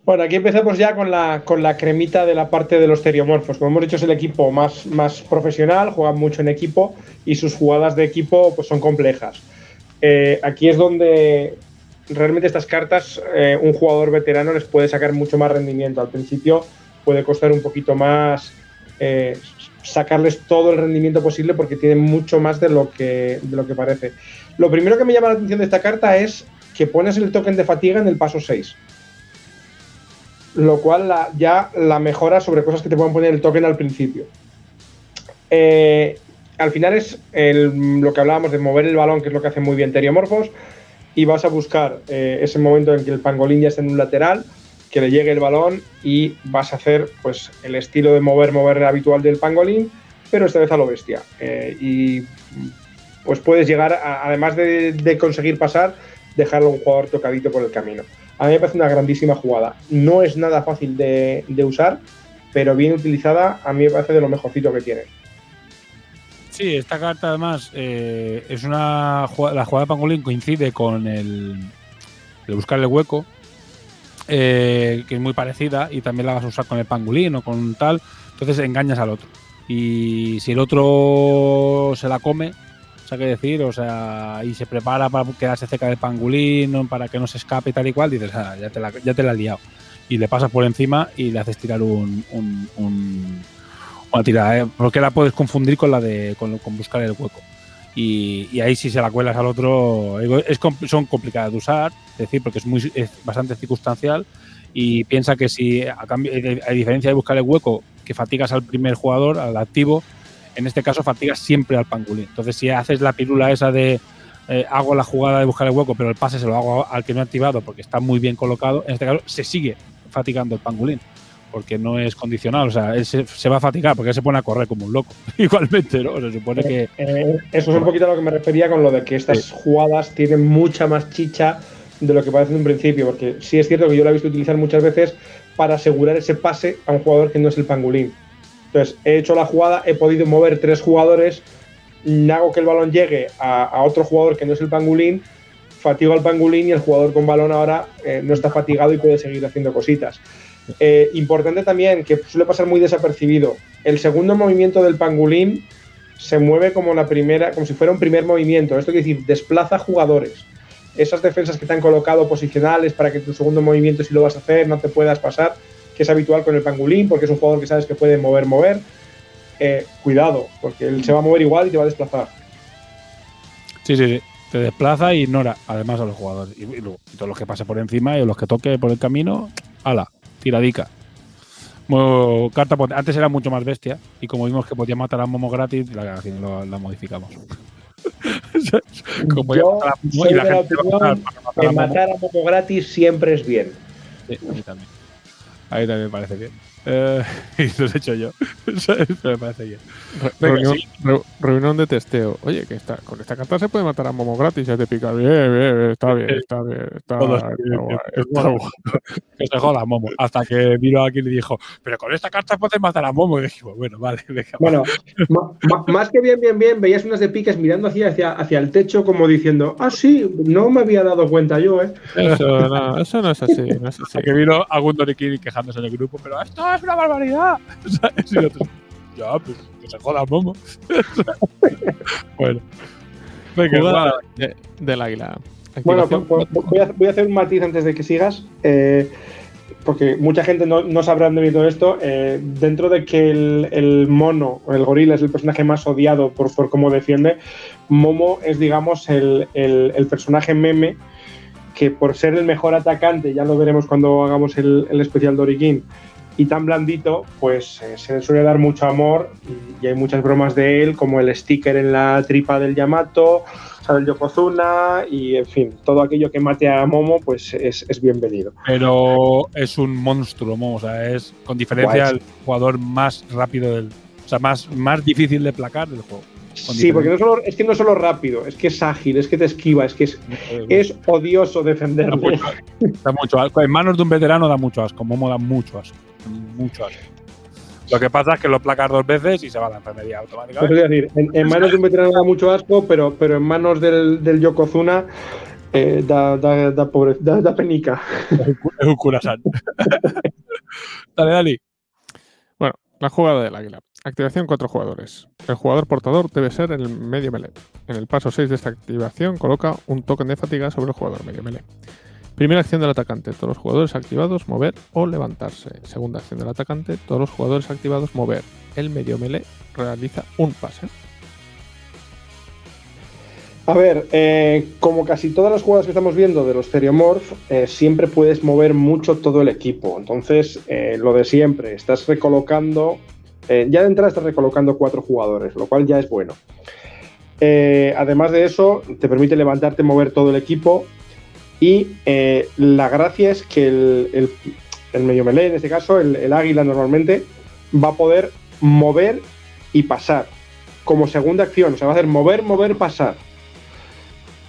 Bueno, aquí empezamos ya con la, con la cremita de la parte de los teriomorfos. Como hemos dicho, es el equipo más, más profesional, juegan mucho en equipo y sus jugadas de equipo pues, son complejas. Eh, aquí es donde realmente estas cartas eh, un jugador veterano les puede sacar mucho más rendimiento. Al principio puede costar un poquito más eh, sacarles todo el rendimiento posible porque tienen mucho más de lo, que, de lo que parece. Lo primero que me llama la atención de esta carta es que pones el token de fatiga en el paso 6 lo cual ya la mejora sobre cosas que te pueden poner el token al principio. Eh, al final es lo que hablábamos de mover el balón, que es lo que hace muy bien Teriomorphos, y vas a buscar eh, ese momento en que el pangolín ya está en un lateral, que le llegue el balón y vas a hacer pues el estilo de mover, mover habitual del pangolín, pero esta vez a lo bestia. Eh, y pues puedes llegar, a- además de, de conseguir pasar, dejarlo a un jugador tocadito por el camino. A mí me parece una grandísima jugada. No es nada fácil de, de usar, pero bien utilizada, a mí me parece de lo mejorcito que tiene. Sí, esta carta además eh, es una la jugada de Pangolín coincide con el, el buscar el hueco, eh, que es muy parecida y también la vas a usar con el Pangolín o con tal, entonces engañas al otro. Y si el otro se la come, o sea, qué decir, o sea, y se prepara para quedarse cerca del pangolín, para que no se escape tal y cual, dices, ah, ya te la, ya te la has liado. Y le pasas por encima y le haces tirar un, un, un- Una tirada, ¿eh? porque la puedes confundir con la de con, con buscar el hueco. Y, y ahí si se la cuelas al otro es, son complicadas de usar, es decir, porque es, muy, es bastante circunstancial y piensa que si a, cambio, a diferencia de buscar el hueco que fatigas al primer jugador, al activo, en este caso fatigas siempre al pangolín. Entonces si haces la pirula esa de eh, hago la jugada de buscar el hueco, pero el pase se lo hago al que no he activado porque está muy bien colocado, en este caso se sigue fatigando el pangolín. Porque no es condicional, o sea, él se, se va a fatigar porque él se pone a correr como un loco. Igualmente, ¿no? Se supone que. Eh, eso es un poquito a lo que me refería con lo de que estas jugadas tienen mucha más chicha de lo que parece en un principio, porque sí es cierto que yo la he visto utilizar muchas veces para asegurar ese pase a un jugador que no es el pangolín. Entonces, he hecho la jugada, he podido mover tres jugadores, hago que el balón llegue a, a otro jugador que no es el pangolín, fatigo al pangolín y el jugador con balón ahora eh, no está fatigado y puede seguir haciendo cositas. Eh, importante también, que suele pasar muy desapercibido, el segundo movimiento del pangolín se mueve como la primera, como si fuera un primer movimiento. Esto quiere decir, desplaza jugadores. Esas defensas que te han colocado posicionales para que tu segundo movimiento, si lo vas a hacer, no te puedas pasar, que es habitual con el pangolín, porque es un jugador que sabes que puede mover, mover. Eh, cuidado, porque él se va a mover igual y te va a desplazar. Sí, sí, sí. Te desplaza e ignora además a los jugadores. Y, y luego, y todos los que pase por encima y los que toque por el camino, ala, tiradica. Mo- carta Antes era mucho más bestia y como vimos que podía matar a Momo gratis, la, la, la modificamos. como Yo matar a soy y la de gente matar Que a Momo. matar a Momo gratis siempre es bien. Sí, a mí también. A mí también parece bien. Eh, y lo he hecho yo. Eso me parece bien. Venga, reunión, sí. re- reunión de testeo. Oye, que está, con esta carta se puede matar a Momo gratis, ya te pica. Bien, bien, bien, está bien, está bien, está, Todo está está bien, bien, está bien. Que se joda Momo. Hasta que vino aquí y le dijo, pero con esta carta puedes matar a Momo. Y dijimos, bueno, vale, venga. Bueno, más que bien, bien, bien, veías unas de piques mirando hacia, hacia, hacia el techo como diciendo, ah, sí, no me había dado cuenta yo, ¿eh? Eso no, eso no es así, no es así. Hasta que vino algún Dorikiri quejándose en el grupo, pero esto es una barbaridad. ¿Sabes? Y otros, ya, pues que se joda Momo. bueno. Venga, Jugada va. de- del águila. Bueno, Activación po- po- voy, a, voy a hacer un matiz antes de que sigas, eh, porque mucha gente no, no sabrá dónde viene todo esto. eh, dentro de que el, el mono, o el gorila, es el personaje más odiado por, por cómo defiende, Momo es, digamos, el, el- el personaje meme que por ser el mejor atacante, ya lo veremos cuando hagamos el, el especial Dorikin, y tan blandito, pues eh, se le suele dar mucho amor y, y hay muchas bromas de él, como el sticker en la tripa del Yamato, sale el Yokozuna y, en fin, todo aquello que mate a Momo, pues es, es bienvenido. Pero es un monstruo, Momo. O sea, es con diferencia Guay. el jugador más rápido del. O sea, más, más difícil de placar del juego. Sí, porque no solo, es que no es solo rápido, es que es ágil, es que te esquiva, es que es, es odioso Da defenderle. mucho, da mucho asco. En manos de un veterano da mucho asco. Momo da mucho asco. Mucho asco. Lo que pasa es que lo placas dos veces y se va a la enfermería automáticamente. es decir, en, en manos de un veterano da mucho asco, pero, pero en manos del, del Yokozuna eh, da, da, da, pobre, da, da penica. Es un curasán. dale, dale. Bueno, la jugada del águila. Activación cuatro jugadores. El jugador portador debe ser el medio melee. En el paso 6 de esta activación coloca un token de fatiga sobre el jugador medio melee. Primera acción del atacante, todos los jugadores activados, mover o levantarse. Segunda acción del atacante, todos los jugadores activados, mover. El medio melee realiza un pase. A ver, eh, como casi todas las jugadas que estamos viendo de los Theriomorph, eh, siempre puedes mover mucho todo el equipo. Entonces, eh, lo de siempre, estás recolocando, eh, ya de entrada estás recolocando cuatro jugadores, lo cual ya es bueno. Eh, además de eso, te permite levantarte, mover todo el equipo. Y eh, la gracia es que el, medio melee, en este caso, el, águila normalmente, va a poder mover y pasar como segunda acción. O sea, va a hacer mover, mover, pasar.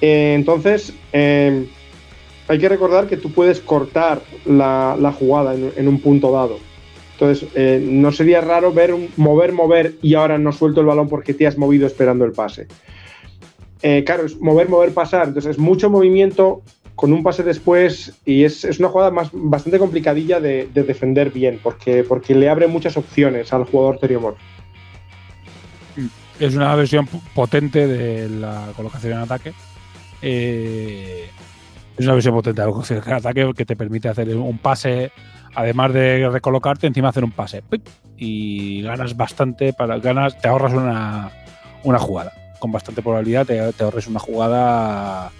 Entonces, hay que recordar que tú puedes cortar la, jugada en un punto dado. Entonces, eh, no sería raro ver mover, mover y ahora no suelto el balón porque te has movido esperando el pase. Eh, claro, es mover, mover, pasar. Entonces, es mucho movimiento con un pase después y es, es una jugada más, bastante complicadilla de, de defender bien porque, porque le abre muchas opciones al jugador Teriomor. Es una versión potente de la colocación en ataque. Eh, es una versión potente de la colocación en ataque que te permite hacer un pase además de recolocarte, encima hacer un pase. Y ganas bastante, para ganas, te ahorras una, una jugada. Con bastante probabilidad te, ahorres una jugada.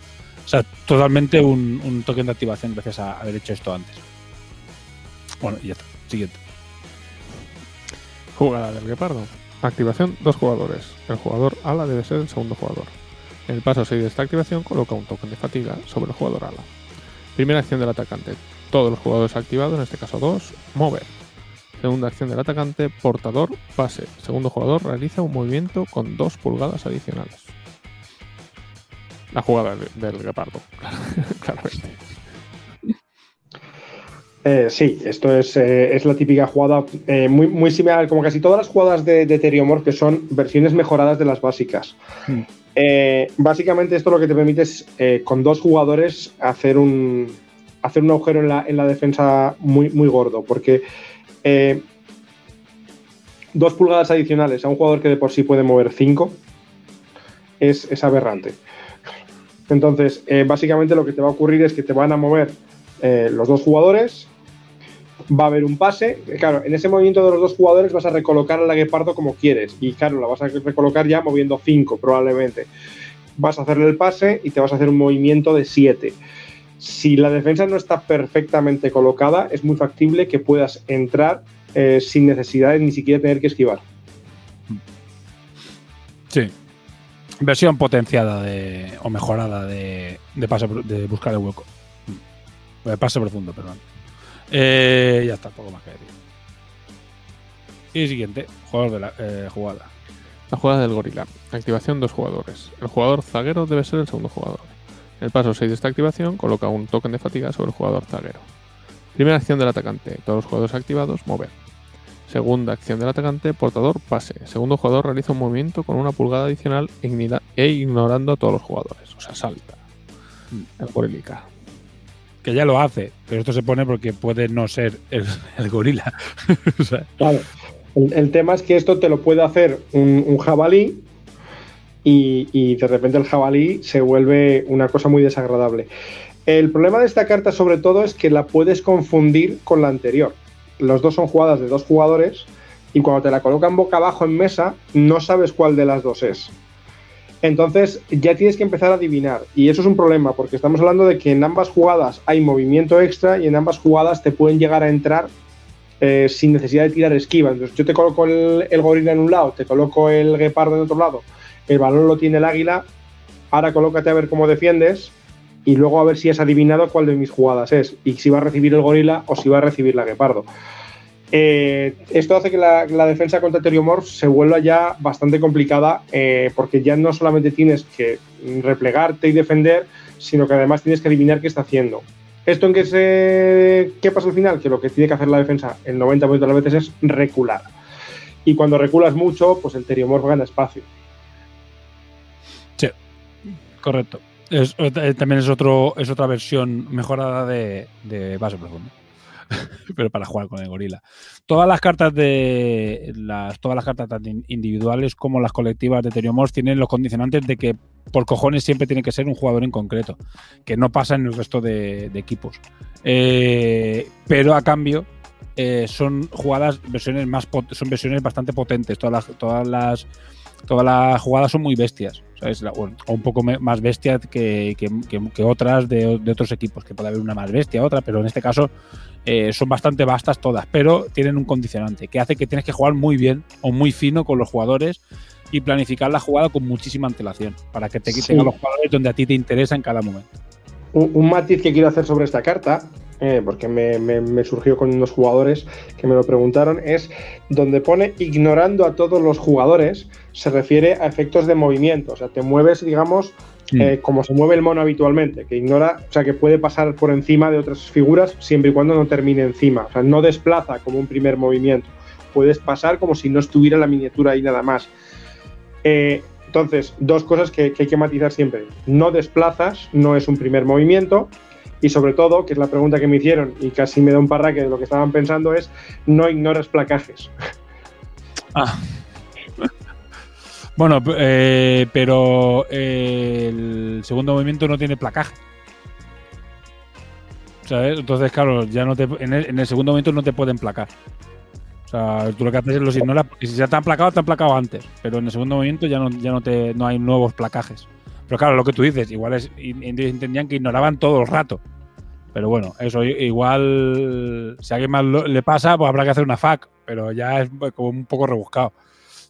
O sea, totalmente un, un token de activación gracias a haber hecho esto antes. Bueno, ya está. Siguiente. Jugada del guepardo. Activación, dos jugadores. El jugador ala debe ser el segundo jugador. En el paso 6 de esta activación coloca un token de fatiga sobre el jugador ala. Primera acción del atacante. Todos los jugadores activados, en este caso dos, mover. Segunda acción del atacante, portador, pase. Segundo jugador realiza un movimiento con dos pulgadas adicionales. La jugada del, del guepardo, claramente. Eh, sí, esto es, eh, es la típica jugada eh, muy, muy similar, como casi todas las jugadas de, de Teriomorph, que son versiones mejoradas de las básicas. Hmm. Eh, básicamente esto lo que te permite es eh, con dos jugadores hacer un, hacer un agujero en la, en la defensa muy, muy gordo, porque eh, dos pulgadas adicionales a un jugador que de por sí puede mover cinco es, aberrante. Entonces, eh, básicamente lo que te va a ocurrir es que te van a mover eh, los dos jugadores, va a haber un pase. Claro, en ese movimiento de los dos jugadores vas a recolocar a la Guepardo como quieres. Y claro, la vas a recolocar ya moviendo 5 probablemente. Vas a hacerle el pase y te vas a hacer un movimiento de 7. Si la defensa no está perfectamente colocada, es muy factible que puedas entrar eh, sin necesidad de ni siquiera tener que esquivar. Sí. Versión potenciada de, o mejorada de, de, pase, de buscar el hueco. De pase profundo, perdón. Eh, ya está, poco más que decir. Y siguiente, jugador de la eh, jugada. La jugada del gorila. Activación dos jugadores. El jugador zaguero debe ser el segundo jugador. En el paso 6 de esta activación coloca un token de fatiga sobre el jugador zaguero. Primera acción del atacante. Todos los jugadores activados, mover. Segunda acción del atacante, portador, pase. Segundo jugador realiza un movimiento con una pulgada adicional e e ignorando a todos los jugadores. O sea, salta. El gorilica. Que ya lo hace, pero esto se pone porque puede no ser el, el gorila. O sea, Claro. El, el tema es que esto te lo puede hacer un, un jabalí y, de repente el jabalí se vuelve una cosa muy desagradable. El problema de esta carta sobre todo es que la puedes confundir con la anterior. Los dos son jugadas de dos jugadores y cuando te la colocan boca abajo en mesa no sabes cuál de las dos es. Entonces ya tienes que empezar a adivinar y eso es un problema porque estamos hablando de que en ambas jugadas hay movimiento extra y en ambas jugadas te pueden llegar a entrar eh, sin necesidad de tirar esquiva. Entonces yo te coloco el, el gorila en un lado, te coloco el guepardo en otro lado, el balón lo tiene el águila, ahora colócate a ver cómo defiendes y luego a ver si has adivinado cuál de mis jugadas es y si va a recibir el gorila o si va a recibir la guepardo. Eh, esto hace que la, defensa contra Teriomorph se vuelva ya bastante complicada eh, porque ya no solamente tienes que replegarte y defender, sino que además tienes que adivinar qué está haciendo. ¿Esto en qué, se, qué pasa al final? Que lo que tiene que hacer la defensa el 90% de las veces es recular. Y cuando reculas mucho, pues el Teriomorph gana espacio. Correcto. Es- eh, también es otro es otra versión mejorada de, de base profundo. Pero para jugar con el gorila. Todas las cartas de las todas las cartas tanto in- individuales como las colectivas de Teriomorph tienen los condicionantes de que por cojones siempre tiene que ser un jugador en concreto, que no pasa en el resto de, equipos. Eh, pero a cambio eh, son jugadas versiones más son versiones bastante potentes. Todas todas las todas las jugadas son muy bestias. ¿sabes? O un poco más bestias que, que- que- otras de, de otros equipos, que puede haber una más bestia, otra, pero en este caso eh, son bastante vastas todas, pero tienen un condicionante que hace que tienes que jugar muy bien o muy fino con los jugadores y planificar la jugada con muchísima antelación para que te Sí. a los jugadores donde a ti te interesa en cada momento. Un, un matiz que quiero hacer sobre esta carta, eh, porque me, me- me surgió con unos jugadores que me lo preguntaron, es donde pone ignorando a todos los jugadores, se refiere a efectos de movimiento. O sea, te mueves, digamos, Mm. eh, como se mueve el mono habitualmente, que ignora, o sea, que puede pasar por encima de otras figuras siempre y cuando no termine encima. O sea, no desplaza como un primer movimiento. Puedes pasar como si no estuviera la miniatura ahí nada más. Eh, entonces, dos cosas que, que hay que matizar siempre. No desplazas, no es un primer movimiento. Y sobre todo, que es la pregunta que me hicieron y casi me da un parraque de lo que estaban pensando, es no ignoras placajes. Ah. Bueno, eh, pero eh, el segundo movimiento no tiene placaje. ¿Sabes? Entonces, claro, ya no te, en, el, segundo momento no te pueden placar. O sea, tú lo que haces es los ignoras. porque Si ya te han placado, te han placado antes. Pero en el segundo momento ya no, ya no, te, no hay nuevos placajes. Pero claro, lo que tú dices, igual es, entendían que ignoraban todo el rato. Pero bueno, eso igual, si a alguien más lo- le pasa, pues habrá que hacer una FAC. Pero ya es como un poco rebuscado.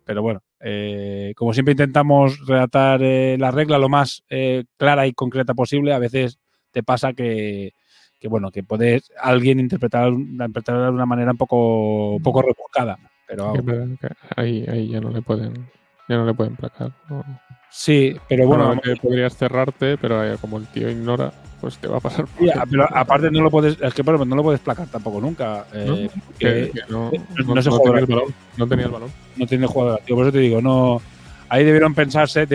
Pero bueno, eh, como siempre intentamos redactar eh, la regla lo más eh, clara y concreta posible, a veces te pasa que, que, bueno, que puedes alguien interpretar, interpretar de una manera un poco, un poco rebuscada. Pero ahí, ahí ya no le pueden ya no le pueden placar. ¿no? Sí, pero Bueno, bueno, que podrías cerrarte, pero eh, como el tío ignora, pues te va a pasar. por Sí, que- pero aparte no lo puedes, es que no lo puedes placar tampoco nunca. eh, que, porque que no, no no- se no juega. tenía el balón. No tenía el balón. no tiene jugador activo. Por eso te digo, no. Ahí debieron pensarse,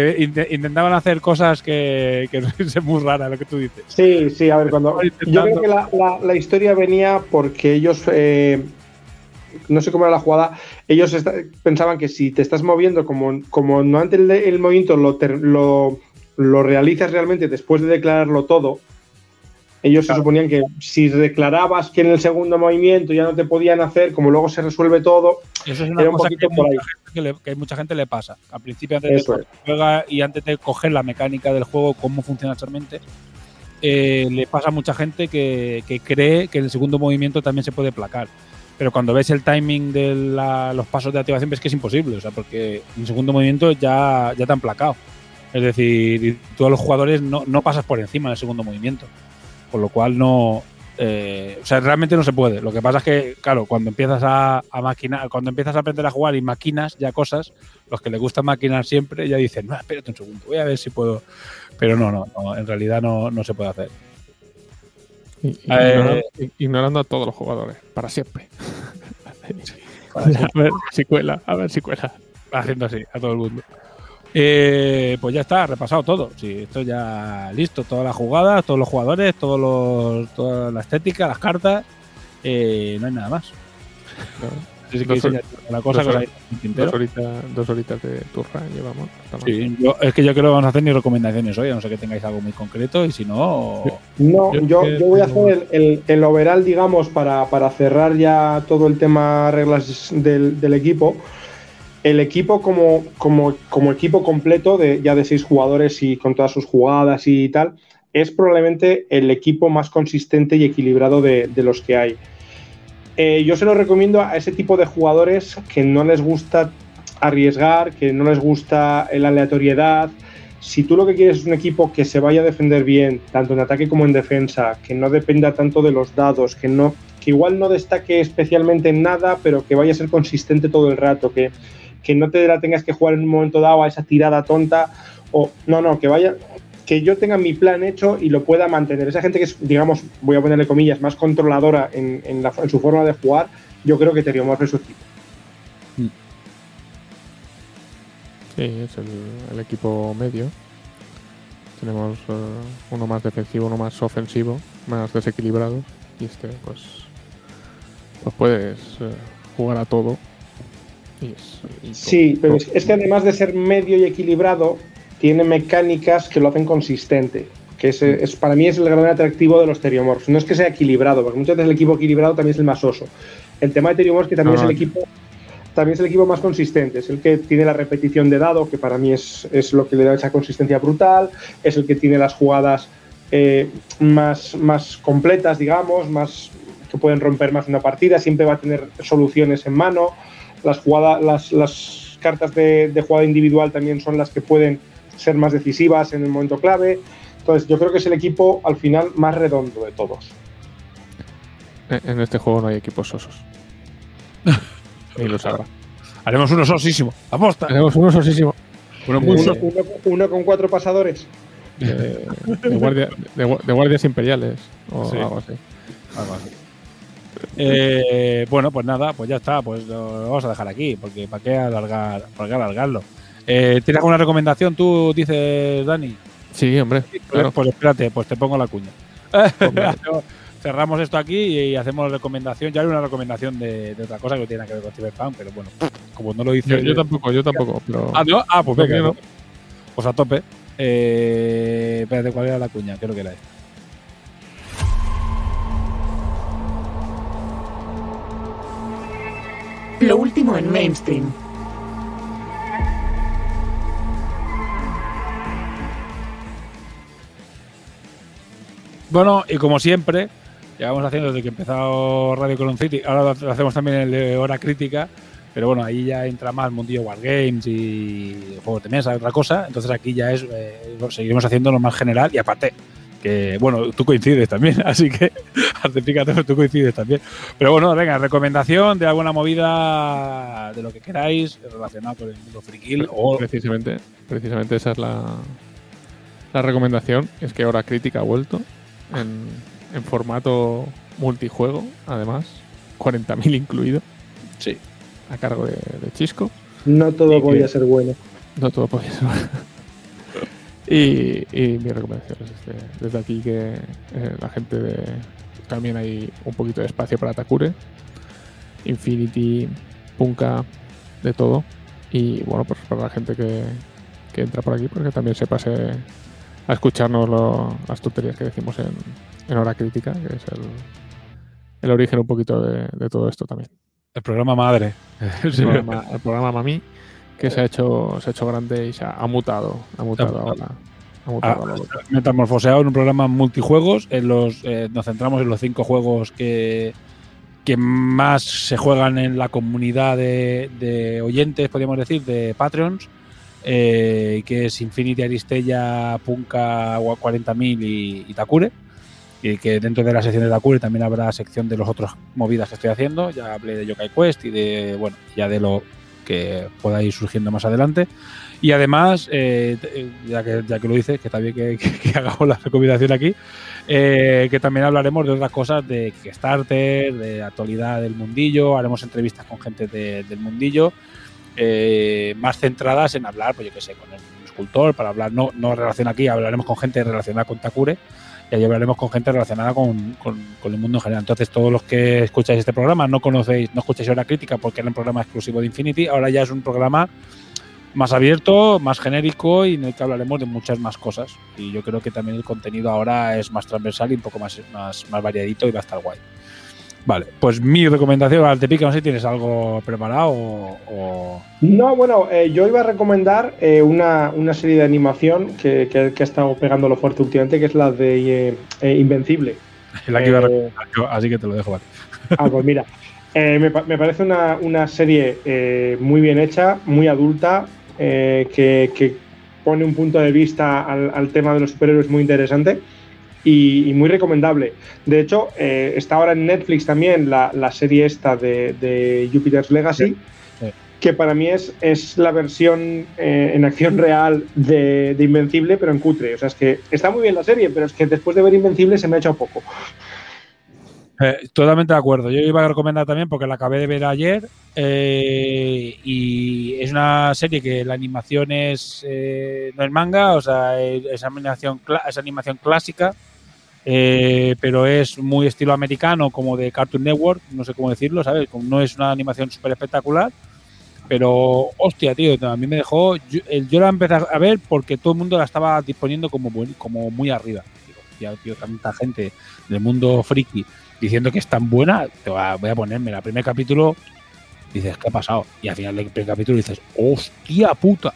intentaban hacer cosas que, que es muy rara lo que tú dices. Sí, sí, a ver, cuando. Yo creo que la, la- la historia venía porque ellos. eh, no sé cómo era la jugada. Ellos pensaban que si te estás moviendo, como, como no antes el, el movimiento lo, ter- lo, lo realizas realmente después de declararlo todo. Ellos se suponían que si declarabas que en el segundo movimiento ya no te podían hacer, como luego se resuelve todo, Eso es una Era cosa que, poquito hay por mucha gente que, le, que hay mucha gente le pasa. Al principio, antes Eso de juega y antes de coger la mecánica del juego, cómo funciona exactamente, eh, le pasa a mucha gente que, que cree que en el segundo movimiento también se puede placar. Pero cuando ves el timing de la- los pasos de activación, ves que es imposible. O sea, porque en el segundo movimiento ya, ya te han placado. Es decir, todos los jugadores no, no pasas por encima del segundo movimiento. Con lo cual no. eh, o sea, realmente no se puede. Lo que pasa es que, claro, cuando empiezas a, a maquinar, cuando empiezas a aprender a jugar y maquinas ya cosas, los que les gusta maquinar siempre ya dicen, no, espérate un segundo, voy a ver si puedo. Pero no, no, no en realidad no, no se puede hacer. Eh, ignorando a todos los jugadores, para siempre. a ver si cuela, a ver si cuela. Haciendo así a todo el mundo. Eh, pues ya está, repasado todo. Sí, esto ya listo, todas las jugadas, todos los jugadores, todos los, toda la estética, las cartas. eh, no hay nada más. Sí, sí que Dos diseña la cosa dos horitas, dos horitas de turra llevamos. Sí, yo- es que yo creo que vamos a hacer ni recomendaciones hoy, a no ser que tengáis algo muy concreto y si no, No, Yo yo, voy a hacer el, el, el overall, digamos, para, para cerrar ya todo el tema reglas del, del equipo. El equipo como, como, como equipo completo, de, ya de seis jugadores y con todas sus jugadas y tal, es probablemente el equipo más consistente y equilibrado de, de los que hay. Eh, yo se lo recomiendo a ese tipo de jugadores que no les gusta arriesgar, que no les gusta la aleatoriedad, si tú lo que quieres es un equipo que se vaya a defender bien, tanto en ataque como en defensa, que no dependa tanto de los dados, que no que igual no destaque especialmente en nada, pero que vaya a ser consistente todo el rato, que, que no te la tengas que jugar en un momento dado a esa tirada tonta, o no, no, que vaya, que yo tenga mi plan hecho y lo pueda mantener. Esa gente que es, digamos, voy a ponerle comillas, más controladora en, en la- en su forma de jugar, yo creo que Teriomorph es su equipo. Sí, es el, el equipo medio. Tenemos eh, uno más defensivo, uno más ofensivo, más desequilibrado. Y este, pues, pues puedes eh, jugar a todo. Y es- y todo- Sí, pero es que además de ser medio y equilibrado, tiene mecánicas que lo hacen consistente. Que es, es- para mí es el gran atractivo de los Teriomorphs. No es que sea equilibrado, porque muchas veces el equipo equilibrado también es el más oso. El tema de Teriomorphs que también es el equipo también es el equipo más consistente, es el que tiene la repetición de dado, que para mí es, es lo que le da esa consistencia brutal, es el que tiene las jugadas eh, más, más completas, digamos, más que pueden romper más una partida, siempre va a tener soluciones en mano, las, jugadas, las, las cartas de, de jugada individual también son las que pueden ser más decisivas en el momento clave, entonces yo creo que es el equipo al final más redondo de todos. En en este juego no hay equipos sosos. y lo sabrá. haremos uno sosísimo. ¡Aposta! Tenemos uno sosísimo. Uno Eh, muy Uno, so- uno- uno con cuatro pasadores. De, de guardia- de gua- de guardias imperiales o Sí. algo así. algo así. Eh, bueno, pues nada, pues ya está, pues lo vamos a dejar aquí, porque ¿para qué alargar, para qué alargarlo? Eh, ¿Tienes alguna recomendación tú, dices, Dani? Sí, hombre. Pues, pues espérate, pues te pongo la cuña. Cerramos esto aquí y hacemos la recomendación. Ya hay una recomendación de, otra cosa que no tiene que ver con Cyberpunk, pero bueno, como no lo hice. Yo, tampoco, yo tampoco. Ah, ¿no? ah, pues venga. No. Pues, pues a tope. Eh, espérate, ¿cuál era la cuña? Creo que era esta. Lo último en mainstream. Bueno, y como siempre, llevamos haciendo desde que empezó Radio Colon City, ahora lo hacemos también el de Hora Crítica, pero bueno, ahí ya entra más mundillo Wargames y juegos de mesa, otra cosa, entonces aquí ya es, eh, seguiremos haciendo lo más general y aparte, que bueno, tú coincides también, así que fíjate, tú coincides también. Pero bueno, venga, recomendación de alguna movida de lo que queráis relacionado con el mundo frikil o Precisamente, precisamente esa es la, la recomendación. Es que Hora Crítica ha vuelto en, en formato multijuego, además, 40.000 incluido, sí. a cargo de, de Chisco. No todo Y podía que- ser bueno. No todo podía ser. y, y mi recomendación es este, desde aquí que eh, la gente de. También hay un poquito de espacio para Takure, Infinity, Punka, de todo. Y bueno, pues para la gente que, que entra por aquí, pues que también se pase a escucharnos lo- las tonterías que decimos en, en Hora Crítica, que es el, el origen un poquito de, de todo esto también. El programa madre. El programa, el programa Mami, que se ha hecho, se ha hecho grande y se ha, ha mutado. Ha mutado mutado. ahora. Ha mutado Ah, metamorfoseado en un programa multijuegos. En los, eh, nos centramos en los cinco juegos que, que más se juegan en la comunidad de, de oyentes, podríamos decir, de Patreons, eh, que es Infinity Aristella, Punka 40.000 y, y Takure. Y que dentro de la sección de Takure también habrá sección de los otros movidas que estoy haciendo. Ya hablé de Yokai Quest y de, bueno, ya de lo que pueda ir surgiendo más adelante. Y además, eh, t- ya, que, ya que lo dices, que está bien que, que, que hagamos la recomendación aquí, eh, que también hablaremos de otras cosas de Kickstarter, de actualidad del mundillo, haremos entrevistas con gente de- del mundillo, eh, más centradas en hablar, pues yo qué sé, con el escultor, para hablar, no, no relación aquí, hablaremos con gente relacionada con Takure, y ahí hablaremos con gente relacionada con, con- con el mundo en general. Entonces, todos los que escucháis este programa no conocéis, no escucháis Hora Crítica porque era un programa exclusivo de Infinity, ahora ya es un programa más abierto, más genérico y en el que hablaremos de muchas más cosas. Y yo creo que también el contenido ahora es más transversal y un poco más, más, más variadito y va a estar guay. Vale, pues mi recomendación al Tepica, no sé si tienes algo preparado o. o- No, bueno, eh, yo iba a recomendar eh, una, una serie de animación que, que- que ha estado pegándolo fuerte últimamente, que es la de eh, eh, Invencible. la que iba a recomendar yo, así que te lo dejo, vale. Ah, pues mira, eh, me, me parece una, una serie eh, muy bien hecha, muy adulta, que, que pone un punto de vista al, al tema de los superhéroes muy interesante y, y muy recomendable. De hecho, eh, está ahora en Netflix también la, la serie esta de, de Jupiter's Legacy. Sí, sí. Que para mí es, es la versión eh, en acción real de, de Invencible, pero en cutre. O sea, es que está muy bien la serie, pero es que después de ver Invencible se me ha hecho poco. Eh, totalmente de acuerdo. Yo iba a recomendar también porque la acabé de ver ayer eh, y es una serie que la animación es eh, no es manga, o sea, es, es animación, cla- es animación clásica, eh, pero es muy estilo americano, como de Cartoon Network, no sé cómo decirlo, ¿sabes? No es una animación súper espectacular, pero hostia, tío, a mí me dejó. Yo, yo la empecé a ver porque todo el mundo la estaba disponiendo como, como muy arriba. Tío, tanta gente del mundo friki diciendo que es tan buena, te voy a ponerme el primer capítulo, dices, ¿qué ha pasado? Y al final del primer capítulo dices, ¡hostia puta!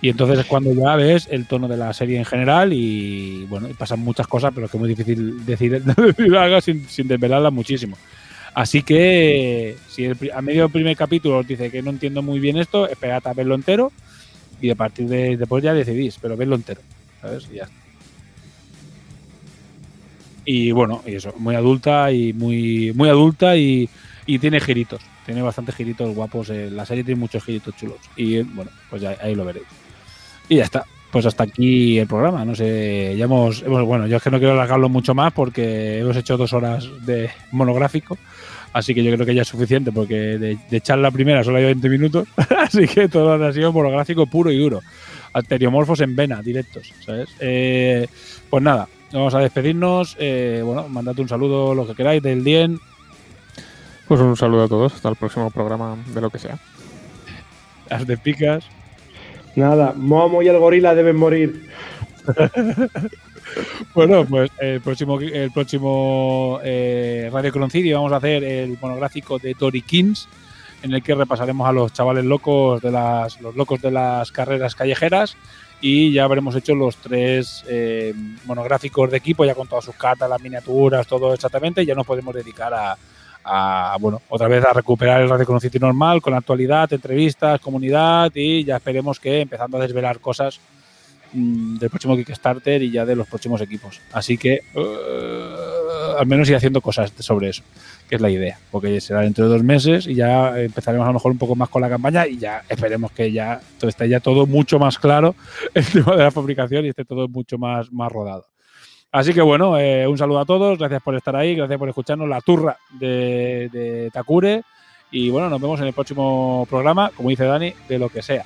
Y entonces es cuando ya ves el tono de la serie en general y bueno, pasan muchas cosas, pero es que es muy difícil decir, algo sin, sin desvelarla muchísimo. Así que si el a medio del primer capítulo os dice que no entiendo muy bien esto, esperad a verlo entero y a partir de después ya decidís, pero verlo entero, ¿sabes? Y ya está. Y bueno, y eso, muy adulta y muy, muy adulta y, y tiene giritos. Tiene bastantes giritos guapos. eh, la serie tiene muchos giritos chulos. Y bueno, pues ya, ahí lo veréis. Y ya está. Pues hasta aquí el programa. No sé, ya hemos, hemos- Bueno, yo es que no quiero alargarlo mucho más porque hemos hecho dos horas de monográfico. Así que yo creo que ya es suficiente porque de, de echar la primera solo hay 20 minutos. Así que todo ha sido monográfico puro y duro. Anteriomorfos en vena, directos, ¿sabes? Eh, pues nada, vamos a despedirnos. Eh, bueno, mandad un saludo, lo que queráis, del Dien. Pues un saludo a todos. Hasta el próximo programa de lo que sea. Las de picas. Nada, Momo y el gorila deben morir. Bueno, pues el próximo, el próximo eh, Radio Croncidio vamos a hacer el monográfico de Tori Kings, en el que repasaremos a los chavales locos de las, los locos de las carreras callejeras y ya habremos hecho los tres eh, monográficos de equipo, ya con todas sus cartas, las miniaturas, todo exactamente, y ya nos podemos dedicar a, a, bueno, otra vez a recuperar el Radio City normal, con la actualidad, entrevistas, comunidad, y ya esperemos que empezando a desvelar cosas mm, del próximo Kickstarter y ya de los próximos equipos. Así que, uh, al menos ir haciendo cosas sobre eso que es la idea, porque será dentro de dos meses y ya empezaremos a lo mejor un poco más con la campaña y ya esperemos que ya esté ya todo mucho más claro el tema de la fabricación y esté todo mucho más, más rodado. Así que bueno, eh, un saludo a todos, gracias por estar ahí, gracias por escucharnos la turra de, de Takure y bueno, nos vemos en el próximo programa, como dice Dani, de lo que sea.